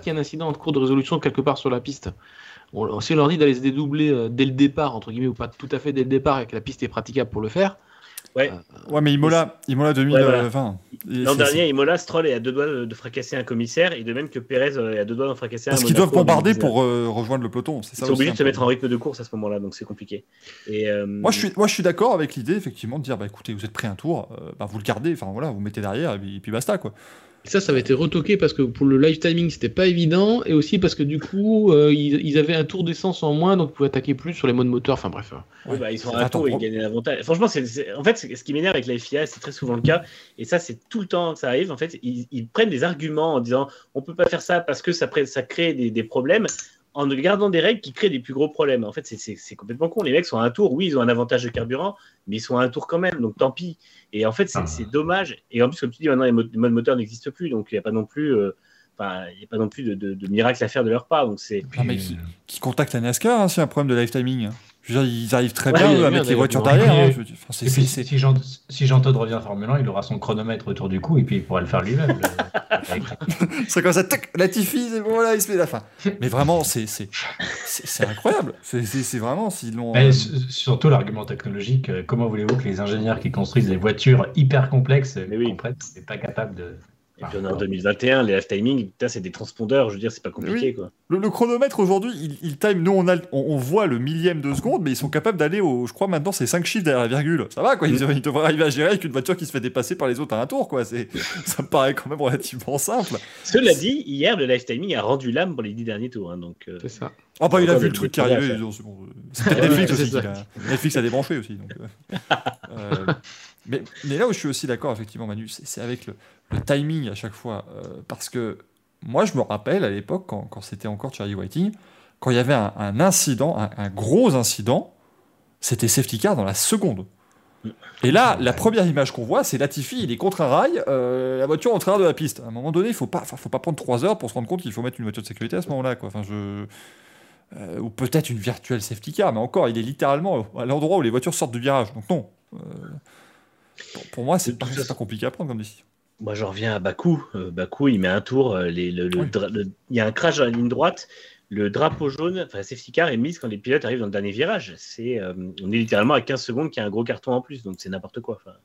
qu'il y a un incident en cours de résolution quelque part sur la piste. On, si on leur dit d'aller se dédoubler euh, dès le départ, entre guillemets, ou pas tout à fait dès le départ, et que la piste est praticable pour le faire, Ouais. Ouais, mais Imola, Imola 2020. Et L'an dernier, Imola, Stroll est à deux doigts de, fracasser un commissaire, et de même que Pérez euh, est à deux doigts de fracasser un Parce qu'ils doivent bombarder 2019. pour euh, rejoindre le peloton. C'est Ils ça sont obligés de se mettre en rythme de course à ce moment-là, donc c'est compliqué. Et, euh, Moi, je suis, moi, je suis d'accord avec l'idée, effectivement, de dire bah, écoutez, vous êtes pris un tour, euh, bah, vous le gardez, enfin voilà, vous mettez derrière, et puis, et puis basta, quoi. Ça, ça avait été retoqué parce que pour le live timing, c'était pas évident, et aussi parce que du coup, euh, ils, ils avaient un tour d'essence en moins, donc ils pouvaient attaquer plus sur les modes moteurs. Enfin bref. Oui, bah, ils sont à un tour, ils gagnent l'avantage. Franchement, c'est, en fait, ce qui m'énerve avec la FIA, c'est très souvent le cas, et ça, c'est tout le temps que ça arrive. En fait, ils, ils prennent des arguments en disant on peut pas faire ça parce que ça, ça crée des, des problèmes, en gardant des règles qui créent des plus gros problèmes. En fait, c'est, c'est- c'est complètement con. Les mecs sont à un tour, oui, ils ont un avantage de carburant, mais ils sont à un tour quand même, donc tant pis. Et en fait, c'est, Ah. c'est dommage. Et en plus, comme tu dis, maintenant, les, mo- les modes moteurs n'existent plus, donc il n'y a pas non plus. euh, Enfin, il n'y a pas non plus de, de- de miracle à faire de leur part. Donc c'est, Non, mais qui, qui contacte la NASCAR hein, s'il y a un problème de live timing. Je veux dire, ils arrivent très Ouais, bien eux, bien, avec les voitures derrière. hein, Et- je veux dire, enfin, c'est- Et puis, c'est- si Jean, si Jean Todt revient en Formule 1, il aura son chronomètre autour du cou et puis il pourra le faire lui-même. le- C'est comme ça, tac, la Tiffy, c'est bon, voilà, il se met la fin. Mais vraiment, c'est c'est- c'est- c'est incroyable. C'est c'est- c'est vraiment, s'ils l'ont. Mais euh, surtout l'argument technologique, euh, comment voulez-vous que les ingénieurs qui construisent des voitures hyper complexes Mais oui. comprennent qu'ils n'est pas capable de. Et puis on est en 2021, les live timing, putain, c'est des transpondeurs, je veux dire, c'est pas compliqué quoi. Le, le chronomètre aujourd'hui, il, il time. Nous, on, a, le- on, on voit le millième de seconde, mais ils sont capables d'aller au. Je crois maintenant, c'est 5 chiffres derrière la virgule. Ça va, quoi. Ils, ils devraient arriver à gérer avec une voiture qui se fait dépasser par les autres à un tour, quoi. C'est- Ça me paraît quand même relativement simple. Cela dit, hier, le live timing a rendu l'âme pour les 10 derniers tours. hein, donc, euh, C'est ça. Ah, bah, il a vu le truc qui arrivait. Netflix aussi. Netflix a débranché aussi. Donc, euh, euh, mais, là où je suis aussi d'accord, effectivement, Manu, c'est avec le, timing à chaque fois. euh, parce que moi, je me rappelle à l'époque, quand, c'était encore Charlie Whiting, quand il y avait un, incident, un, gros incident, c'était safety car dans la seconde. Et là, la première image qu'on voit, c'est Latifi, il est contre un rail, euh, la voiture en travers de la piste. À un moment donné, il faut pas, faut pas prendre 3 heures pour se rendre compte qu'il faut mettre une voiture de sécurité à ce moment-là. Quoi. Euh, ou peut-être une virtuelle safety car, mais encore, il est littéralement à l'endroit où les voitures sortent du virage. Donc non. Pour, pour moi, c'est pas, pas compliqué à prendre comme décision. Moi, j'en reviens à Bakou. Euh, Bakou, il met un tour. euh, les- le- le Oui. dra- le- il y a un crash dans la ligne droite. Le drapeau jaune, enfin, la safety car est mise quand les pilotes arrivent dans le dernier virage. C'est, euh, on est littéralement à 15 secondes qu'il y a un gros carton en plus. Donc, c'est n'importe quoi. Enfin,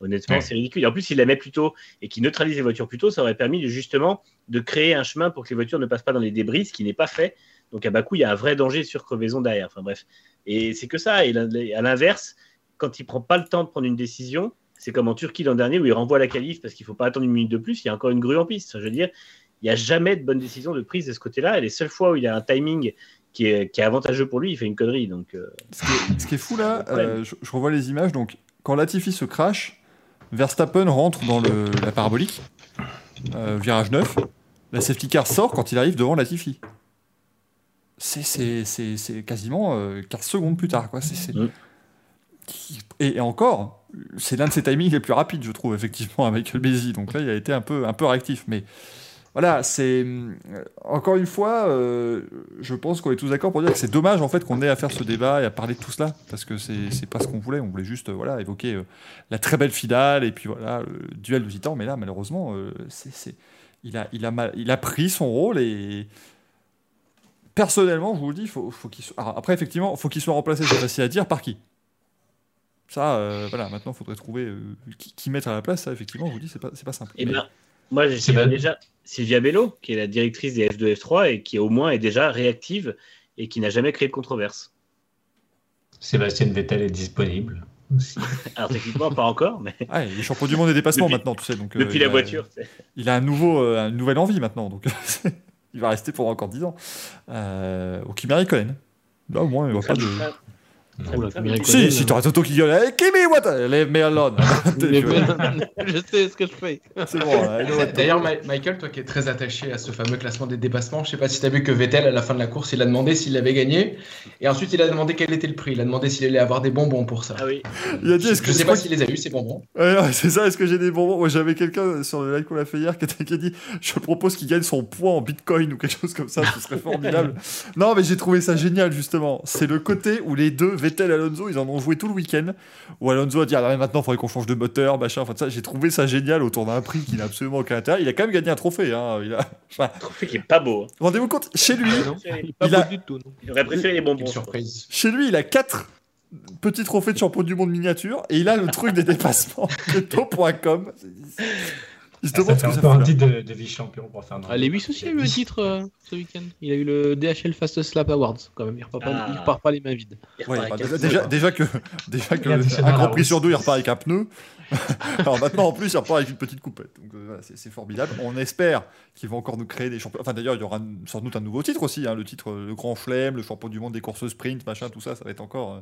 honnêtement, Ouais. c'est ridicule. Et en plus, s'il la met plus tôt et qu'il neutralise les voitures plus tôt, ça aurait permis de, justement de créer un chemin pour que les voitures ne passent pas dans les débris, ce qui n'est pas fait. Donc, à Bakou, il y a un vrai danger sur crevaison derrière. Enfin, bref. Et c'est que ça. Et à l'inverse, quand il prend pas le temps de prendre une décision, c'est comme en Turquie l'an dernier où il renvoie la qualif parce qu'il faut pas attendre une minute de plus, il y a encore une grue en piste. Je veux dire, il n'y a jamais de bonne décision de prise de ce côté-là. Et les seules fois où il a un timing qui est, qui est avantageux pour lui, il fait une connerie. Donc, euh, Ce qui est, ce qui est fou là, euh, je, je revois les images. Donc, quand Latifi se crash, Verstappen rentre dans le, la parabolique, euh, virage 9. La safety car sort quand il arrive devant Latifi. C'est- quasiment euh, 15 secondes plus tard. Quoi. C'est- c'est- Mm. Et, encore, c'est l'un de ses timings les plus rapides, je trouve, effectivement, avec Michael. Donc là, il a été un peu, un peu réactif. Mais voilà, c'est. euh, Encore une fois, euh, je pense qu'on est tous d'accord pour dire que c'est dommage, en fait, qu'on ait à faire ce débat et à parler de tout cela. Parce que c'est pas ce qu'on voulait. On voulait juste euh, voilà, évoquer la très belle finale et puis voilà, le duel de titans. Mais là, malheureusement, c'est- il, a, il, a mal- il a pris son rôle et. Personnellement, je vous le dis, faut, faut qu'il soit... alors, après, effectivement, faut qu'il soit remplacé, c'est facile à dire, par qui? Ça, euh, voilà, maintenant, il faudrait trouver euh, qui, qui mettre à la place. Ça, effectivement, je vous dis, c'est pas, c'est pas simple. et Mais- ben, moi, j'ai C'est pas- déjà Sylvia Bello, qui est la directrice des F2 F3 et qui au moins est déjà réactive et qui n'a jamais créé de controverse. Sébastien Vettel est disponible aussi. Alors techniquement, pas encore, mais Ah, il est champion du monde des dépassements Depuis- maintenant, tu sais. Donc, euh, depuis la a- voiture. Il a un nouveau, euh, une nouvelle envie maintenant, donc il va rester pour encore 10 ans. Euh, au Kimi Raikkonen. Là, au moins, il va pas de. Si, si t'aurais Toto qui gueule, hey, Kimi, what? Leave me alone. Mais- je sais ce que je fais. C'est bon, to D'ailleurs, Michael, toi qui es très attaché à ce fameux classement des dépassements, je sais pas si tu as vu que Vettel, à la fin de la course, il a demandé s'il avait gagné. Et ensuite, il a demandé quel était le prix. Il a demandé s'il allait avoir des bonbons pour ça. Ah oui. Il a dit, Je, est-ce que je sais pas s'il les a eu, ces bonbons. C'est ça, est-ce que j'ai des bonbons? Moi j'avais quelqu'un sur le live qu'on a fait hier qui a dit Je propose qu'il gagne son poids en bitcoin ou quelque chose comme ça, ce serait formidable. non, mais j'ai trouvé ça génial justement. C'est le côté où les deux, Vettel et Alonso, ils en ont joué tout le week-end. Où Alonso a dit Ah, maintenant il faudrait qu'on change de moteur, machin. Enfin, ça, j'ai trouvé ça génial autour d'un prix qui n'a absolument aucun intérêt. Il a quand même gagné un trophée. Hein. Il a... enfin, Trophée qui est pas beau. hein. Rendez-vous compte, chez lui, Non, il est pas Il a- du tout. non. J'aurais préféré les bonbons. Une je pense. surprise. chez lui, il a quatre petits trophées de champion du monde miniature et il a le truc des dépassements de Il se Ça demande ce fait que ça fout un titre de, de vice-champion pour Fernando. Ah, Lewis aussi a eu un titre euh, ce week-end. Il a eu le DHL Fast Slap Awards quand même. Il repart pas, Ah. il repart pas les mains vides. Ouais, bah, déjà, un déjà, que, déjà que un Grand Prix sur deux, il repart avec un pneu. Alors maintenant, en plus, il repart avec une petite coupette. Donc euh, voilà, c'est formidable. On espère qu'il va encore nous créer des champions. Enfin, d'ailleurs, il y aura sans doute un nouveau titre aussi. hein, le titre, euh, le Grand Chelem, le champion du monde des courses sprint, machin, tout ça, ça va être encore, euh,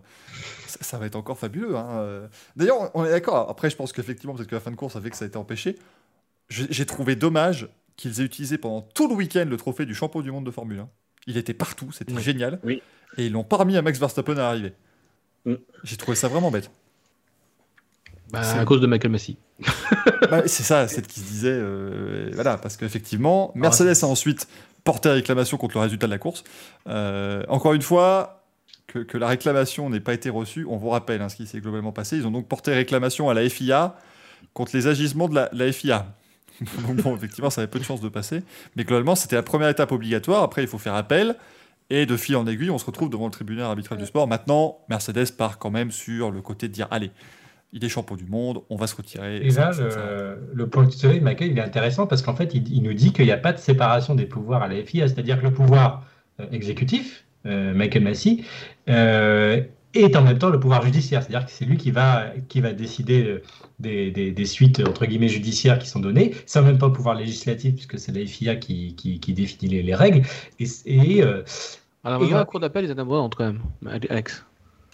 ça, ça va être encore fabuleux. hein. D'ailleurs, on est d'accord. Après, je pense qu'effectivement, peut-être que la fin de course a fait que ça a été empêché. J'ai trouvé dommage qu'ils aient utilisé pendant tout le week-end le trophée du champion du monde de Formule 1. Il était partout, c'était Oui. génial. Oui. Et ils l'ont pas remis à Max Verstappen à arriver. Mm. J'ai trouvé ça vraiment bête. Bah, C'est- à cause de Michael Massey. Bah, c'est ça, c'est ce qui se disait. euh, voilà, parce qu'effectivement, Mercedes a ensuite porté réclamation contre le résultat de la course. Euh, encore une fois, que, que la réclamation n'ait pas été reçue, on vous rappelle hein, ce qui s'est globalement passé. Ils ont donc porté réclamation à la FIA contre les agissements de la, la FIA. donc bon, effectivement, ça avait peu de chances de passer. Mais globalement, c'était la première étape obligatoire. Après, il faut faire appel. Et de fil en aiguille, on se retrouve devant le tribunal arbitral du sport. Maintenant, Mercedes part quand même sur le côté de dire allez, il est champion du monde, on va se retirer. Et là, le, le point que tu soulèves, Michael, il est intéressant parce qu'en fait, il, il nous dit qu'il n'y a pas de séparation des pouvoirs à la FIA, c'est-à-dire que le pouvoir euh, exécutif, euh, Michael Massey, euh, est en même temps le pouvoir judiciaire, c'est-à-dire que c'est lui qui va, qui va décider euh, des, des- des suites entre guillemets judiciaires qui sont données. C'est en même temps le pouvoir législatif puisque c'est la FIA qui, qui, qui définit les, les règles. Et, et, euh, Alors, Et la cour d'appel est indépendante quand même, Alex.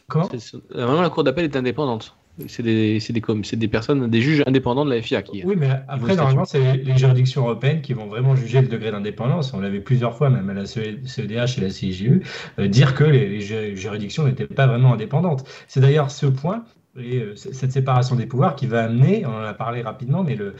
comment? Vraiment, la cour d'appel est indépendante. C'est des, des, des personnes, des juges indépendants de la FIA qui. Oui, mais après, normalement, c'est les juridictions européennes qui vont vraiment juger le degré d'indépendance. On l'avait plusieurs fois, même à la CEDH et la CIGU, euh, dire que les, les ju- juridictions n'étaient pas vraiment indépendantes. C'est d'ailleurs ce point et euh, cette séparation des pouvoirs qui va amener, on en a parlé rapidement, mais le,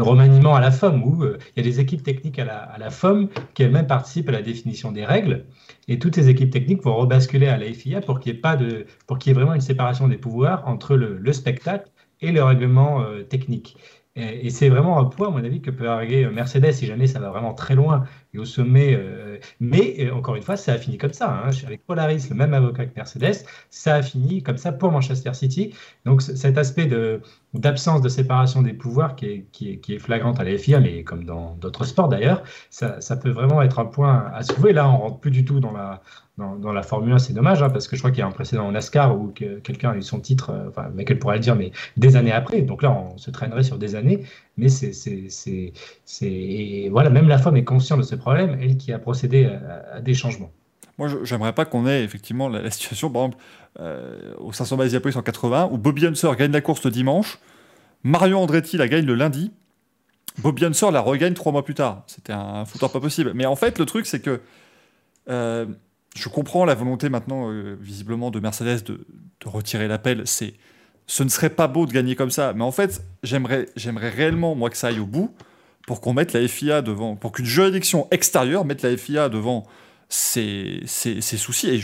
remaniement à la FOM, où euh, il y a des équipes techniques à la, FOM qui elles-mêmes participent à la définition des règles. Et toutes ces équipes techniques vont rebasculer à la FIA pour qu'il y ait pas de, pour qu'il y ait vraiment une séparation des pouvoirs entre le, le spectacle et le règlement euh, technique. Et, et c'est vraiment un point, à mon avis, que peut arriver Mercedes si jamais ça va vraiment très loin et au sommet. euh, mais euh, encore une fois, ça a fini comme ça. hein. Avec Polaris, le même avocat que Mercedes, ça a fini comme ça pour Manchester City. Donc cet aspect d'absence de séparation des pouvoirs qui est, qui flagrante à la FIA, mais comme dans d'autres sports d'ailleurs, ça, ça peut vraiment être un point à soulever. Là, on rentre plus du tout dans la, dans, la Formule 1, c'est dommage, hein, parce que je crois qu'il y a un précédent au NASCAR où que- quelqu'un a eu son titre, euh, Michael pourrait le dire, mais des années après. Donc là, on se traînerait sur des années, mais c'est, c'est, voilà, même la femme est consciente de ce problème, elle qui a procédé à, des changements. Moi, j'aimerais pas qu'on ait effectivement la, situation, par exemple, euh, au 500 Basiapolis en 80, où Bobby Unser gagne la course le dimanche, Mario Andretti la gagne le lundi, Bobby Unser la regagne trois mois plus tard. C'était un fouteur pas possible. Mais en fait, le truc, c'est que euh, je comprends la volonté maintenant, euh, visiblement, de Mercedes de, retirer l'appel. C'est, ce ne serait pas beau de gagner comme ça. Mais en fait, j'aimerais, j'aimerais réellement, moi, que ça aille au bout pour qu'on mette la FIA devant, pour qu'une juridiction extérieure mette la FIA devant ses, ses- ses soucis. Et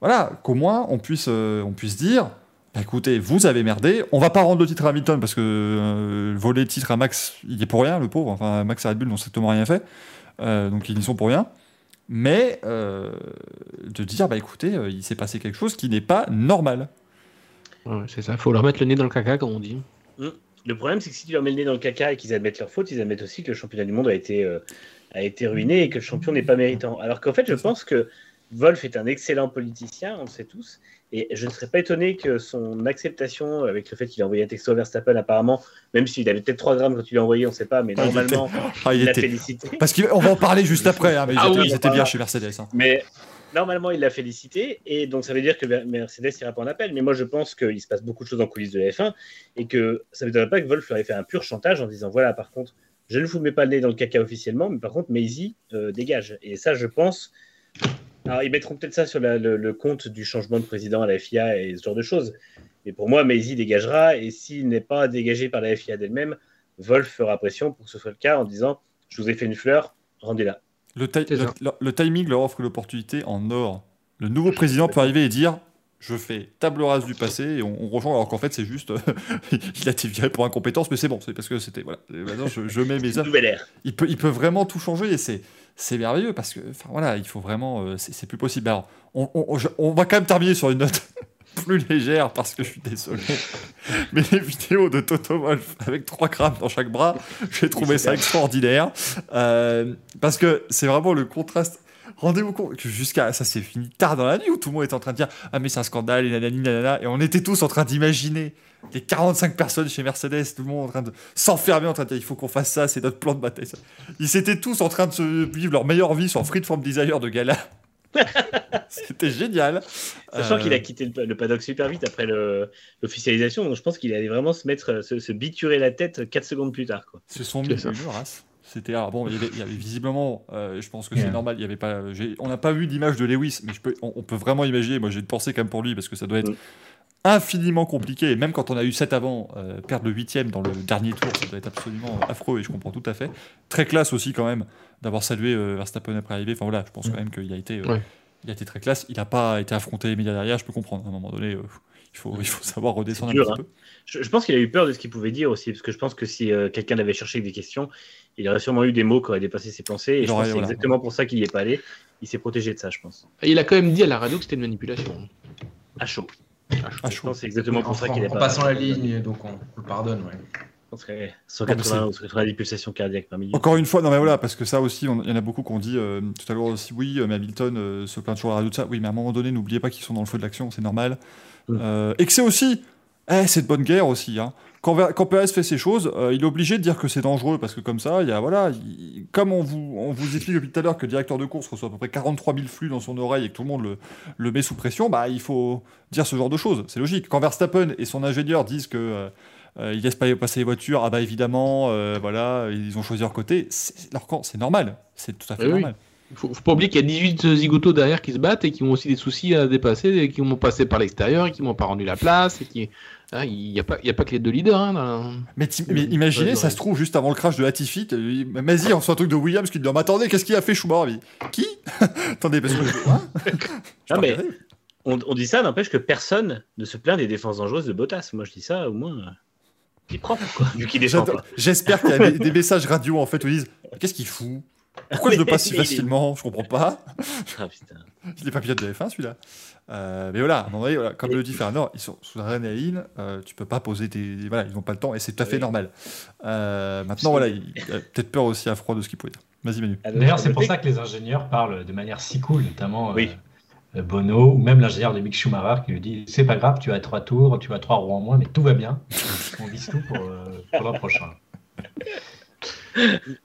voilà, qu'au moins on puisse, euh, on puisse dire bah, écoutez, vous avez merdé, on va pas rendre le titre à Hamilton parce que euh, voler le titre à Max, il est pour rien, le pauvre. Enfin, Max et Red Bull n'ont strictement rien fait, donc ils y sont pour rien. Mais euh, de dire bah écoutez, euh, il s'est passé quelque chose qui n'est pas normal. Ouais, c'est ça, faut leur mettre le nez dans le caca, comme on dit. Le problème, c'est que si tu leur mets le nez dans le caca et qu'ils admettent leur faute, ils admettent aussi que le championnat du monde a été, euh, a été ruiné et que le champion n'est pas méritant. Alors qu'en fait, je pense que Wolf est un excellent politicien, on le sait tous, et je ne serais pas étonné que son acceptation avec le fait qu'il a envoyé un texto à Verstappen, apparemment, même s'il avait peut-être 3 grammes quand il l'a envoyé, on ne sait pas, mais Ah, il normalement, Ah, il il l'a félicité. Parce qu'on va en parler juste après, hein, mais ils Ah étaient, oui, ils étaient bien chez Mercedes. hein. Mais normalement, il l'a félicité, et donc ça veut dire que Mercedes ira pas en appel. Mais moi, je pense qu'il se passe beaucoup de choses en coulisses de la F1, et que ça ne m'étonnerait pas que Wolf leur ait fait un pur chantage en disant voilà, par contre, je ne vous mets pas le nez dans le caca officiellement, mais par contre, Maisie euh, dégage. Et ça, je pense. Alors, ils mettront peut-être ça sur la- le, le compte du changement de président à la FIA et ce genre de choses. Mais pour moi, Maisie dégagera, et s'il n'est pas dégagé par la FIA d'elle-même, Wolf fera pression pour que ce soit le cas en disant je vous ai fait une fleur, rendez-la. Le timing leur offre l'opportunité en or. Le nouveau président peut arriver et dire je fais table rase du passé et on, on rejoint alors qu'en fait c'est juste il a été viré pour incompétence mais c'est bon c'est parce que c'était voilà. Maintenant je, je mets mes ère. il peut il peut vraiment tout changer et c'est c'est merveilleux parce que enfin voilà il faut vraiment euh, c'est plus possible. Alors on, on- on- je- on va quand même terminer sur une note plus légère parce que je suis désolé mais les vidéos de Toto Wolf avec 3 grammes dans chaque bras j'ai trouvé ça extraordinaire. Euh, parce que c'est vraiment le contraste Rendez-vous compte que jusqu'à ça s'est fini tard dans la nuit où tout le monde était en train de dire ah mais c'est un scandale et nanani nanana et on était tous en train d'imaginer les 45 personnes chez Mercedes tout le monde en train de s'enfermer en train de dire il faut qu'on fasse ça c'est notre plan de bataille ça. ils étaient tous en train de se vivre leur meilleure vie sur Freeform Desire de gala c'était génial Sachant Euh, qu'il a quitté le, le paddock super vite après l'officialisation, donc je pense qu'il allait vraiment se mettre, se, se biturer la tête 4 secondes plus tard. Quoi. se sont mis une race. C'était alors bon, il y avait, il y avait visiblement, euh, je pense que c'est Yeah. normal. Il y avait pas, on n'a pas vu d'image de Lewis, mais je peux, on, on peut vraiment imaginer. Moi, j'ai une pensée quand même pour lui parce que ça doit être Mm. infiniment compliqué. Et même quand on a eu 7 avant, euh, perdre le huitième dans le dernier tour, ça doit être absolument affreux. Et je comprends tout à fait. Très classe aussi quand même d'avoir salué euh, Verstappen après arriver. Enfin voilà, je pense Mm. quand même qu'il a été, euh, Ouais. il a été très classe. Il n'a pas été affronté les médias derrière. Je peux comprendre. À un moment donné, euh, il faut, il faut savoir redescendre un petit peu. Je, je pense qu'il a eu peur de ce qu'il pouvait dire aussi, parce que je pense que si euh, quelqu'un l'avait cherché avec des questions, il aurait sûrement eu des mots qui auraient dépassé ses pensées. Et je pense c'est voilà. exactement pour ça qu'il n'y est pas allé. Il s'est protégé de ça, je pense. Et il a quand même dit à la radio que c'était une manipulation. À chaud. À Je chaud. c'est exactement en, pour ça qu'il en est pas. passant la ligne, donc on, on le pardonne. Ouais. Je pense que, ouais, Non, 180 mais ou 190 pulsations cardiaques par minute. Encore une fois, non mais voilà, parce que ça aussi, il y en a beaucoup qui ont dit euh, tout à l'heure aussi, oui, euh, mais Hamilton euh, se plaint toujours à la radio de ça. Oui, mais à un moment donné, n'oubliez pas qu'ils sont dans le feu de l'action, c'est normal. Mm. Euh, et que c'est aussi, eh, c'est de bonne guerre aussi. Hein. Quand, quand Perez fait ces choses, euh, il est obligé de dire que c'est dangereux, parce que comme ça, il y a, voilà, il- comme on vous, on vous explique depuis tout à l'heure que le directeur de course reçoit à peu près 43 000 flux dans son oreille et que tout le monde le, le met sous pression, bah, il faut dire ce genre de choses. C'est logique. Quand Verstappen et son ingénieur disent que. euh, euh, ils laissent pas passer les voitures, ah bah évidemment, euh, voilà, ils ont choisi leur côté. C'est leur camp, c'est normal, c'est tout à fait oui. normal. Faut, faut pas oublier qu'il y a 18 zigotos derrière qui se battent et qui ont aussi des soucis à dépasser, et qui vont passer par l'extérieur et qui m'ont pas rendu la place. Et qui... Ah, il n'y a, pas- il y a pas que les deux leaders. Hein, dans- Mais, mais imaginez, ça se trouve juste avant le crash de Latifi, il- vas-y, on reçoit un truc de Williams qui dit, mais attendez, qu'est-ce qu'il a fait Schumacher? Qui? Attendez, parce que Hein Non, mais-. On, on dit ça, n'empêche que personne ne se plaint des défenses dangereuses de Bottas. Moi, je dis ça, au moins, euh, il est propre, quoi, vu qu'il défend J'adore- pas. J'espère qu'il y a des, des messages radio en fait où ils disent qu'est-ce qu'il fout? Pourquoi je le passe si Mais il est- facilement? Je comprends pas. Ah, putain. Il est pas pilote de F1 celui-là. Euh, mais voilà, à un moment donné, voilà, comme le dit Fernand, ils sont sous la adrénaline, euh, tu peux pas poser tes. Voilà, ils n'ont pas le temps et c'est tout à fait Oui. normal. Euh, maintenant, voilà, il il a peut-être peur aussi à froid de ce qu'il pouvait dire. Vas-y, Manu. D'ailleurs, c'est pour ça que les ingénieurs parlent de manière si cool, notamment Oui. euh, Bono, ou même l'ingénieur de Mick Schumacher qui lui dit C'est pas grave, tu as trois tours, tu as trois roues en moins, mais tout va bien. On vise tout pour, euh, pour l'an prochain.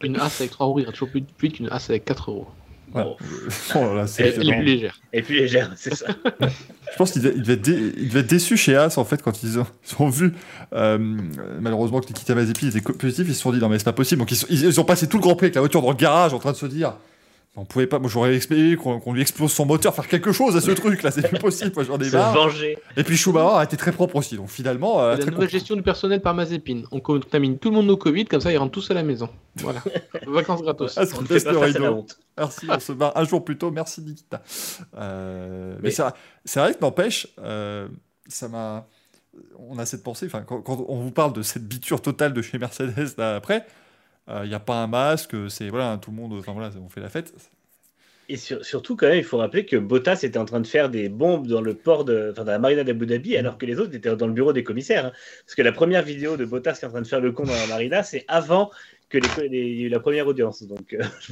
Une as avec 3 roues ira toujours plus, plus vite qu'une as avec 4 roues. Voilà. Bon. Oh là là, c'est Elle- Elle est plus légère. Et plus légère, c'est ça. Je pense qu'il devait, être dé- il devait être déçu chez As en fait quand ils ont, ils ont vu euh, malheureusement que Nikita Mazepin était positif. Ils se sont dit non mais c'est pas possible. Donc ils, sont- ils- ils ont passé tout le Grand Prix avec la voiture dans le garage en train de se dire on pouvait pas. Moi j'aurais exprimé qu'on lui explose son moteur, faire quelque chose à ce truc là. C'est plus possible. Moi j'en ai Se marre. venger. Et puis Schumacher a été très propre aussi. Donc finalement euh, la nouvelle gestion du personnel par Mazepin. On contamine tout le monde au Covid, comme ça ils rentrent tous à la maison. Voilà. Vacances gratos. Ah, ça On fait pas à la honte. Merci, on se barre un jour plus tôt. Merci Nikita. Euh, mais vrai- c'est vrai que n'empêche, euh, ça m'a. On a cette pensée. Enfin, quand, quand on vous parle de cette biture totale de chez Mercedes là après, il n'y a pas un masque. C'est voilà, tout le monde. Enfin voilà, on fait la fête. Et sur- surtout, quand même, il faut rappeler que Bottas était en train de faire des bombes dans le port de, enfin, dans la marina d'Abu Dhabi, alors que les autres étaient dans le bureau des commissaires. hein. Parce que la première vidéo de Bottas qui est en train de faire le con dans la marina, c'est avant que les, les- il y ait eu la première audience. Donc, euh,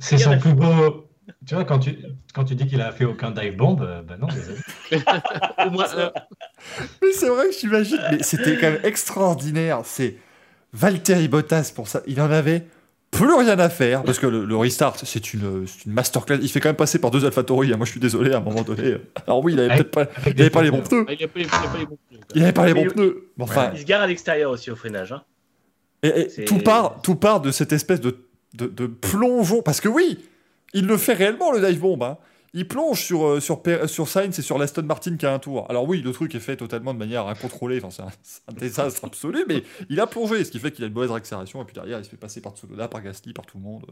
C'est son, plus beau. Tu vois, quand tu, quand tu dis qu'il a fait aucun dive bomb, euh, ben non, désolé. Au moins un. Mais c'est vrai que j'imagine. Mais c'était quand même extraordinaire. C'est Valtteri Bottas pour ça. Il en avait plus rien à faire parce que le, le restart, c'est une, c'est une masterclass. Il fait quand même passer par deux AlphaTauri. hein. Moi, je suis désolé à un moment donné. Alors oui, il avait peut-être pas, il avait les bons pneus. il n'y a, pas les- bons pneus. Il avait pas les Mais bons il- pneus. Mais enfin, Il se gare à l'extérieur aussi au freinage. hein. Et, tout, part, tout part de cette espèce de, de, de plongeon. Parce que oui, il le fait réellement, le dive bomb. hein. Il plonge sur, euh, sur, sur Sainz et sur l'Aston Martin qui a un tour. Alors oui, le truc est fait totalement de manière incontrôlée. Enfin, c'est un, désastre absolu, mais il a plongé, ce qui fait qu'il a une mauvaise accélération. Et puis derrière, il se fait passer par Tsunoda, par Gasly, par tout le monde.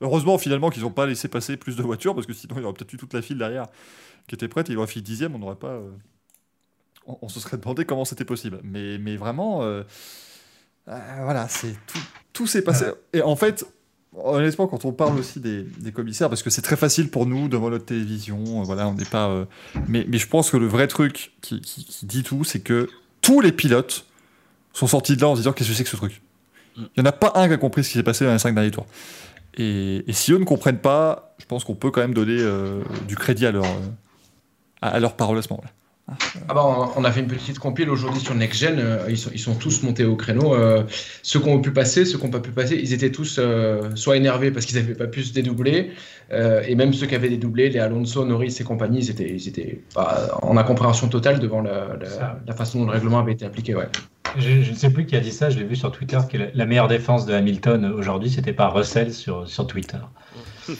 Heureusement, finalement, qu'ils n'ont pas laissé passer plus de voitures, parce que sinon, il y aurait peut-être eu toute la file derrière qui était prête. Et il aurait fait dixième, on n'aurait pas... euh, On, on se serait demandé comment c'était possible. Mais, mais vraiment... euh, euh, voilà, c'est tout, tout s'est passé. Et en fait, honnêtement, quand on parle aussi des, des commissaires, parce que c'est très facile pour nous devant notre télévision, euh, voilà, on n'est pas. euh, mais, mais je pense que le vrai truc qui, qui- qui dit tout, c'est que tous les pilotes sont sortis de là en se disant qu'est-ce que c'est que ce truc? Il n'y en a pas un qui a compris ce qui s'est passé dans les cinq derniers tours. Et, et si eux ne comprennent pas, je pense qu'on peut quand même donner du crédit à leur, à, leur parole à ce moment-là. Ah bah, on a fait une petite compile aujourd'hui sur Next Gen. Euh, ils, sont, ils, sont, tous montés au créneau. Euh, ceux qui ont pu passer, ceux qui n'ont pas pu passer, ils étaient tous euh, soit énervés parce qu'ils n'avaient pas pu se dédoubler, et même ceux qui avaient dédoublé, les Alonso, Norris et compagnie, ils étaient, ils étaient en incompréhension totale devant la, la, façon dont le règlement avait été appliqué. Ouais. Je, ne sais plus qui a dit ça, je l'ai vu sur Twitter, que la, meilleure défense de Hamilton aujourd'hui, c'était pas Russell sur, sur Twitter.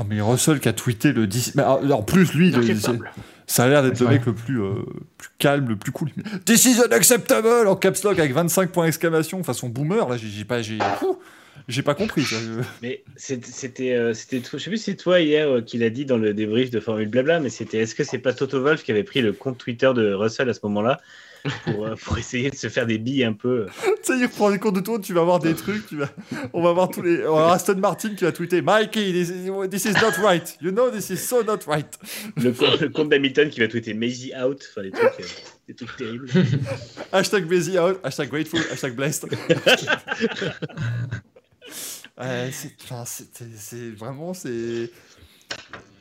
Oh, mais Russell qui a tweeté le 10. Mais en plus, lui, ça a l'air d'être le mec le plus, euh, plus calme, le plus cool. This is unacceptable en caps lock avec 25 points d'exclamation façon boomer. Là, j'ai pas, j'ai, j'ai pas compris. Mais c'était, euh, c'était, je sais plus si c'est toi hier euh, qui l'a dit dans le débrief de Formule Blabla, mais c'était, est-ce que c'est pas Toto Wolf qui avait pris le compte Twitter de Russell à ce moment-là pour, pour, essayer de se faire des billes un peu? tu sais, il reprend les comptes de tour, tu vas voir des trucs, tu vas... on va voir tous les. On va Aston Martin qui va tweeter Mikey, this is, this is, not right. You know, this is so not right. Le, compte d'Hamilton qui va tweeter Maisie out, enfin des trucs, euh, des trucs terribles. hashtag Maisie out, hashtag grateful, hashtag blessed. c'est vraiment, c'est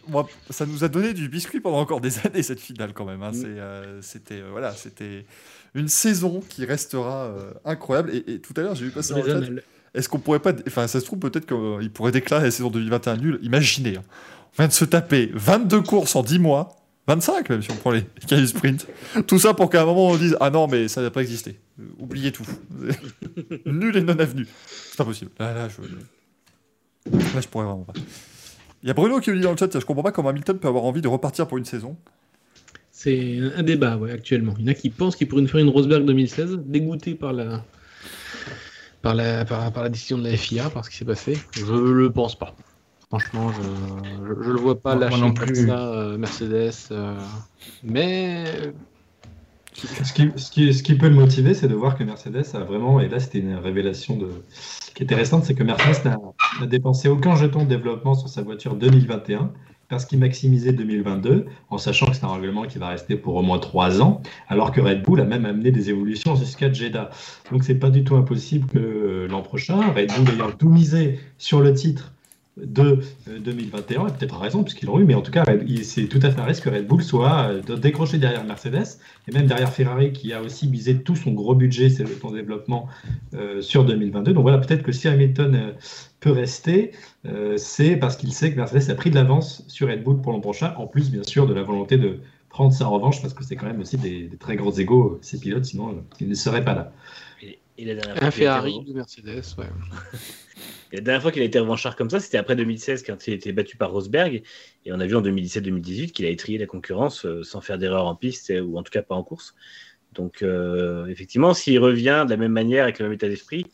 moi, ça nous a donné du biscuit pendant encore des années cette finale quand même. Hein. Mm. Euh, c'était euh, voilà, c'était une saison qui restera euh, incroyable. Et, tout à l'heure, j'ai vu passer dans le Est-ce qu'on pourrait pas, enfin, ça se trouve peut-être qu'il pourrait déclarer la saison 2021 nulle. Imaginez, hein. on vient de se taper 22 courses en 10 mois, 25 même si on prend les cahiers sprint. Tout ça pour qu'à un moment on dise ah non mais ça n'a pas existé. Oubliez tout. Nul et non avenu. C'est pas possible. Là, là, je, là, je pourrais vraiment pas. Il y a Bruno qui me dit dans le chat, je comprends pas comment Hamilton peut avoir envie de repartir pour une saison. C'est un débat, ouais, actuellement. Il y en a qui pensent qu'il pourrait nous faire une Rosberg 2016, dégoûté par la, par la, par, la décision de la FIA, par ce qui s'est passé. Je le pense pas. Franchement, je, je, le vois pas lâcher non plus. ça, euh, Mercedes. Euh, mais ce qui, peut le motiver, c'est de voir que Mercedes a vraiment, et là c'était une révélation qui est intéressante, c'est que Mercedes n'a dépensé aucun jeton de développement sur sa voiture 2021 parce qu'il maximisait 2022, en sachant que c'est un règlement qui va rester pour au moins trois ans, alors que Red Bull a même amené des évolutions jusqu'à Jeddah. Donc c'est pas du tout impossible que l'an prochain, Red Bull ayant tout misé sur le titre de 2021, euh, et peut-être raison puisqu'ils l'ont eu, mais en tout cas, c'est tout à fait un risque que Red Bull soit euh, décroché derrière Mercedes et même derrière Ferrari qui a aussi misé tout son gros budget, c'est ton développement euh, sur 2022. Donc voilà, peut-être que si Hamilton peut rester, c'est parce qu'il sait que Mercedes a pris de l'avance sur Red Bull pour l'an prochain, en plus bien sûr de la volonté de prendre sa revanche parce que c'est quand même aussi des, très gros égaux ces pilotes, sinon ils ne seraient pas là. Un Ferrari, de Mercedes, ouais. la dernière fois qu'il a été revanchard comme ça, c'était après 2016 quand il a été battu par Rosberg. Et on a vu en 2017-2018 qu'il a étrié la concurrence euh, sans faire d'erreur en piste, ou en tout cas pas en course. Donc euh, effectivement, s'il revient de la même manière avec le même état d'esprit,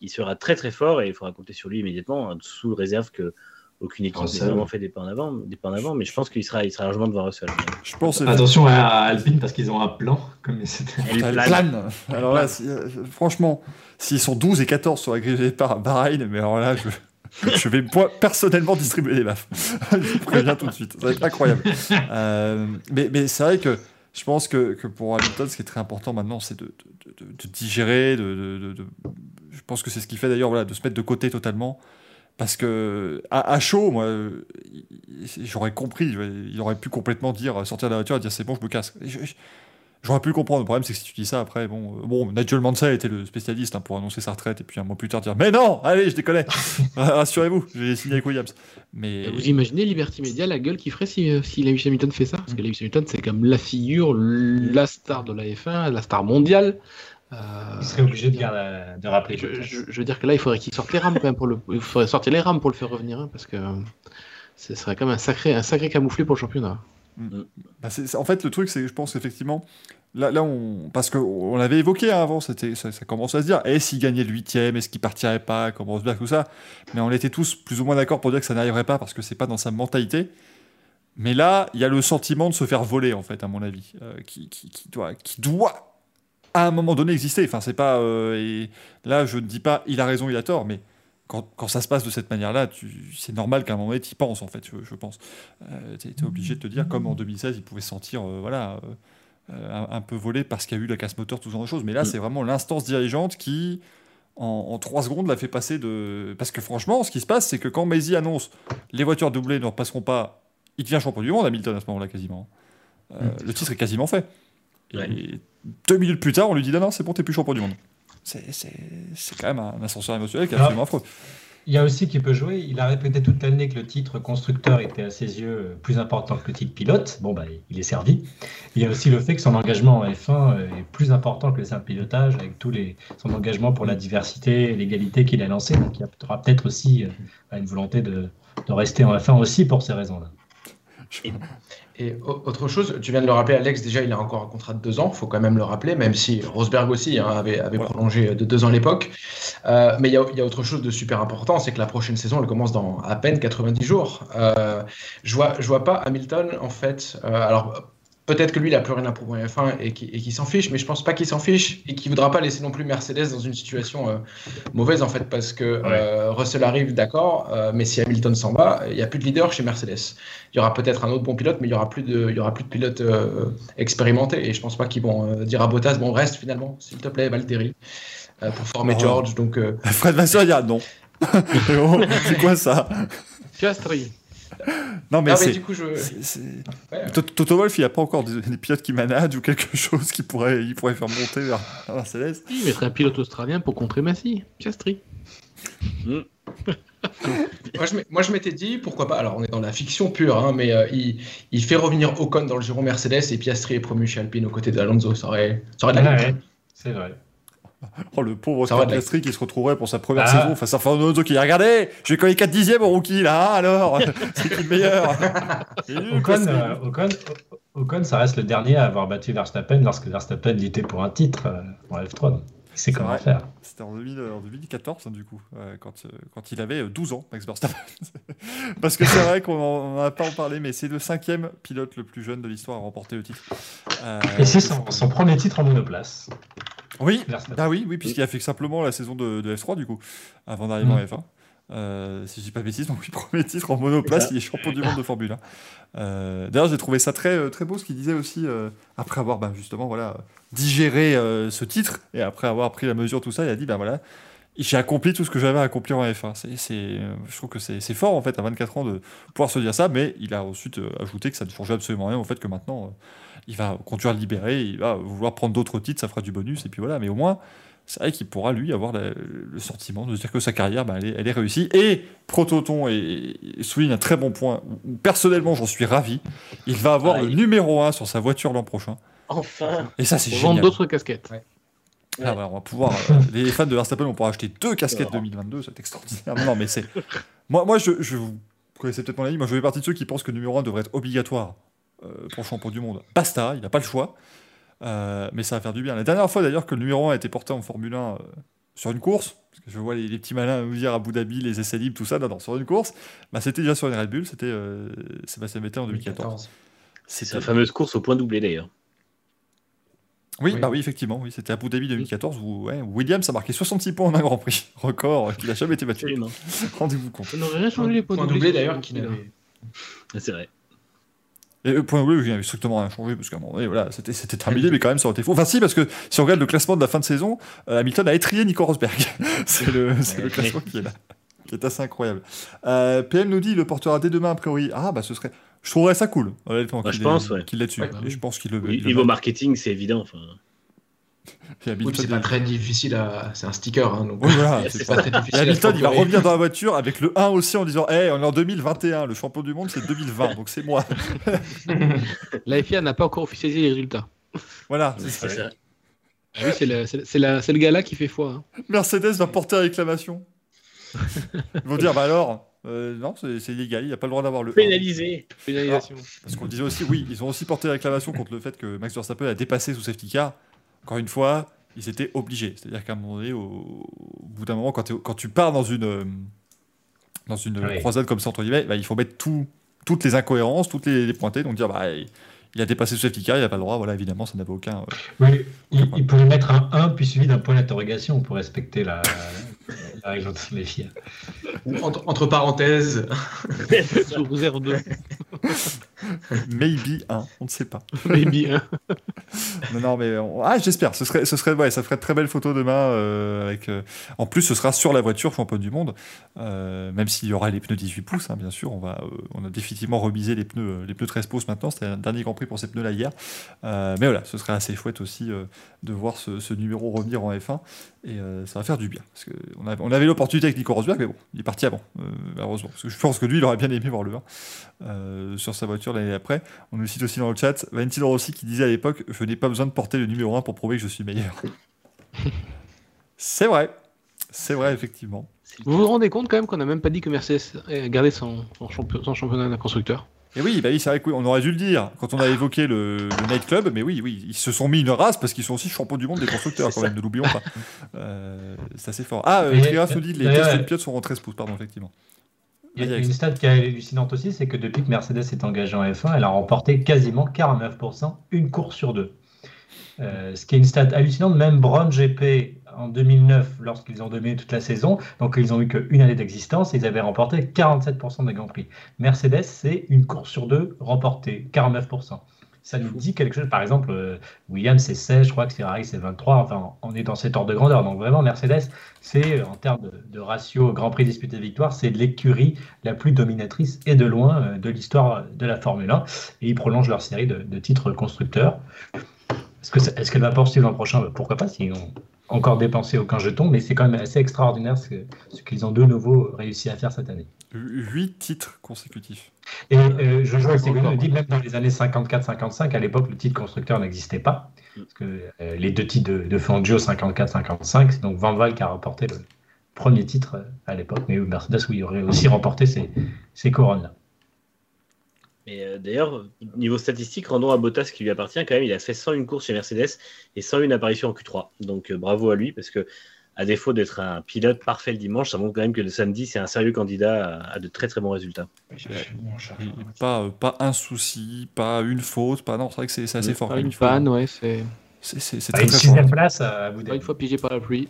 il sera très très fort et il faudra compter sur lui immédiatement, sous réserve que aucune équipe n'a vraiment fait des pas en avant, des pas en avant, mais je pense qu'il sera, il sera largement devant Russell. Je pense Attention à Alpine parce qu'ils ont un plan. Comme Elle plane. Alors là, euh, franchement, s'ils sont 12 et 14 sur la grille de départ Bahreïn, mais alors là, je, je vais personnellement distribuer les baffes. je vous préviens tout de suite. Ça va être incroyable. Euh, mais mais c'est vrai que je pense que, que, pour Hamilton, ce qui est très important maintenant, c'est de, de, de, digérer. De, je pense que c'est ce qui fait d'ailleurs voilà, de se mettre de côté totalement. Parce que à, chaud, moi, j'aurais compris. Il aurait pu complètement dire sortir de la voiture et dire c'est bon, je me casse. J'aurais pu le comprendre. Le problème, c'est que si tu dis ça après, bon, euh, bon Nigel Mansell était le spécialiste hein, pour annoncer sa retraite et puis un mois plus tard dire Mais non, allez, je déconne, rassurez-vous, j'ai signé avec Williams. Mais... Vous imaginez Liberty Media, la gueule qu'il ferait si, euh, si Lewis Hamilton fait ça? Parce que Lewis Hamilton, c'est comme la figure, la star de la F1, la star mondiale. Euh, il serait obligé de, de rappeler. Je, veux dire que là, il faudrait qu'il sorte les rames quand même pour le. Il faudrait sortir les rames pour le faire revenir, hein, parce que ce serait quand même un sacré, un sacré camouflé pour le championnat. Mm. Bah, en fait, le truc, c'est que je pense effectivement, là, là on, parce qu'on l'avait évoqué hein, avant, c'était, ça, ça commence à se dire, est-ce qu'il gagnait le huitième, est-ce qu'il partirait pas, comme Rosberg, tout ça, mais on était tous plus ou moins d'accord pour dire que ça n'arriverait pas parce que c'est pas dans sa mentalité. Mais là, il y a le sentiment de se faire voler, en fait, à mon avis, euh, qui, qui, qui, doit, qui doit à un moment donné exister. Enfin, c'est pas. Euh, et là, je ne dis pas il a raison, il a tort, mais quand, quand ça se passe de cette manière-là, c'est normal qu'à un moment donné, tu y penses, en fait, je, pense. Euh, tu es, obligé de te dire, comme en 2016, il pouvait se sentir euh, voilà, un, peu volé parce qu'il y a eu la casse moteur, tout ce genre de choses. Mais là, mm. c'est vraiment l'instance dirigeante qui, en, 3 secondes, l'a fait passer de. Parce que franchement, ce qui se passe, c'est que quand Maisie annonce les voitures doublées ne repasseront pas, il devient champion du monde, Hamilton, à ce moment-là, quasiment. Euh, mm. Le titre est quasiment fait. Et deux minutes plus tard, on lui dit non, non, c'est bon, t'es plus champion du monde. C'est quand même un ascenseur émotionnel qui est absolument affreux. Il y a aussi qui peut jouer. Il a répété toute l'année que le titre constructeur était à ses yeux plus important que le titre pilote. Bon, bah, il est servi. Il y a aussi le fait que son engagement en F1 est plus important que le simple pilotage, avec tous les son engagement pour la diversité et l'égalité qu'il a lancé. Donc, il y aura peut-être aussi euh, une volonté de, de rester en F1 aussi pour ces raisons-là. Et autre chose, tu viens de le rappeler, Alex, déjà, il a encore un contrat de deux ans, il faut quand même le rappeler, même si Rosberg aussi hein, avait, avait prolongé de deux ans l'époque. Euh, mais il y, a, il y, a, autre chose de super important, c'est que la prochaine saison, elle commence dans à peine 90 jours. Euh, je vois, je vois pas Hamilton, en fait. Euh, alors, Peut-être que lui, il n'a plus rien à prouver en F1 et qu'il s'en fiche, mais je pense pas qu'il s'en fiche et qu'il voudra pas laisser non plus Mercedes dans une situation euh, mauvaise en fait, parce que euh, Russell arrive, d'accord, euh, mais si Hamilton s'en va, il n'y a plus de leader chez Mercedes. Il y aura peut-être un autre bon pilote, mais il y aura plus de, il y aura plus de pilotes expérimentés et je pense pas qu'ils vont dire à Bottas, bon reste finalement, s'il te plaît, Valtteri, pour former oh. George. Donc Fred Vasseur, il y a non. c'est quoi ça? Piastri. Non, mais, c'est. Toto Wolf, il n'y a pas encore des, pilotes qui managent ou quelque chose qui pourrait, il pourrait faire monter vers, Céleste. Il mettrait un pilote australien pour contrer Massy, Piastri. Hmm. moi, je m'étais dit, pourquoi pas, alors on est dans la fiction pure, hein, mais euh, il, il, fait revenir Ocon dans le giron Mercedes et Piastri est promu chez Alpine aux côtés d'Alonso. Ça aurait, ça aurait de la ouais, C'est vrai. Oh, le pauvre Oscar Piastri qui se retrouverait pour sa première ah. saison face à Fernando qui a regardé, j'ai collé 4 dixièmes au rookie là, alors c'est qui le meilleur Ocon, euh, Ocon, Ocon, ça reste le dernier à avoir battu Verstappen lorsque Verstappen luttait pour un titre euh, en F3. C'est comment faire. C'était en, 2014, hein, du coup, euh, quand, quand il avait 12 ans, Max Verstappen. Parce que c'est vrai qu'on n'en a pas en parlé, mais c'est le cinquième pilote le plus jeune de l'histoire à remporter le titre. Et c'est son, premier titre en monoplace. Oui, ah oui, oui, puisqu'il a fait simplement la saison de, F3 du coup, avant d'arriver en mm. F1. Euh, si je dis pas bêtise, donc oui, premier titre en monoplace, il est champion du monde de Formule 1. Euh, d'ailleurs, j'ai trouvé ça très, très beau ce qu'il disait aussi, euh, après avoir ben, justement voilà, digéré ce titre, et après avoir pris la mesure, tout ça, il a dit, ben voilà, j'ai accompli tout ce que j'avais à accomplir en F1. C'est, je trouve que c'est fort en fait à 24 ans de pouvoir se dire ça, mais il a ensuite ajouté que ça ne changeait absolument rien au fait que maintenant il va conduire libéré, il va vouloir prendre d'autres titres, ça fera du bonus, et puis voilà. Mais au moins, c'est vrai qu'il pourra, lui, avoir le sentiment de se dire que sa carrière, bah, elle, est, réussie. Et Prototon et, souligne un très bon point. Personnellement, j'en suis ravi. Il va avoir le numéro 1 sur sa voiture l'an prochain. Enfin Et ça, c'est génial. Vendre d'autres casquettes. Ah, on va pouvoir. Euh, les fans de Verstappen vont pouvoir acheter deux casquettes 2022, c'est extraordinaire. Non, mais c'est. Moi, moi je, je vous connaissez peut-être mon avis, moi je fais partie de ceux qui pensent que le numéro 1 devrait être obligatoire euh, pour champion du monde. Basta, il n'a pas le choix. Euh, mais ça va faire du bien. La dernière fois d'ailleurs que le numéro 1 a été porté en Formule 1 euh, sur une course, parce que je vois les, petits malins nous dire Abu Dhabi, les essais libres, tout ça, non, sur une course, bah, c'était déjà sur une Red Bull, c'était Sébastien Vettel en 2014. C'est la fameuse course au point doublé d'ailleurs. Oui, bah oui, effectivement, oui, c'était Abu Dhabi 2014 où ouais, Williams a marqué 66 points en un Grand Prix, record qui n'a jamais été battu. Rendez-vous compte. On n'aurait rien changé les points, doublés d'ailleurs. C'est vrai. Et le point bleu, il avait strictement rien changé, parce qu'à un moment donné, voilà, c'était, c'était terminé, mais quand même, ça aurait été faux. Enfin, si, parce que si on regarde le classement de la fin de saison, euh, Hamilton a étrié Nico Rosberg. c'est le, c'est le classement qui est là, qui est assez incroyable. Euh, PM nous dit, il le portera dès demain, a priori. Ah, bah, ce serait. Je trouverais ça cool, honnêtement. Bah, je pense, ouais. Qu'il l'ait dessus. et je pense qu'il le. Niveau marketing, c'est évident. Enfin c'est pas très difficile à. C'est un sticker, hein, donc c'est pas très difficile. Hamilton, il va revenir dans la voiture avec le 1 aussi en disant Hey, on est en 2021, le champion du monde c'est 2020, donc c'est moi. la FIA n'a pas encore officialisé les résultats. Voilà, c'est ça. Ah oui, c'est le, gars-là qui fait foi. Hein. Mercedes va porter réclamation. Ils vont dire Bah alors, euh, non, c'est illégal, il n'a pas le droit d'avoir le. Pénalisé. Pénalisation. parce qu'on disait aussi, oui, ils ont aussi porté réclamation contre le fait que Max Verstappen a dépassé sous safety car encore une fois, ils étaient obligés. C'est-à-dire qu'à un moment donné, au, bout d'un moment, quand, quand, tu pars dans une, euh, dans une croisade comme ça, entre guillemets, bah, il faut mettre tout, toutes les incohérences, toutes les, les pointées, donc dire, bah, il a dépassé ce safety car, il n'a pas le droit, voilà, évidemment, ça n'avait aucun. Euh, oui, il, pourrait mettre un 1 puis suivi d'un point d'interrogation pour respecter la, la règle entre les filles. Entre, entre parenthèses. Sur 0,2. Maybe 1, on ne sait pas. Maybe 1. non, non, mais ah, j'espère. Ce serait, ce serait, ouais, ça ferait de très belles photos demain. Euh, avec, euh, En plus, ce sera sur la voiture champion du monde, euh, même s'il y aura les pneus 18 pouces. Hein, bien sûr, on va, on a définitivement remisé les pneus, les pneus 13 pouces maintenant. C'était un dernier Grand Prix pour ces pneus-là hier. mais voilà, ce serait assez chouette aussi de voir ce, ce, numéro revenir en F1 et ça va faire du bien. Parce que on, avait, l'opportunité avec Nico Rosberg, mais bon, il est parti avant, malheureusement. Parce que je pense que lui, il aurait bien aimé voir le 1 sur sa voiture l'année après. On nous cite aussi dans le chat Valentino Rossi qui disait à l'époque Je n'ai pas besoin de porter le numéro 1 pour prouver que je suis meilleur. c'est vrai. C'est vrai, effectivement. Vous vous rendez compte quand même qu'on n'a même pas dit que Mercedes gardé son, son, championnat de constructeur? Et oui, bah oui, c'est vrai qu'on aurait dû le dire quand on a évoqué le, nightclub, mais oui, oui, ils se sont mis une race parce qu'ils sont aussi champions du monde des constructeurs quand même, ne l'oublions pas. Euh, c'est assez fort. Ah, euh, Trias nous dit les tests de pilotes sont en 13 pouces, pardon, effectivement. Il y a une stat qui est hallucinante aussi, c'est que depuis que Mercedes est engagée en F1, elle a remporté quasiment 49% une course sur deux. Euh, ce qui est une stat hallucinante. Même Brown GP en 2009, lorsqu'ils ont dominé toute la saison, donc ils ont eu qu'une année d'existence, ils avaient remporté 47% des Grands Prix. Mercedes, c'est une course sur deux remportée, 49% ça nous dit quelque chose. Par exemple, euh, Williams, c'est 16, je crois que Ferrari, c'est 23. Enfin, on est dans cet ordre de grandeur. Donc, vraiment, Mercedes, c'est, en termes de, ratio Grand Prix disputé victoire, c'est l'écurie la plus dominatrice et de loin euh, de l'histoire de la Formule 1. Et ils prolongent leur série de, titres constructeurs. Est-ce qu'elle va poursuivre l'an prochain? Pourquoi pas, s'ils n'ont encore dépensé aucun jeton. Mais c'est quand même assez extraordinaire ce, ce qu'ils ont de nouveau réussi à faire cette année. 8 titres consécutifs. Et euh, je joue avec nous dit même dans les années 54-55, à l'époque, le titre constructeur n'existait pas. Parce que euh, les deux titres de, de Fangio 54-55, c'est donc Van Val qui a remporté le premier titre euh, à l'époque, mais Mercedes, oui, aurait aussi remporté ces, ces couronnes-là. Mais d'ailleurs, niveau statistique, rendons à Bottas qui lui appartient quand même, il a fait 101 courses chez Mercedes et 101 apparitions en Q3. Donc bravo à lui parce que à défaut d'être un pilote parfait le dimanche, ça montre quand même que le samedi, c'est un sérieux candidat à, de très très bons résultats. pas, pas un souci, pas une faute, pas non, c'est vrai que c'est assez fort. Pas une panne, ouais, c'est. C'est très, une sixième place à Pas une fois pigé par la pluie.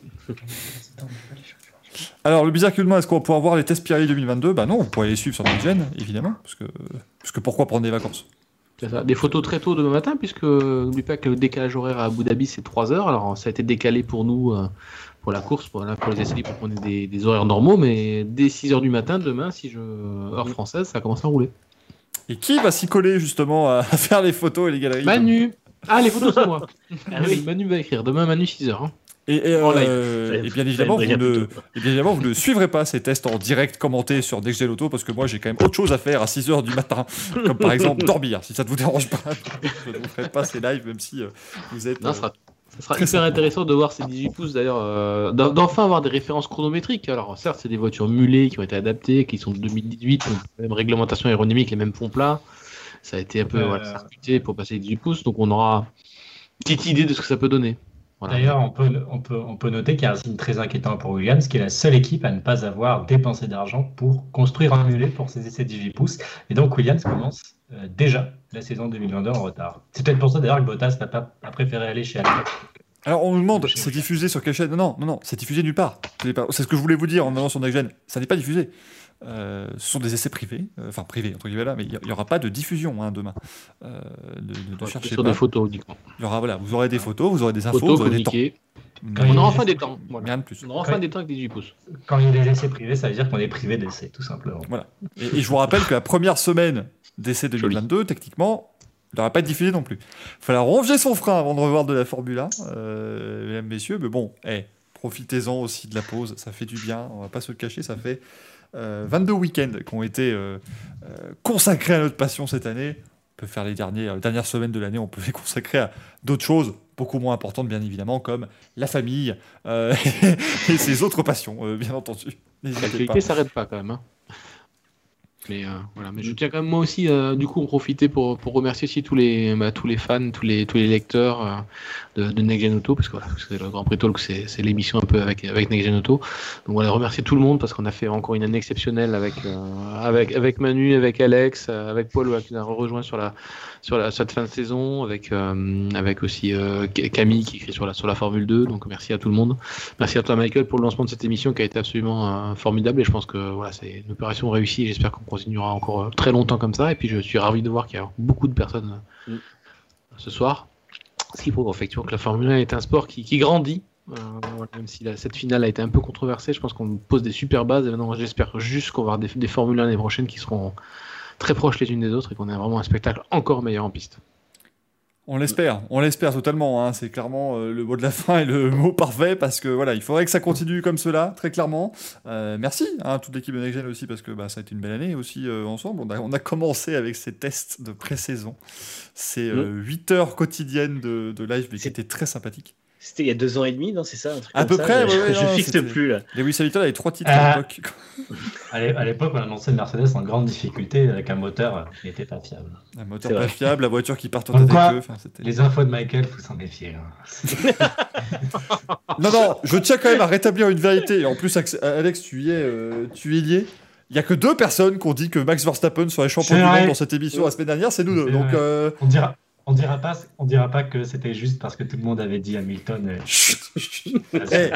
Alors, le bizarre est-ce qu'on va pouvoir voir les tests Pirelli 2022 Bah non, vous pourrez les suivre sur chaîne, évidemment, parce que, parce que pourquoi prendre des vacances? Ça. Des photos très tôt demain matin, puisque n'oublie pas que le décalage horaire à Abu Dhabi c'est 3 heures. Alors ça a été décalé pour nous euh, pour la course, pour, pour les essais pour qu'on ait des, horaires normaux, mais dès 6 heures du matin, demain, si je heure française, ça commence à rouler. Et qui va s'y coller justement à faire les photos et les galeries? Manu Ah, les photos, c'est moi ah Manu va écrire. Demain, Manu, 6 heures. Hein. Et, euh, bien évidemment, vous ne, évidemment, vous ne suivrez pas ces tests en direct commentés sur Next Auto parce que moi j'ai quand même autre chose à faire à 6h du matin, comme par exemple dormir, si ça ne vous dérange pas. je ne vous ferai pas ces lives même si euh, vous êtes. Non, sera ça sera hyper intéressant de voir ces 18 pouces d'ailleurs, euh, d'enfin avoir des références chronométriques. Alors certes, c'est des voitures mulées qui ont été adaptées, qui sont de 2018, même réglementation aérodynamique, les mêmes fonds plats. Ça a été un peu euh... pour passer les 18 pouces, donc on aura une petite idée de ce que ça peut donner. D'ailleurs, on peut, on, peut, on peut noter qu'il y a un signe très inquiétant pour Williams, qui est la seule équipe à ne pas avoir dépensé d'argent pour construire un mulet pour ses essais 18 pouces. Et donc Williams commence euh, déjà la saison 2022 en retard. C'est peut-être pour ça d'ailleurs que Bottas n'a pas a préféré aller chez Alpha. Alors on nous demande, c'est diffusé sur quelle chaîne? Non, non, non, c'est diffusé nulle part. C'est ce que je voulais vous dire en allant sur Next Ça n'est pas diffusé. Euh, ce sont des essais privés, euh, enfin privés entre guillemets là, mais il n'y aura pas de diffusion hein, demain. Euh, de, chercher sur des photos uniquement. Il y aura, voilà, vous aurez des photos, vous aurez des infos, vous aurez des temps. on aura enfin des temps. Rien de plus. On aura enfin des temps avec 18 pouces. Quand il y a des essais privés, ça veut dire qu'on est privé d'essais, tout simplement. Voilà. Et, et, je vous rappelle que la première semaine d'essai 2022, techniquement, il n'aura pas diffusé non plus. Il fallait ronger son frein avant de revoir de la Formule 1, euh, mesdames, messieurs. Mais bon, hey, profitez-en aussi de la pause, ça fait du bien, on va pas se le cacher, ça fait 22 euh, week-ends qui ont été euh, consacrés à notre passion cette année. On peut faire les dernières, dernières semaines de l'année, on peut les consacrer à d'autres choses beaucoup moins importantes, bien évidemment, comme la famille et ses autres passions, bien entendu. L'actualité s'arrête pas quand même. Hein. Mais, euh, voilà. mais je tiens quand même moi aussi euh, du coup en profiter pour, pour remercier aussi tous les, bah, tous les fans, tous les, tous les lecteurs euh, de, de Next Gen Auto, parce que voilà, le Grand Prix Talk, c'est l'émission un peu avec, avec Next Gen Auto. Donc voilà, remercier tout le monde parce qu'on a fait encore une année exceptionnelle avec, avec, avec Manu, avec Alex, avec Paul qui nous a rejoint sur la, sur la cette fin de saison, avec, avec aussi Camille qui écrit sur la, sur la Formule 2. Donc merci à tout le monde. Merci à toi Michael pour le lancement de cette émission qui a été absolument formidable et je pense que voilà, c'est une opération réussie. J'espère qu'on continuera encore euh, très longtemps comme ça. Et puis je suis ravi de voir qu'il y a beaucoup de personnes euh, mm. ce soir. Ce qui prouve effectivement que la Formule 1 est un sport qui, qui grandit. Euh, voilà, même si la- cette finale a été un peu controversée, je pense qu'on pose des super bases. Et maintenant, j'espère juste qu'on va avoir des, des Formules 1 l'année prochaine qui seront très proches les unes des autres et qu'on ait vraiment un spectacle encore meilleur en piste. On l'espère, on l'espère totalement. hein. C'est clairement euh, le mot de la fin et le mot parfait parce que voilà, il faudrait que ça continue comme cela, très clairement. Euh, merci hein, à toute l'équipe de Next Gen aussi parce que bah, ça a été une belle année aussi euh, ensemble. On a, on a commencé avec ces tests de pré-saison. C'est 8 heures quotidiennes de, de live, mais qui étaient très sympathiques. C'était il y a deux ans et demi, non C'est ça un truc À comme peu ça près, Je, ouais, ouais, je non, fixe plus là. Lewis Hamilton avait trois titres Euh, à l'époque. À l'é- à l'époque, on annonçait Mercedes en grande difficulté avec un moteur qui n'était pas fiable. Un moteur pas vrai. fiable, la voiture qui part en tête quoi, avec eux. Les infos de Michael, faut s'en méfier. hein. Non, non, je tiens quand même à rétablir une vérité. Et en plus, Alex, tu y es, euh, tu y es lié. Il y a que deux personnes qui ont dit que Max Verstappen serait champion du monde dans cette émission la semaine dernière, c'est nous deux. Donc, euh, On dira, on dira pas, on dira pas que c'était juste parce que tout le monde avait dit Hamilton. euh, chut, euh, Eh.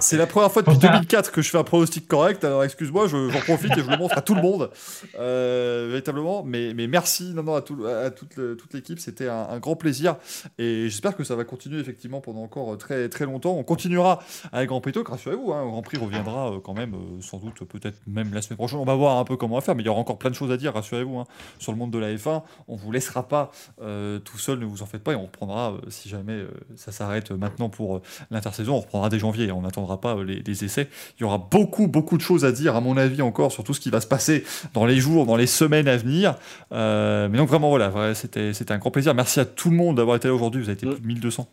c'est la première fois depuis Pourtant- 2004 que je fais un pronostic correct. Alors, excuse-moi, je- j'en profite et je le montre à tout le monde, euh, véritablement. Mais, mais merci non, non, à, tout- à toute, l'équipe. C'était un, un grand plaisir. Et j'espère que ça va continuer effectivement pendant encore très, très longtemps. On continuera avec Grand Prix Talk, rassurez-vous. Hein, Grand Prix reviendra euh, quand même, euh, sans doute, peut-être même la semaine prochaine. On va voir un peu comment on va faire, mais il y aura encore plein de choses à dire, rassurez-vous. hein, sur le monde de la F1, on vous laissera pas euh, tout seul, ne vous en faites pas. Et on reprendra, euh, si jamais euh, ça s'arrête maintenant pour euh, l'intersaison, on reprendra dès janvier. On n'attendra pas euh, les, les essais. Il y aura beaucoup, beaucoup de choses à dire, à mon avis, encore sur tout ce qui va se passer dans les jours, dans les semaines à venir. Euh, mais donc, vraiment, voilà, c'était un grand plaisir. Merci à tout le monde d'avoir été là aujourd'hui. Vous avez été Mm. plus de 1200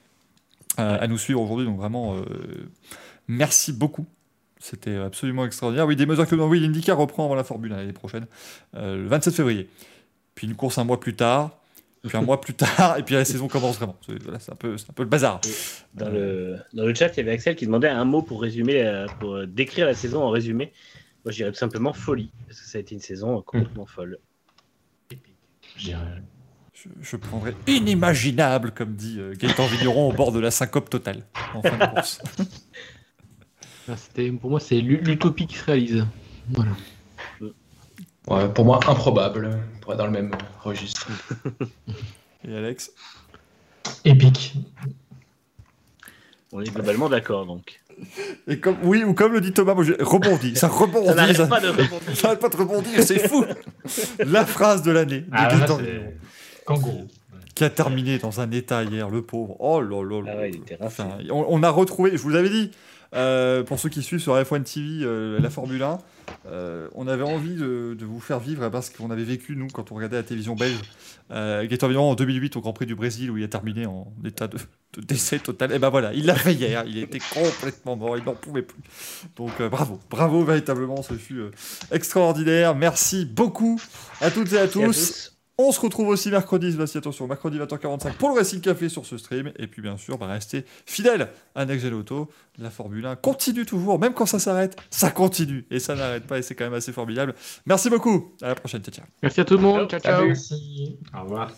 euh, à nous suivre aujourd'hui. Donc, vraiment, euh, merci beaucoup. C'était absolument extraordinaire. Oui, des mesures que oui, l'IndyCar reprend avant la Formule 1 l'année prochaine, euh, le 27 février. Puis une course un mois plus tard, puis un mois plus tard, et puis la saison commence vraiment. C'est voilà, c'est un, peu- c'est un peu le bazar. Dans le, dans le chat, il y avait Axel qui demandait un mot pour résumer, euh, pour euh, décrire la saison en résumé. Moi, je dirais tout simplement folie, parce que ça a été une saison euh, complètement folle. Je prendrais inimaginable, comme dit Gaëtan Vigneron, au bord de la syncope totale en fin de course. Ah, c'était- Pour moi, c'est l'u- l'utopie qui se réalise. Voilà. Ouais, pour moi, improbable, pour être dans le même registre. Et Alex? Épique. On est globalement d'accord, donc. Et comme, oui, ou comme le dit Thomas, moi, j'ai rebondi. Ça rebondit. Ça n'arrête pas de rebondir. ça n'arrête pas de rebondir, c'est fou. La phrase de l'année de Ah, kangourou. qui a terminé dans un état hier, le pauvre. Oh là là là. Ah ouais, il était rincé. Enfin, on, on a retrouvé, je vous avais dit, euh, pour ceux qui suivent sur F1 TV euh, la Formule 1, euh, on avait envie de, de vous faire vivre parce qu'on avait vécu, nous, quand on regardait la télévision belge, euh, Gaëtan Vigneron en 2008 au Grand Prix du Brésil où il a terminé en état de, de décès total. Et ben voilà, il l'a fait hier, il était complètement mort, il n'en pouvait plus. Donc euh, bravo, bravo véritablement, ce fut euh, extraordinaire. Merci beaucoup à toutes et à tous. On se retrouve aussi mercredi, voici attention, mercredi 20h45 pour le Racing Café sur ce stream. Et puis bien sûr, bah, restez fidèles à Next Gen Auto. La Formule 1 continue toujours, même quand ça s'arrête, ça continue. Et ça n'arrête pas et c'est quand même assez formidable. Merci beaucoup, à la prochaine, ciao ciao. Merci à tout le monde. Ciao, ciao. Merci. Au revoir.